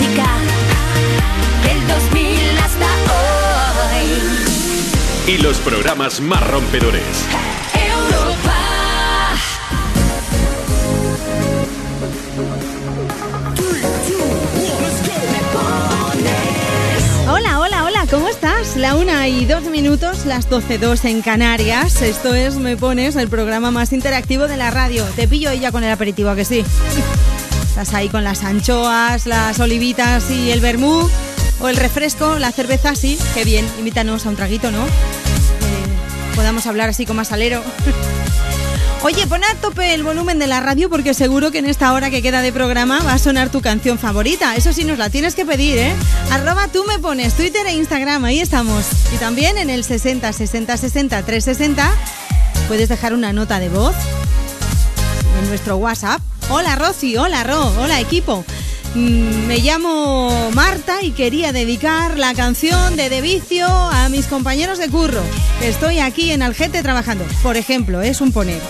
música del 2000 hasta hoy. Y los programas más rompedores. Europa. Hola, hola, hola, ¿cómo estás? La una y dos minutos, las 12.02 en Canarias. Esto es Me Pones, el programa más interactivo de la radio. Te pillo ya con el aperitivo, ¿a que sí? Estás ahí con las anchoas, las olivitas y el vermú, o el refresco, la cerveza, sí, qué bien. Invítanos a un traguito, ¿no? Eh, podamos hablar así con más alero. [LAUGHS] Oye, pon a tope el volumen de la radio porque seguro que en esta hora que queda de programa va a sonar tu canción favorita. Eso sí, nos la tienes que pedir, ¿eh? Arroba tú me pones Twitter e Instagram, ahí estamos. Y también en el 60 60 60 360 puedes dejar una nota de voz en nuestro WhatsApp. Hola Rosy, hola Ro, hola equipo. Mm, Me llamo Marta y quería dedicar la canción de De Vicio a mis compañeros de curro. Estoy aquí en Algete trabajando. Por ejemplo, es un poner.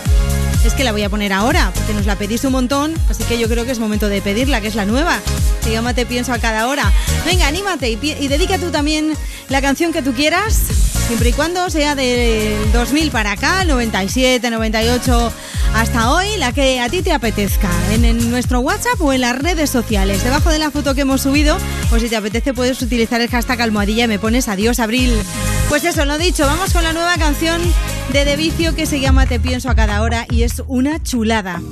Es que la voy a poner ahora, porque nos la pedís un montón, así que yo creo que es momento de pedirla, que es la nueva. Se llama Te pienso a cada hora. Venga, anímate y, y dedica tú también la canción que tú quieras, siempre y cuando sea del 2000 para acá, 97, 98, hasta hoy, la que a ti te apetezca, en, nuestro WhatsApp o en las redes sociales. Debajo de la foto que hemos subido, o si te apetece puedes utilizar el hashtag almohadilla y me pones adiós abril. Pues eso, lo dicho, vamos con la nueva canción de De Vicio que se llama Te pienso a cada hora y es una chulada.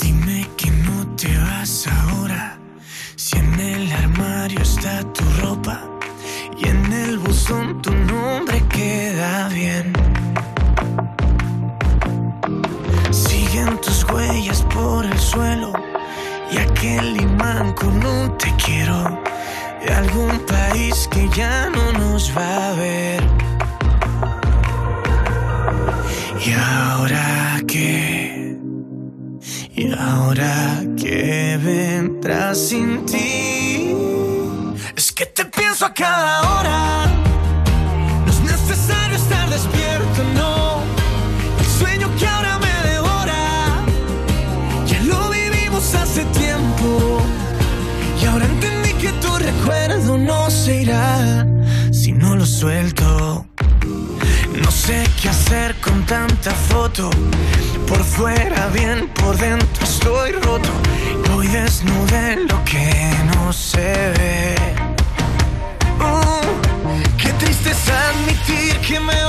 Dime que no te vas ahora. Si en el armario está tu ropa y en el buzón tu ya no nos va a ver. ¿Y ahora qué? ¿Y ahora qué vendrá sin ti? Es que te pienso a cada hora. Suelto. No sé qué hacer con tanta foto. Por fuera bien, por dentro estoy roto. Voy desnudo en lo que no se ve. Uh, qué triste es admitir que me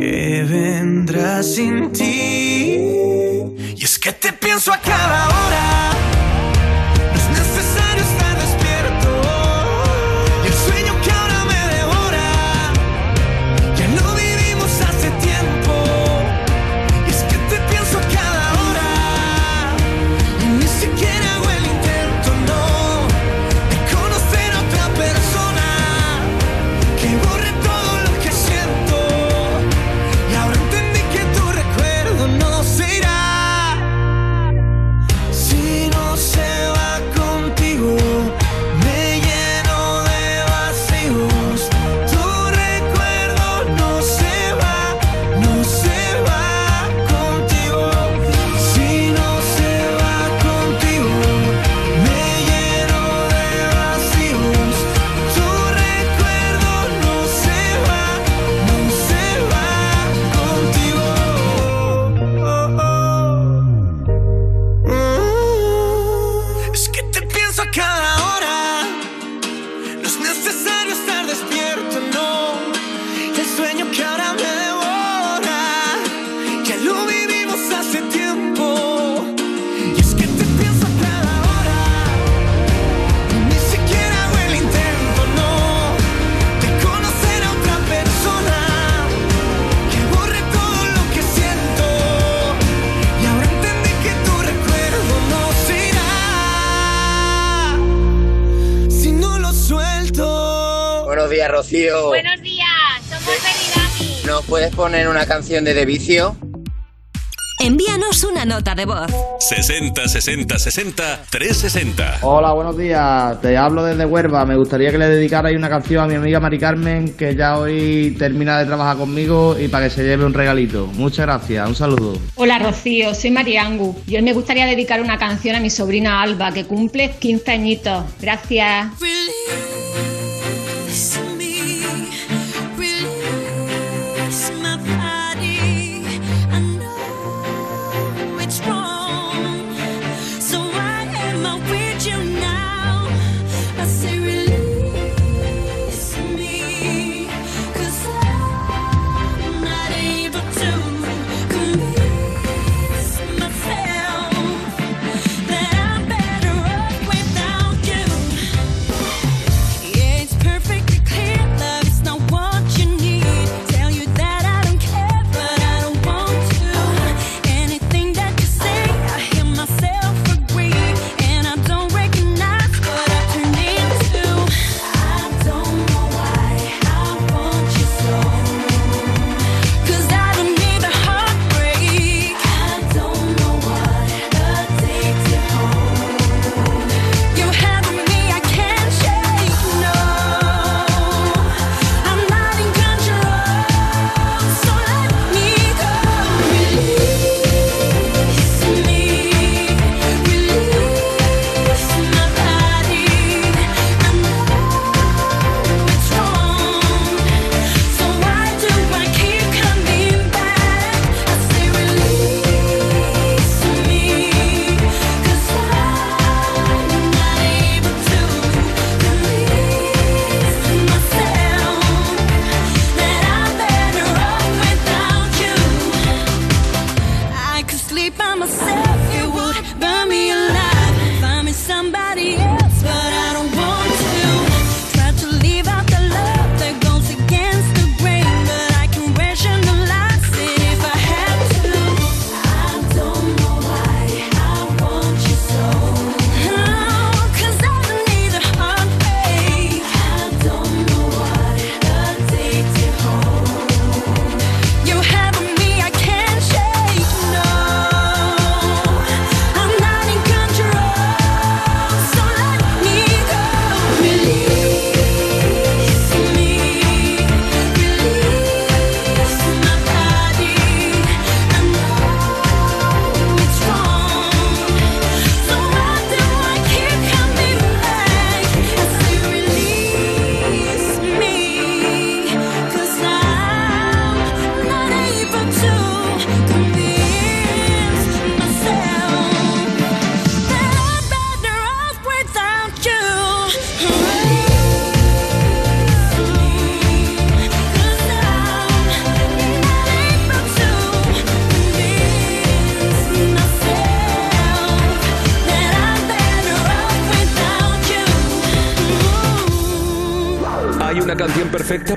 que vendrá sin ti. Y es que te pienso a cada hora. Rocío. Buenos días, somos Benidami. ¿Nos puedes poner una canción de De Vicio? Envíanos una nota de voz. 60 60 60 360. Hola, buenos días. Te hablo desde Huerva. Me gustaría que le dedicarais una canción a mi amiga Mari Carmen, que ya hoy termina de trabajar conmigo y para que se lleve un regalito. Muchas gracias. Un saludo. Hola Rocío, soy Mariangu. Yo me gustaría dedicar una canción a mi sobrina Alba, que cumple 15 añitos. Gracias.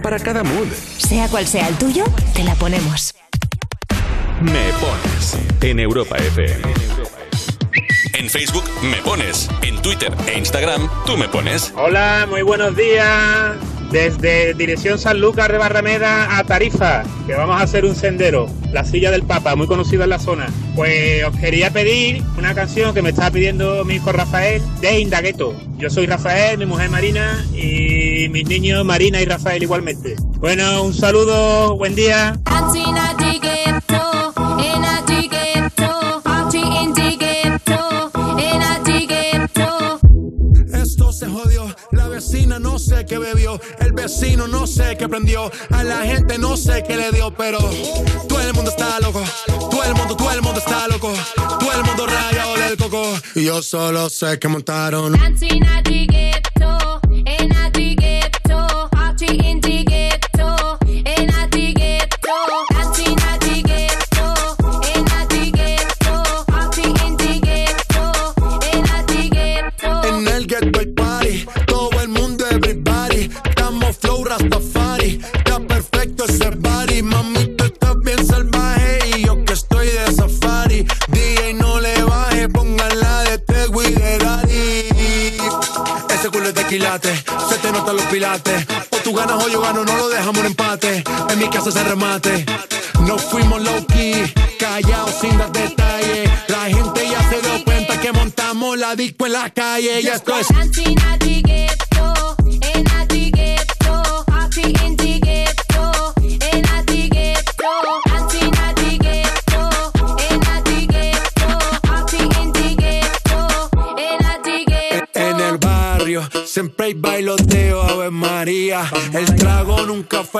Para cada mood. Sea cual sea el tuyo, te la ponemos. Me pones en Europa FM. En Facebook me pones, en Twitter e Instagram tú me pones. Hola, muy buenos días. Desde dirección San Lucas de Barrameda a Tarifa, que vamos a hacer un sendero, la silla del Papa, muy conocida en la zona. Pues os quería pedir una canción que me estaba pidiendo mi hijo Rafael de Indagueto. Yo soy Rafael, mi mujer Marina y mis niños Marina y Rafael igualmente. Bueno, un saludo, buen día. Esto se jodió, la vecina no sé qué bebió, el vecino no sé qué prendió, a la gente no sé qué le dio, pero yo solo sé que montaron. En Remate. No fuimos low key, callados sin dar detalles. La gente ya se dio cuenta que montamos la disco en la calle. Y esto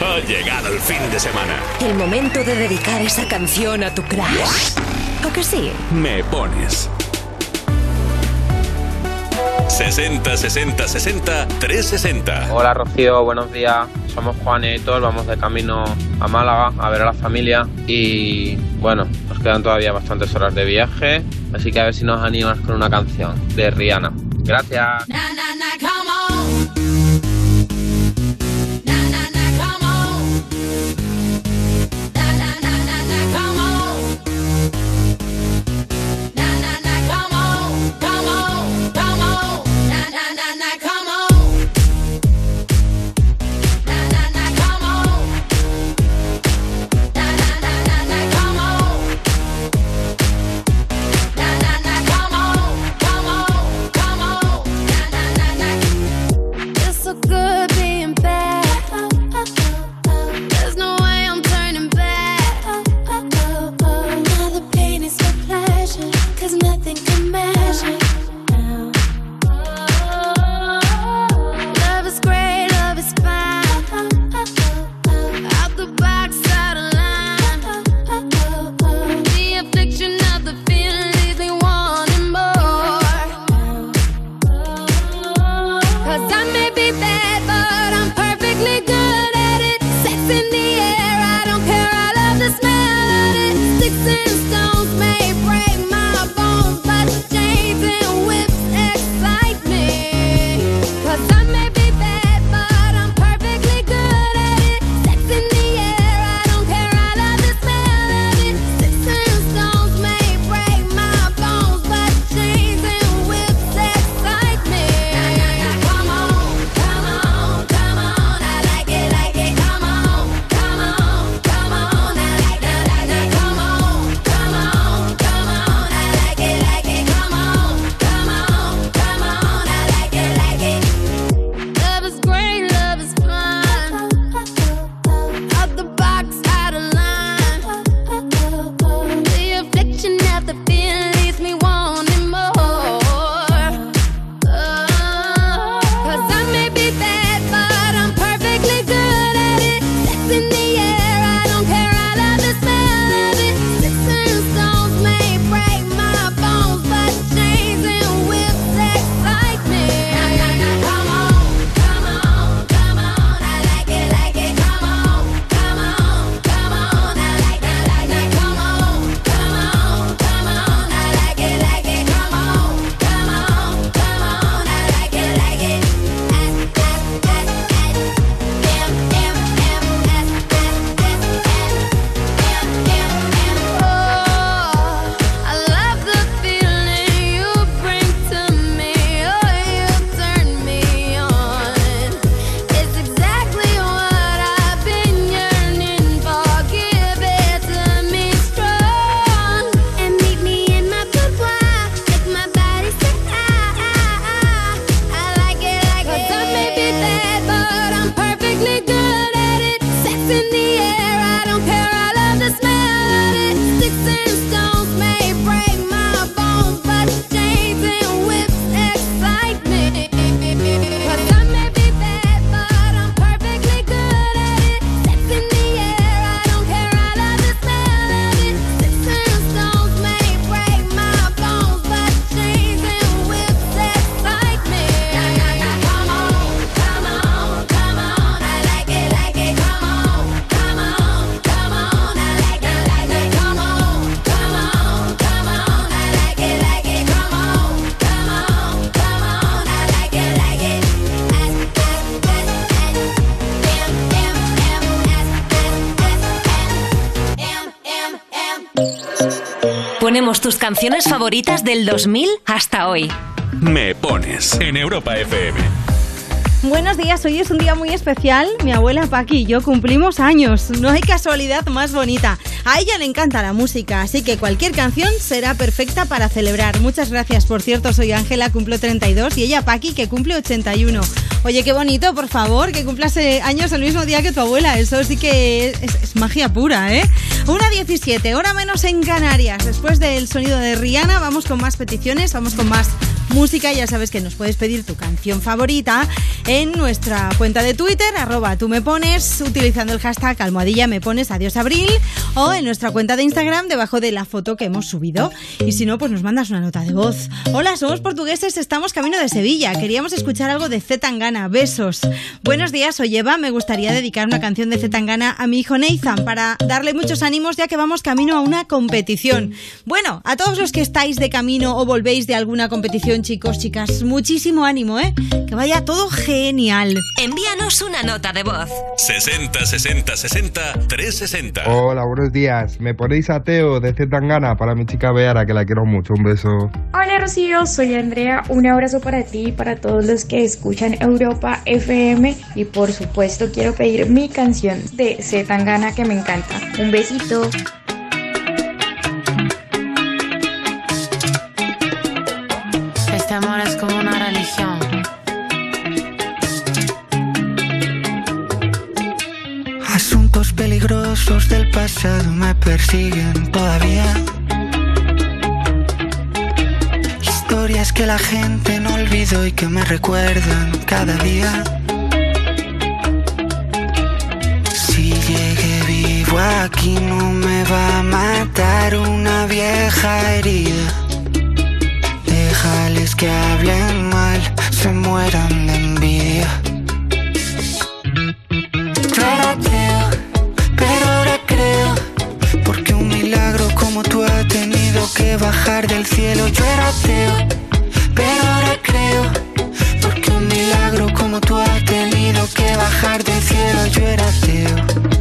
Ha llegado el fin de semana. El momento de dedicar esa canción a tu crush. ¿O que sí? Me pones. 60 60 60 360. Hola Rocío, buenos días. Somos Juan y Héctor, vamos de camino a Málaga a ver a la familia y bueno, nos quedan todavía bastantes horas de viaje, así que a ver si nos animas con una canción de Rihanna. Gracias. It's tus canciones favoritas del 2000 hasta hoy. Me pones en Europa FM. Buenos días, hoy es un día muy especial. Mi abuela Paqui y yo cumplimos años. No hay casualidad más bonita. A ella le encanta la música, así que cualquier canción será perfecta para celebrar. Muchas gracias, por cierto, soy Ángela, cumplo 32 y ella Paqui que cumple 81. Oye, qué bonito, por favor, que cumplas eh, años el mismo día que tu abuela. Eso sí que es, es magia pura, ¿eh? Una 17, hora menos en Canarias. Después del sonido de Rihanna, vamos con más peticiones, vamos con más música. Ya sabes que nos puedes pedir tu canción favorita en nuestra cuenta de Twitter, arroba tú me pones, utilizando el hashtag almohadilla me pones adiós abril, o en nuestra cuenta de Instagram debajo de la foto que hemos subido. Y si no, pues nos mandas una nota de voz. Hola, somos portugueses, estamos camino de Sevilla. Queríamos escuchar algo de Z Tangana. Besos. Buenos días, soy Eva. Me gustaría dedicar una canción de Z Tangana a mi hijo Nathan para darle muchos ánimos ya que vamos camino a una competición. Bueno, a todos los que estáis de camino o volvéis de alguna competición, chicos, chicas, muchísimo ánimo, ¿eh? Que vaya todo genial. Envíanos una nota de voz. 60 60 60 360. Hola, buenos días. ¿Me ponéis ateo de Zetangana para mi chica Beara, que la quiero mucho? Un beso. Hola Rocío, soy Andrea. Un abrazo para ti y para todos los que escuchan Europa FM. Y por supuesto quiero pedir mi canción de Z Tangana que me encanta. Un besito. Este amor es como una religión. Asuntos peligrosos del pasado me persiguen todavía. Historias que la gente no olvidó y que me recuerdan cada día. Aquí no me va a matar una vieja herida. Déjales que hablen mal, se mueran de envidia. Yo era ateo, pero ahora creo. Porque un milagro como tú ha tenido que bajar del cielo. Yo era ateo, pero ahora creo. Porque un milagro como tú ha tenido que bajar del cielo. Yo era ateo,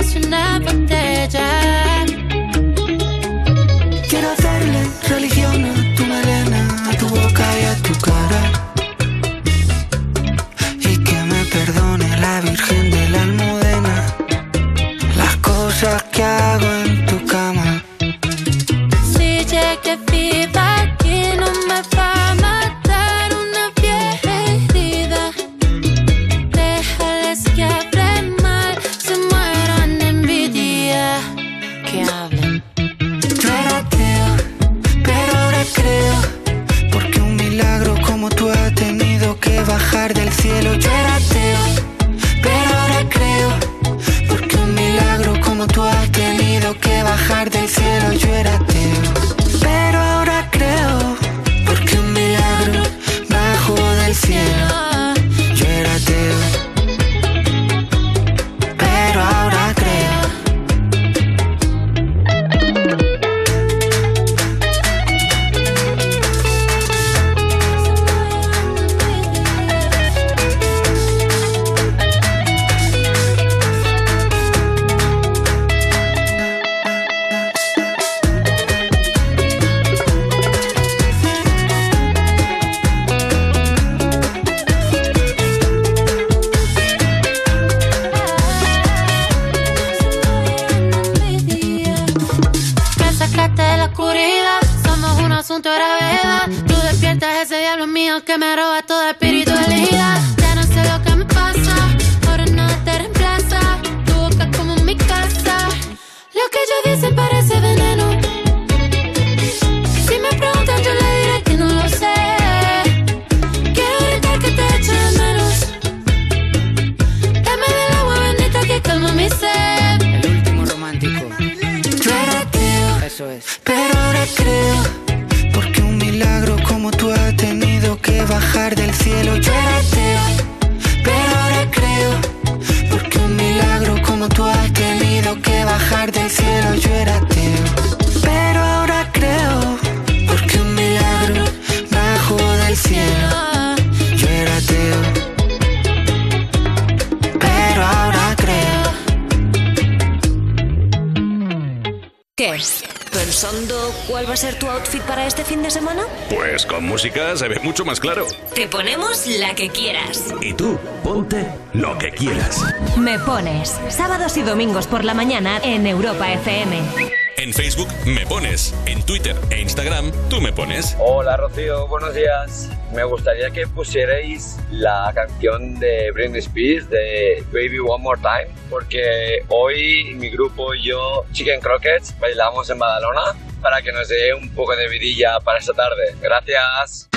bachatas y una botella. Quiero ser tu outfit para este fin de semana? Pues con música se ve mucho más claro. Te ponemos la que quieras. Y tú, ponte lo que quieras. Me pones sábados y domingos por la mañana en Europa FM. En Facebook me pones, en Twitter e Instagram tú me pones. Hola Rocío, buenos días. Me gustaría que pusierais la canción de Britney Spears de Baby One More Time, porque hoy mi grupo y yo, Chicken Crockets, bailamos en Badalona para que nos dé un poco de vidilla para esta tarde. Gracias.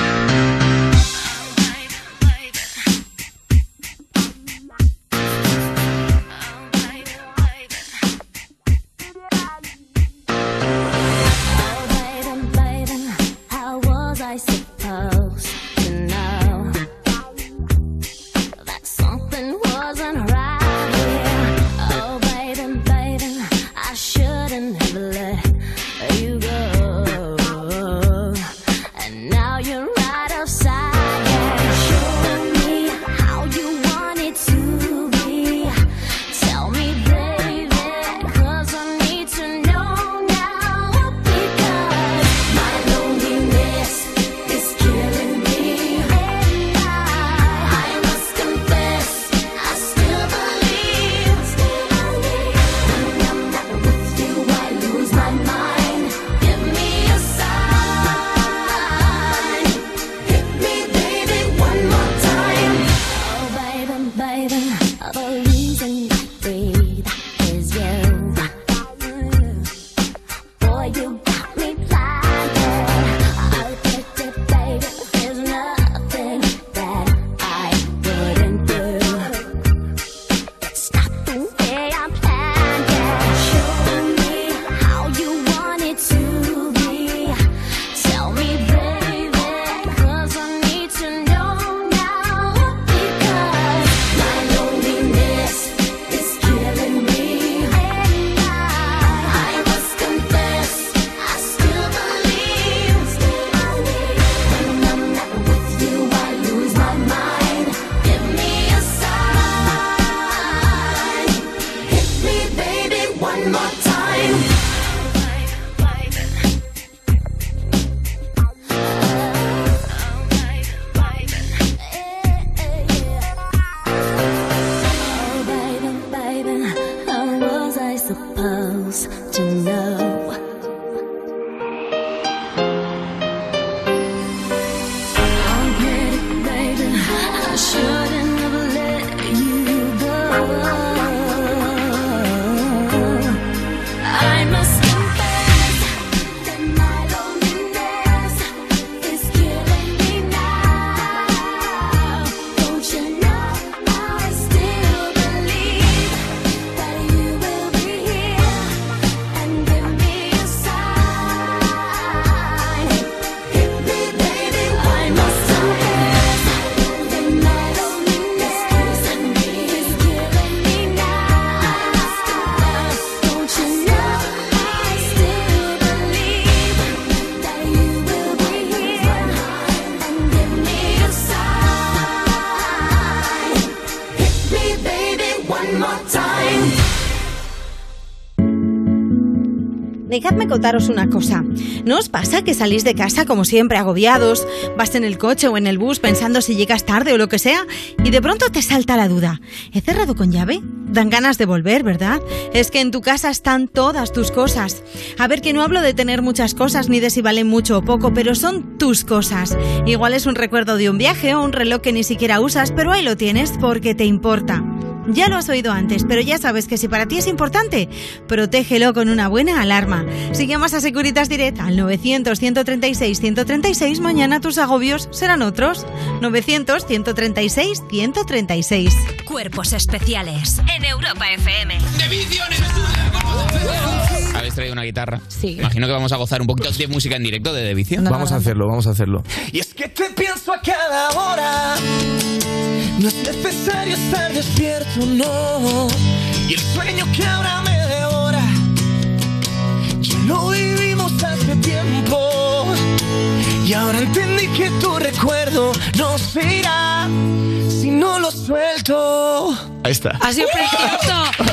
Dejadme contaros una cosa. ¿No os pasa que salís de casa como siempre agobiados, vas en el coche o en el bus pensando si llegas tarde o lo que sea, y de pronto te salta la duda? ¿He cerrado con llave? Dan ganas de volver, ¿verdad? Es que en tu casa están todas tus cosas. A ver, que no hablo de tener muchas cosas ni de si valen mucho o poco, pero son tus cosas. Igual es un recuerdo de un viaje o un reloj que ni siquiera usas, pero ahí lo tienes porque te importa. Ya lo has oído antes, pero ya sabes que si para ti es importante, protégelo con una buena alarma. Si llamas a Securitas Direct al 900-136-136, mañana tus agobios serán otros. 900-136-136. Cuerpos especiales en Europa FM. ¿Habéis traído una guitarra? Sí. Imagino que vamos a gozar un poquito de música en directo de The Vicio. Vamos a hacerlo, vamos a hacerlo. Y es que te pienso a cada hora. No es necesario estar despierto, no. Y el sueño que ahora me devora, ya lo vivimos hace tiempo. Y ahora entendí que tu recuerdo no se irá si no lo suelto. Ahí está. Ha sido precioso.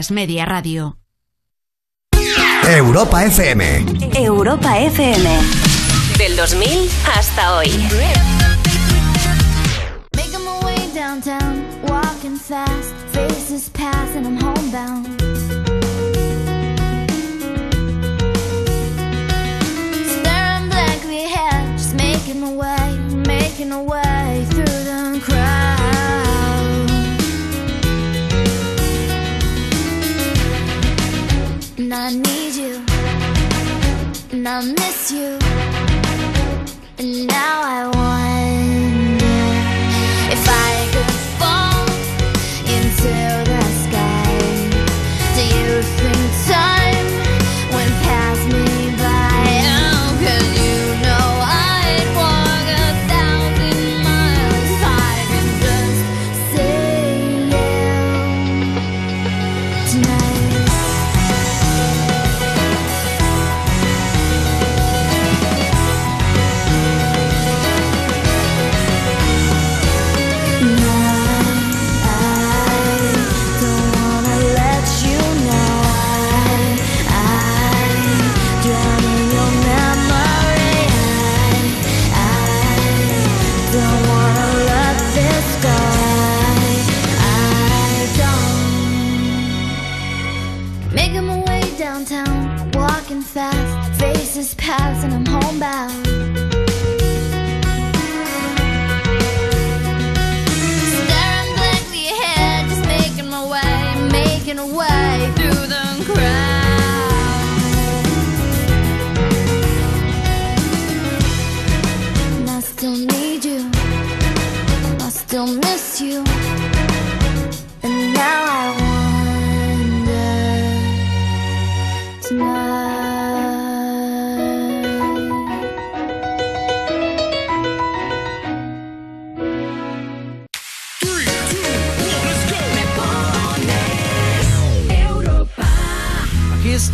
A3 Media Radio. Europa FM. Europa FM. Del 2000 hasta hoy. Making my way downtown, walking fast, faces pass and I'm homebound. Staring blankly ahead, just making my way, making my way through And I need you, and I miss you, and now I wonder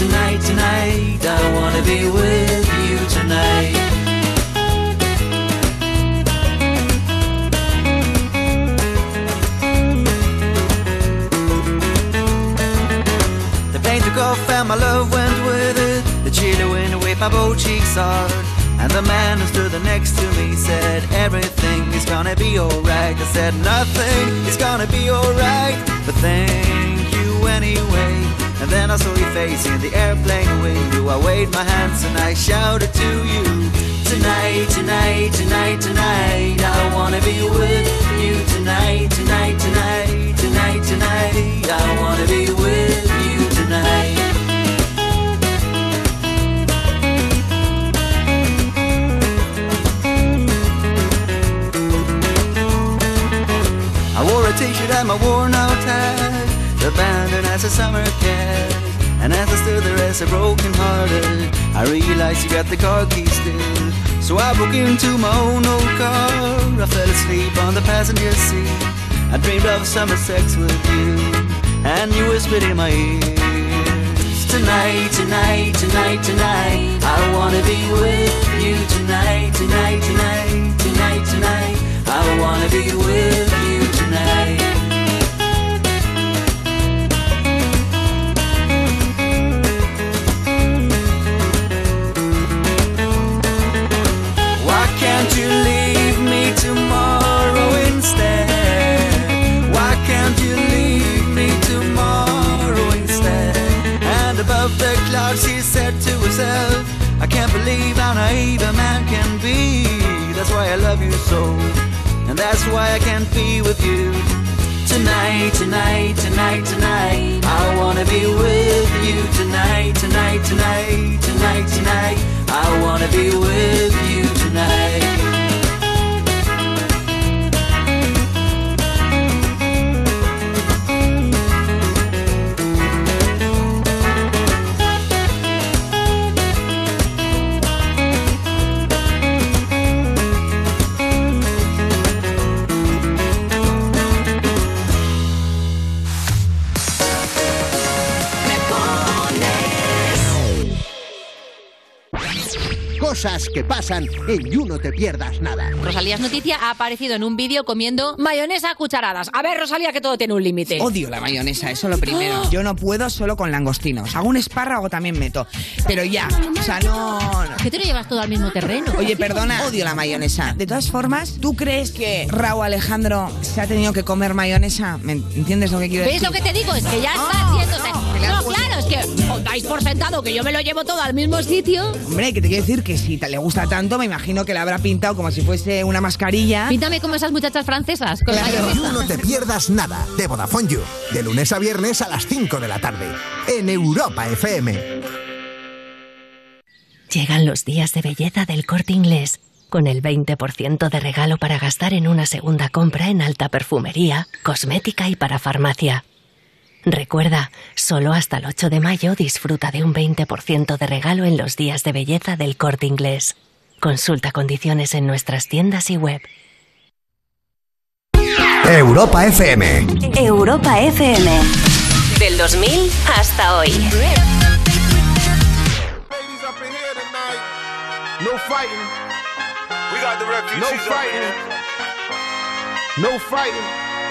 tonight, tonight. I wanna be with you tonight. The pain took off and my love went with it. The chilly wind waved my both cheeks hard. And the man who stood next to me said, Everything is gonna be alright. I said, Nothing is gonna be alright. But thank you anyway. And then I saw your face in the airplane window. I waved my hands and I shouted to you. Tonight, tonight, tonight, tonight. I wanna be with you tonight, tonight, tonight, Realized you got the car keys still. So I broke into my own old car. I fell asleep on the passenger seat. I dreamed of summer sex with you And you whispered in my ears. Tonight, tonight, tonight, tonight I wanna be with you. Tonight, tonight, tonight, tonight, tonight I wanna be with you tonight. That's why I can't be with you. Tonight, tonight, tonight, tonight. I wanna be with you tonight, tonight, tonight, tonight, tonight. I wanna be with you que pasan en You No Te Pierdas Nada. Rosalía es noticia ha aparecido en un vídeo comiendo mayonesa a cucharadas. A ver, Rosalía, que todo tiene un límite. Odio la mayonesa, eso lo primero. [GASPS] Yo no puedo solo con langostinos. Hago un espárrago también meto. Pero ya, o sea, no... no. ¿Que tú lo llevas todo al mismo terreno? Oye, perdona, odio la mayonesa. De todas formas, ¿tú crees que Raúl Alejandro se ha tenido que comer mayonesa? ¿Me entiendes lo que quiero ¿Ves decir? lo que te digo? Es que ya está Ah, haciéndose. le han No, puesto- claro, es que os dais por sentado que yo me lo llevo todo al mismo sitio. Hombre, que te quiero decir que si te le gusta tanto, me imagino que le habrá pintado como si fuese una mascarilla. Píntame como esas muchachas francesas. Con You No Te Pierdas Nada de Vodafone You. De lunes a viernes a las 5 de la tarde. En Europa FM. Llegan los días de belleza del corte inglés, con el 20% de regalo para gastar en una segunda compra en alta perfumería, cosmética y para farmacia. Recuerda, solo hasta el 8 de mayo disfruta de un 20% de regalo en los días de belleza del corte inglés. Consulta condiciones en nuestras tiendas y web. Europa FM. Europa FM. Del 2000 hasta hoy. No fighting. We got the refugees. No fighting. No fighting.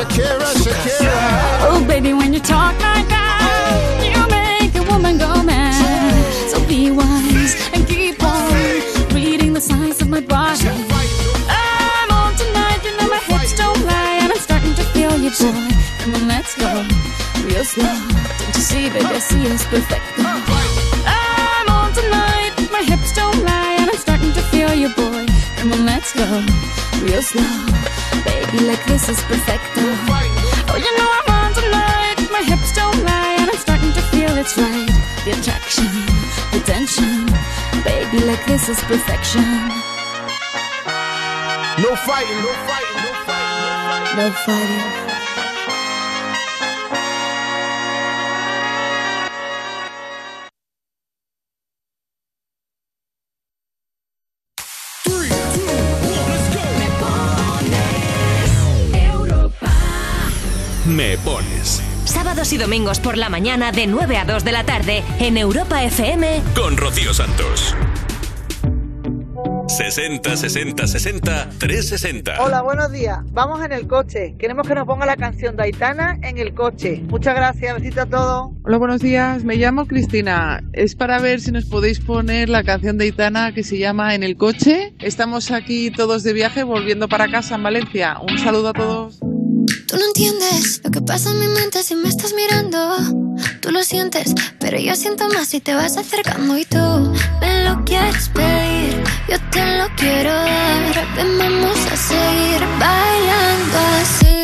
Shakira, Shakira. Oh, baby, when you talk like that, you make a woman go mad. So be wise and keep on reading the signs of my body. I'm on tonight, you know my hips don't lie, and I'm starting to feel you, boy. Come on, let's go, real slow. Don't you see, baby, I see it's perfect. Come on, let's go, real slow. Baby, like this is perfect. Oh, you know I'm on tonight. My hips don't lie, and I'm starting to feel it's right. The attraction, the tension. Baby, like this is perfection. No fighting, no fighting, no fighting. No fighting. Me pones Sábados y domingos por la mañana de 9 a 2 de la tarde en Europa FM con Rocío Santos. 60 60 60 360. Hola, buenos días. Vamos en el coche. Queremos que nos ponga la canción de Aitana en el coche. Muchas gracias. Besito a todos. Hola, buenos días. Me llamo Cristina. Es para ver si nos podéis poner la canción de Itana que se llama En el coche. Estamos aquí todos de viaje volviendo para casa en Valencia. Un saludo a todos. Tú no entiendes lo que pasa en mi mente si me estás mirando. Tú lo sientes, pero yo siento más si te vas acercando y tú me lo quieres pedir. Yo te lo quiero dar. Ven, vamos a seguir bailando así.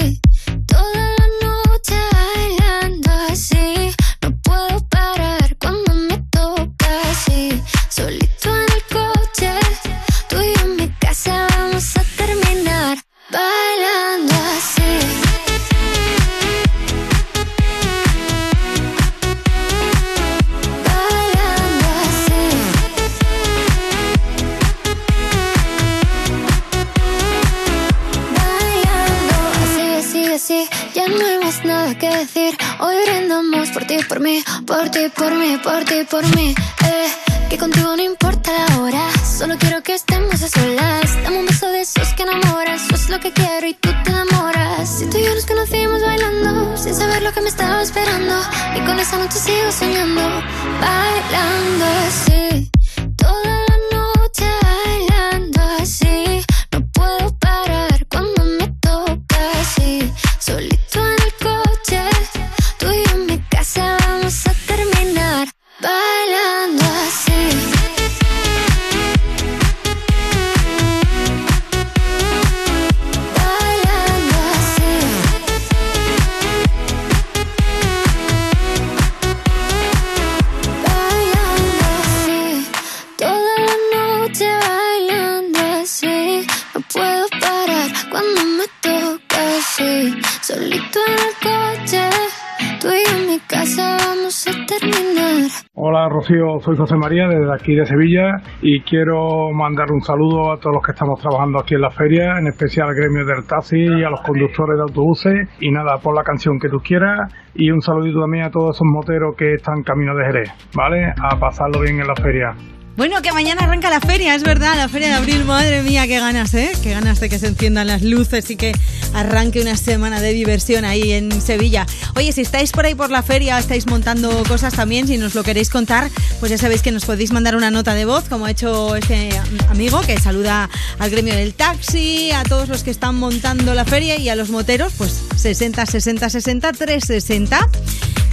Nada que decir. Hoy brindamos por ti, por mí, por ti, por mí, por ti, por mí. Eh, que contigo no importa la hora. Solo quiero que estemos a solas. Dame un beso de esos que enamoras. Eso es lo que quiero y tú te enamoras. Si tú y yo nos conocimos bailando, sin saber lo que me estaba esperando. Y con esa noche sigo soñando, bailando así. Toda la noche bailando así. No puedo parar cuando me toca así. Solito en el coche, vamos a terminar bailando así. Bailando así. Bailando Hola Rocío, soy José María desde aquí de Sevilla y quiero mandar un saludo a todos los que estamos trabajando aquí en la feria, en especial al gremio del taxi y a los conductores de autobuses y nada, por la canción que tú quieras y un saludito también a todos esos moteros que están camino de Jerez, ¿vale? A pasarlo bien en la feria. Bueno, que mañana arranca la feria, es verdad, la feria de abril, madre mía, qué ganas, ¿eh? Qué ganas de que se enciendan las luces y que arranque una semana de diversión ahí en Sevilla. Oye, si estáis por ahí por la feria, estáis montando cosas también, si nos lo queréis contar, pues ya sabéis que nos podéis mandar una nota de voz, como ha hecho este amigo que saluda al gremio del taxi, a todos los que están montando la feria y a los moteros, pues 60 60 60 360.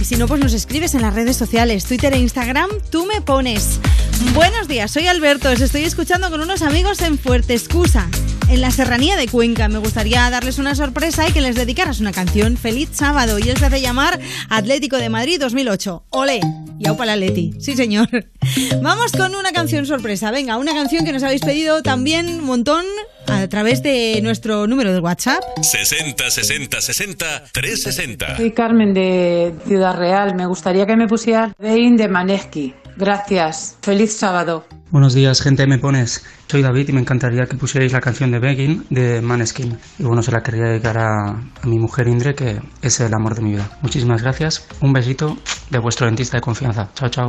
Y si no, pues nos escribes en las redes sociales, Twitter e Instagram, tú me pones. Buenos días, soy Alberto, os estoy escuchando con unos amigos en Fuerte Excusa, en la serranía de Cuenca. Me gustaría darles una sorpresa y que les dedicaras una canción. Feliz sábado. Y él se hace llamar Atlético de Madrid 2008. ¡Ole! Y aupa la Leti. Sí, señor. [LAUGHS] Vamos con una canción sorpresa. Venga, una canción que nos habéis pedido también un montón a través de nuestro número de WhatsApp. 60 60 60 360. Soy Carmen de Ciudad Real. Me gustaría que me pusiera Vein de Maneski. Gracias. Feliz sábado. Buenos días, gente, me pones. Soy David y me encantaría que pusierais la canción de Begging de Maneskin. Y bueno, se la quería dedicar a, a mi mujer Indre, que es el amor de mi vida. Muchísimas gracias. Un besito de vuestro dentista de confianza. Chao, chao.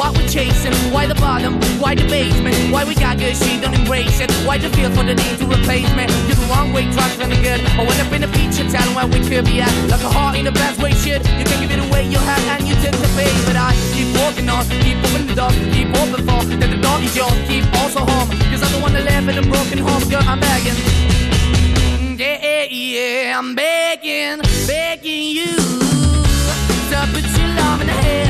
What we're chasing, Why the bottom? Why the basement? Why we got good, she don't embrace it? Why the feel for the need to replace me? You're the wrong way, trying to good. I went up in a feature town where we could be at. Like a heart in the best way, shit. You can give it away, you have, and you take the pay. But I keep walking on, keep opening the door, keep open for. That the door is yours, keep also home. Cause I'm the one that live in a broken home, girl, I'm begging. Yeah, yeah, yeah, I'm begging, begging you to put your love in the hand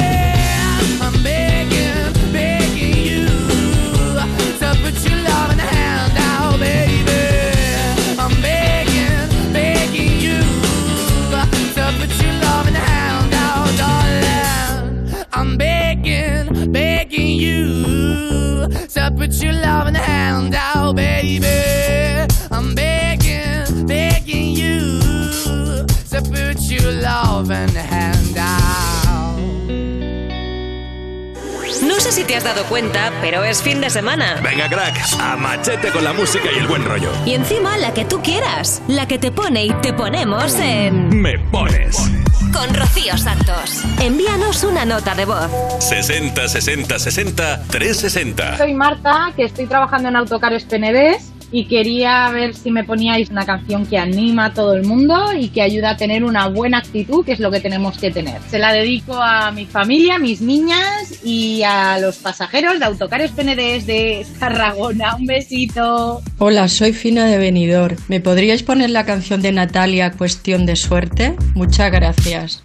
To put your loving hand out, baby. I'm begging, begging you to put your loving hand out, darling. I'm begging, begging you to put your loving hand out, baby. I'm begging, begging you to put your loving hand out. No sé si te has dado cuenta, pero es fin de semana. Venga, crack, a machete con la música y el buen rollo. Y encima la que tú quieras, la que te pone y te ponemos en... Me pones. Con Rocío Santos. Envíanos una nota de voz. 60 60 60 360. Soy Marta, que estoy trabajando en Autocares Penedés y quería ver si me poníais una canción que anima a todo el mundo y que ayuda a tener una buena actitud, que es lo que tenemos que tener. Se la dedico a mi familia, a mis niñas y a los pasajeros de Autocares Penedés de Tarragona. Un besito. Hola, soy Fina de Benidorm. ¿Me podríais poner la canción de Natalia Cuestión de Suerte? Muchas gracias.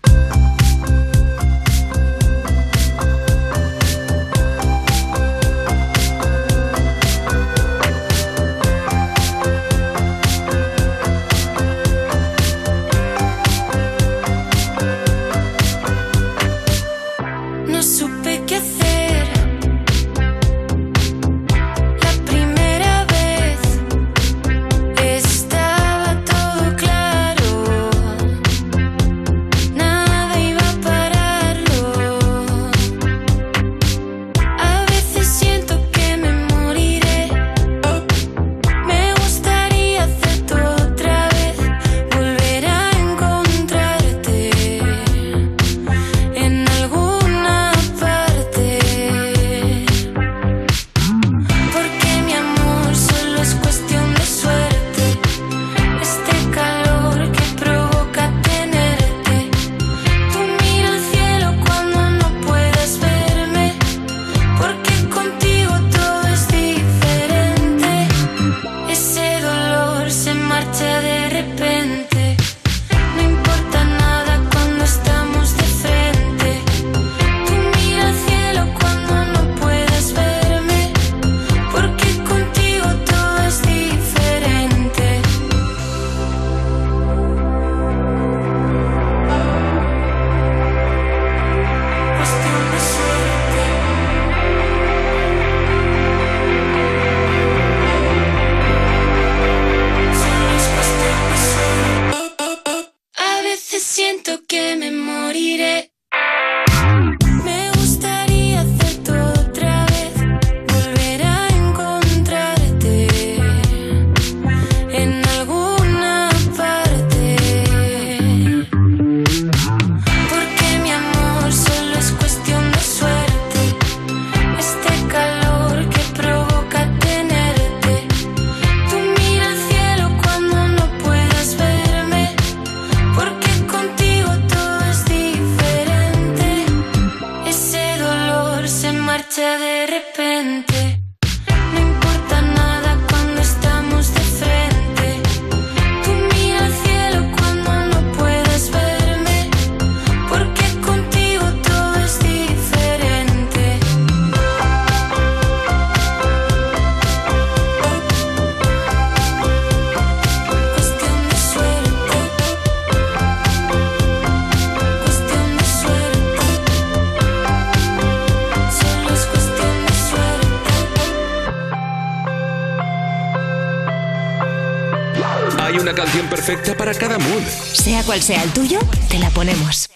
Perfecta para cada mood. Sea cual sea el tuyo, te la ponemos.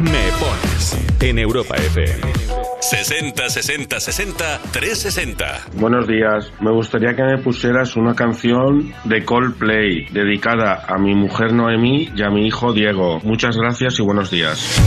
Me pones en Europa FM. 60 60 60 360. Buenos días, me gustaría que me pusieras una canción de Coldplay dedicada a mi mujer Noemí y a mi hijo Diego. Muchas gracias y buenos días.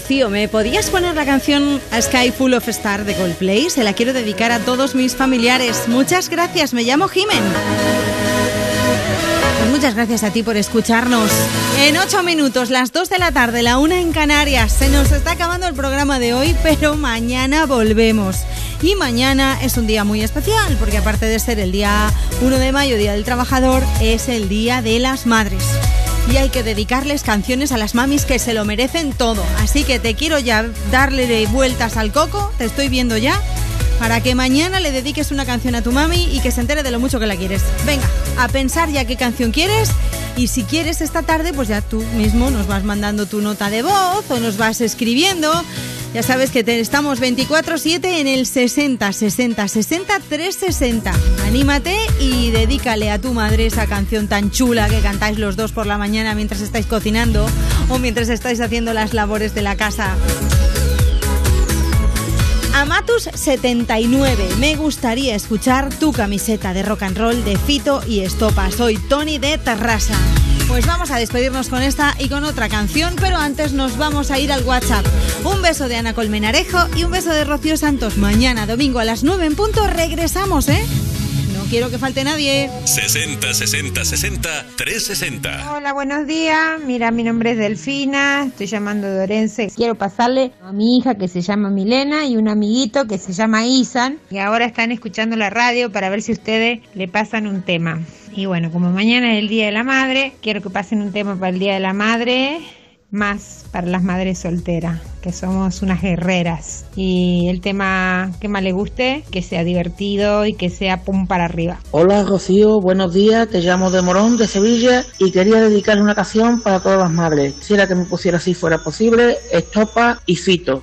Rocío, ¿me podías poner la canción A Sky Full of Star de Coldplay? Se la quiero dedicar a todos mis familiares. Muchas gracias, me llamo Jimen. Muchas gracias a ti por escucharnos. En ocho minutos, las 2 de la tarde, la una en Canarias. Se nos está acabando el programa de hoy, pero mañana volvemos. Y mañana es un día muy especial, porque aparte de ser el día 1 de mayo, Día del Trabajador, es el Día de las Madres. Y hay que dedicarles canciones a las mamis que se lo merecen todo. Así que te quiero ya darle de vueltas al coco, te estoy viendo ya, para que mañana le dediques una canción a tu mami y que se entere de lo mucho que la quieres. Venga, a pensar ya qué canción quieres y si quieres esta tarde, pues ya tú mismo nos vas mandando tu nota de voz o nos vas escribiendo Ya sabes que te estamos 24-7 en el 60 60 60 360. Anímate y dedícale a tu madre esa canción tan chula que cantáis los dos por la mañana mientras estáis cocinando o mientras estáis haciendo las labores de la casa. Amatus79, me gustaría escuchar tu camiseta de rock and roll de Fito y Estopa. Soy Tony de Terrassa. Pues vamos a despedirnos con esta y con otra canción, pero antes nos vamos a ir al WhatsApp. Un beso de Ana Colmenarejo y un beso de Rocío Santos. Mañana, domingo a las 9 en punto, regresamos, ¿eh? No quiero que falte nadie. 60 60 60 360. Hola, buenos días. Mira, mi nombre es Delfina, estoy llamando de Orense. Quiero pasarle a mi hija que se llama Milena y un amiguito que se llama Isan, y ahora están escuchando la radio para ver si ustedes le pasan un tema. Y bueno, como mañana es el Día de la Madre, quiero que pasen un tema para el Día de la Madre, más para las madres solteras, que somos unas guerreras. Y el tema que más le guste, que sea divertido y que sea pum para arriba. Hola Rocío, buenos días, te llamo de Morón, de Sevilla y quería dedicarle una canción para todas las madres. Quisiera que me pusiera si fuera posible, Estopa y Fito.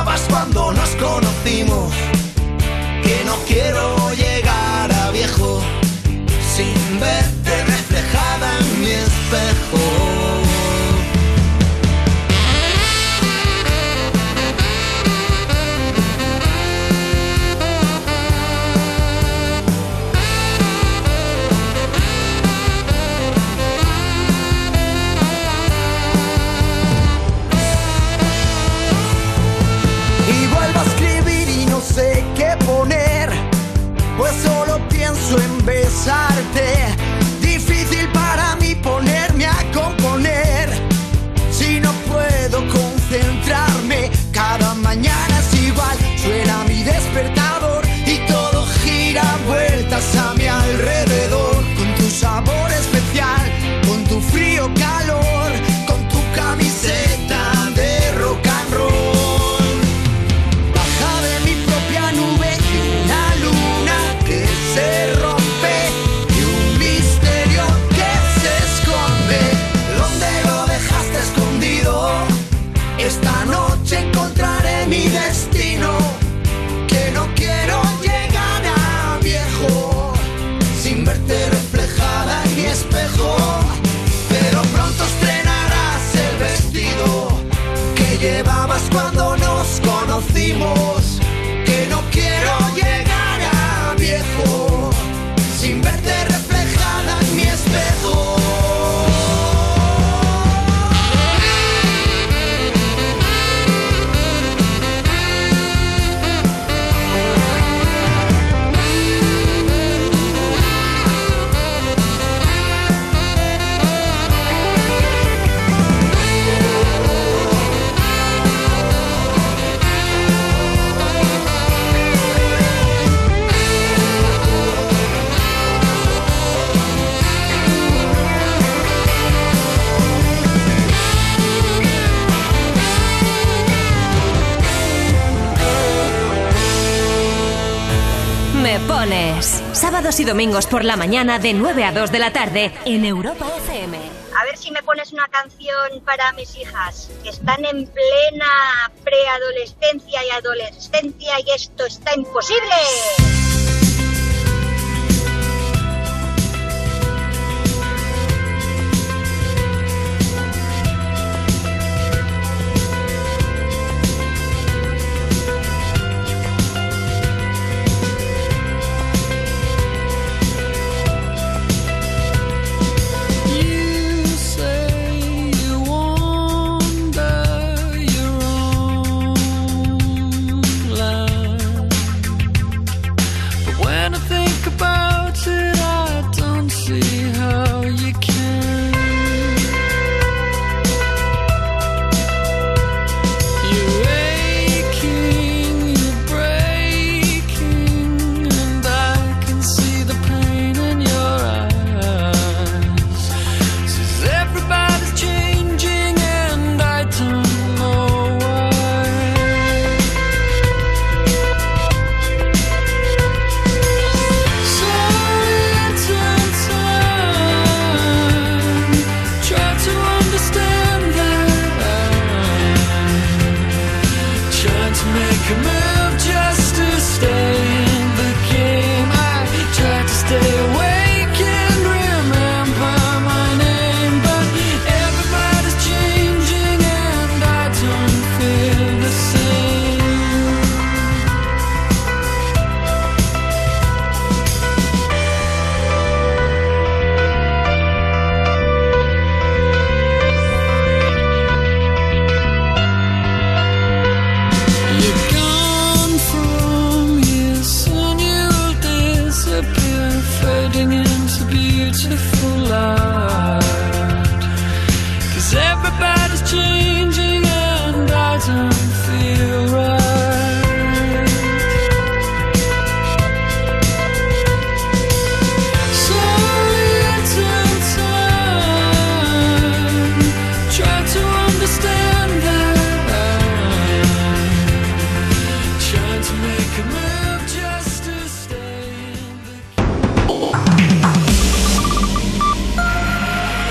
cuando nos conocimos. Que no quiero llegar a viejo sin verte en Y domingos por la mañana de 9 a 2 de la tarde en Europa FM. A ver si me pones una canción para mis hijas, que están en plena preadolescencia y adolescencia y esto está imposible.